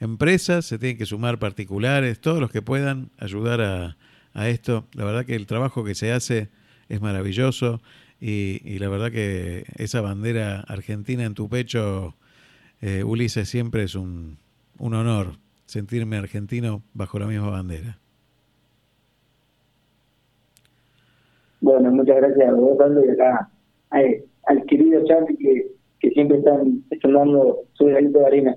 Empresas, se tienen que sumar particulares, todos los que puedan ayudar a, a esto. La verdad que el trabajo que se hace es maravilloso y, y la verdad que esa bandera argentina en tu pecho, eh, Ulises, siempre es un, un honor sentirme argentino bajo la misma bandera. Bueno, muchas gracias a vos, Aldo, y acá eh, al querido Charlie que, que siempre están, están dando su granito de arena.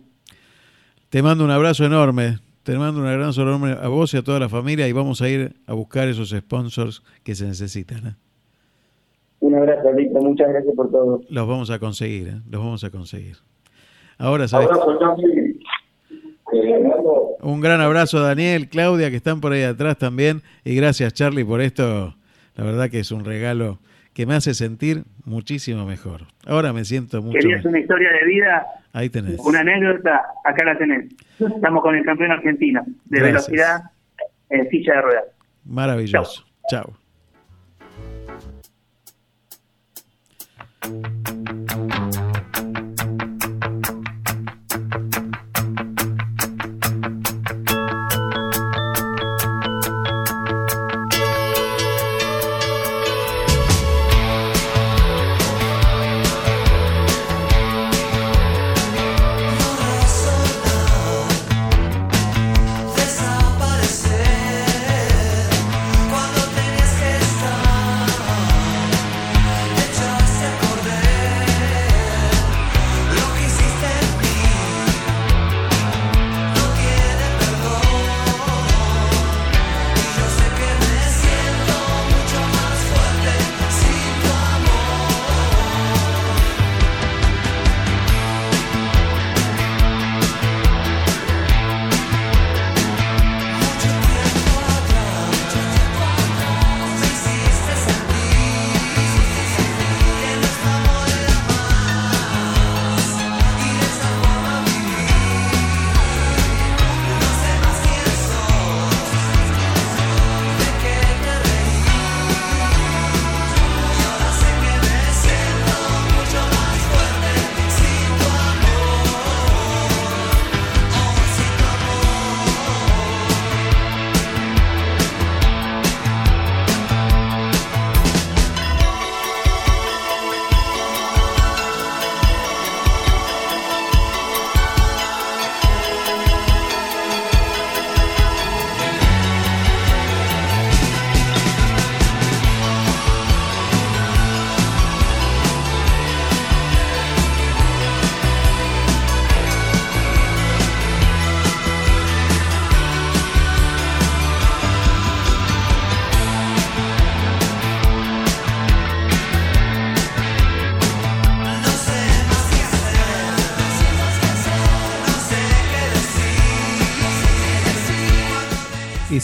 Te mando un abrazo enorme. Te mando un abrazo enorme a vos y a toda la familia y vamos a ir a buscar esos sponsors que se necesitan. ¿eh? Un abrazo, Alito, muchas gracias por todo. Los vamos a conseguir, ¿eh? los vamos a conseguir. Ahora, ¿sabes? Abrazo. Eh, Un gran abrazo a Daniel, Claudia, que están por ahí atrás también. Y gracias, Charlie, por esto. La verdad que es un regalo que me hace sentir muchísimo mejor. Ahora me siento mucho ¿Querías mejor. una historia de vida? Ahí tenés. Una anécdota, acá la tenés. Estamos con el campeón argentino de Gracias. velocidad en silla de ruedas. Maravilloso. Chao.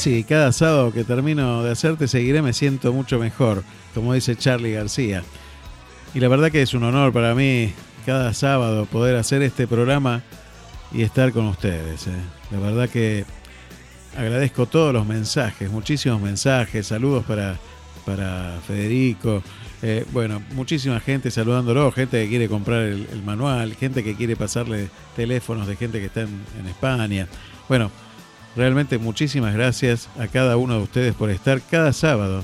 Sí, cada sábado que termino de hacerte seguiré me siento mucho mejor, como dice Charlie García. Y la verdad que es un honor para mí cada sábado poder hacer este programa y estar con ustedes. ¿eh? La verdad que agradezco todos los mensajes, muchísimos mensajes, saludos para, para Federico. eh, bueno, muchísima gente saludándolo, gente que quiere comprar el, el manual, gente que quiere pasarle teléfonos de gente que está en, en España. Bueno, realmente muchísimas gracias a cada uno de ustedes por estar cada sábado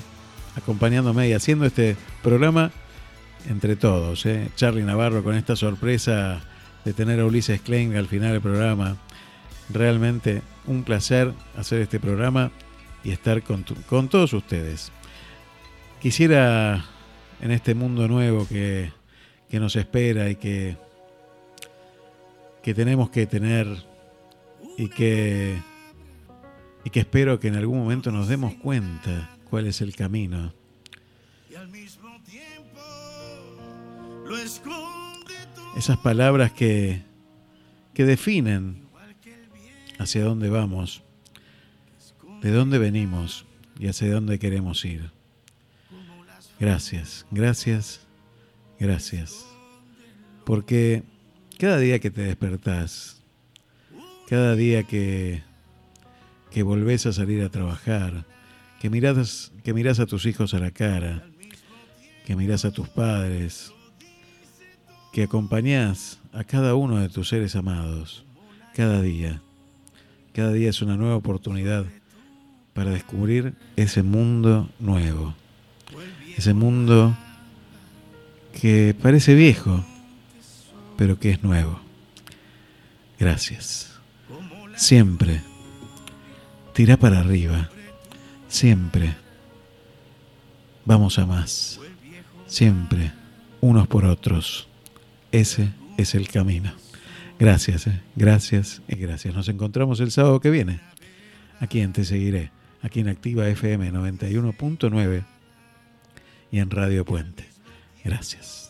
acompañándome y haciendo este programa entre todos. ¿eh? Charlie Navarro con esta sorpresa de tener a Ulises Klein al final del programa. Realmente un placer hacer este programa y estar con, todos ustedes. Quisiera en este mundo nuevo que, que nos espera y que, que tenemos que tener y que, y que espero que en algún momento nos demos cuenta cuál es el camino. Esas palabras que, que definen hacia dónde vamos, de dónde venimos y hacia dónde queremos ir. Gracias, gracias, gracias. Porque cada día que te despertás, cada día que, que volvés a salir a trabajar, que mirás, que a tus hijos a la cara, que mirás a tus padres, que acompañás a cada uno de tus seres amados, cada día. Cada día es una nueva oportunidad para descubrir ese mundo nuevo. Ese mundo que parece viejo, pero que es nuevo. Gracias. Siempre. Tira para arriba. Siempre. Vamos a más. Siempre. Unos por otros. Ese es el camino. Gracias, eh. gracias y gracias. Nos encontramos el sábado que viene. Aquí en Te Seguiré. Aquí en Activa FM 91.9 y en Radio Puente. Gracias.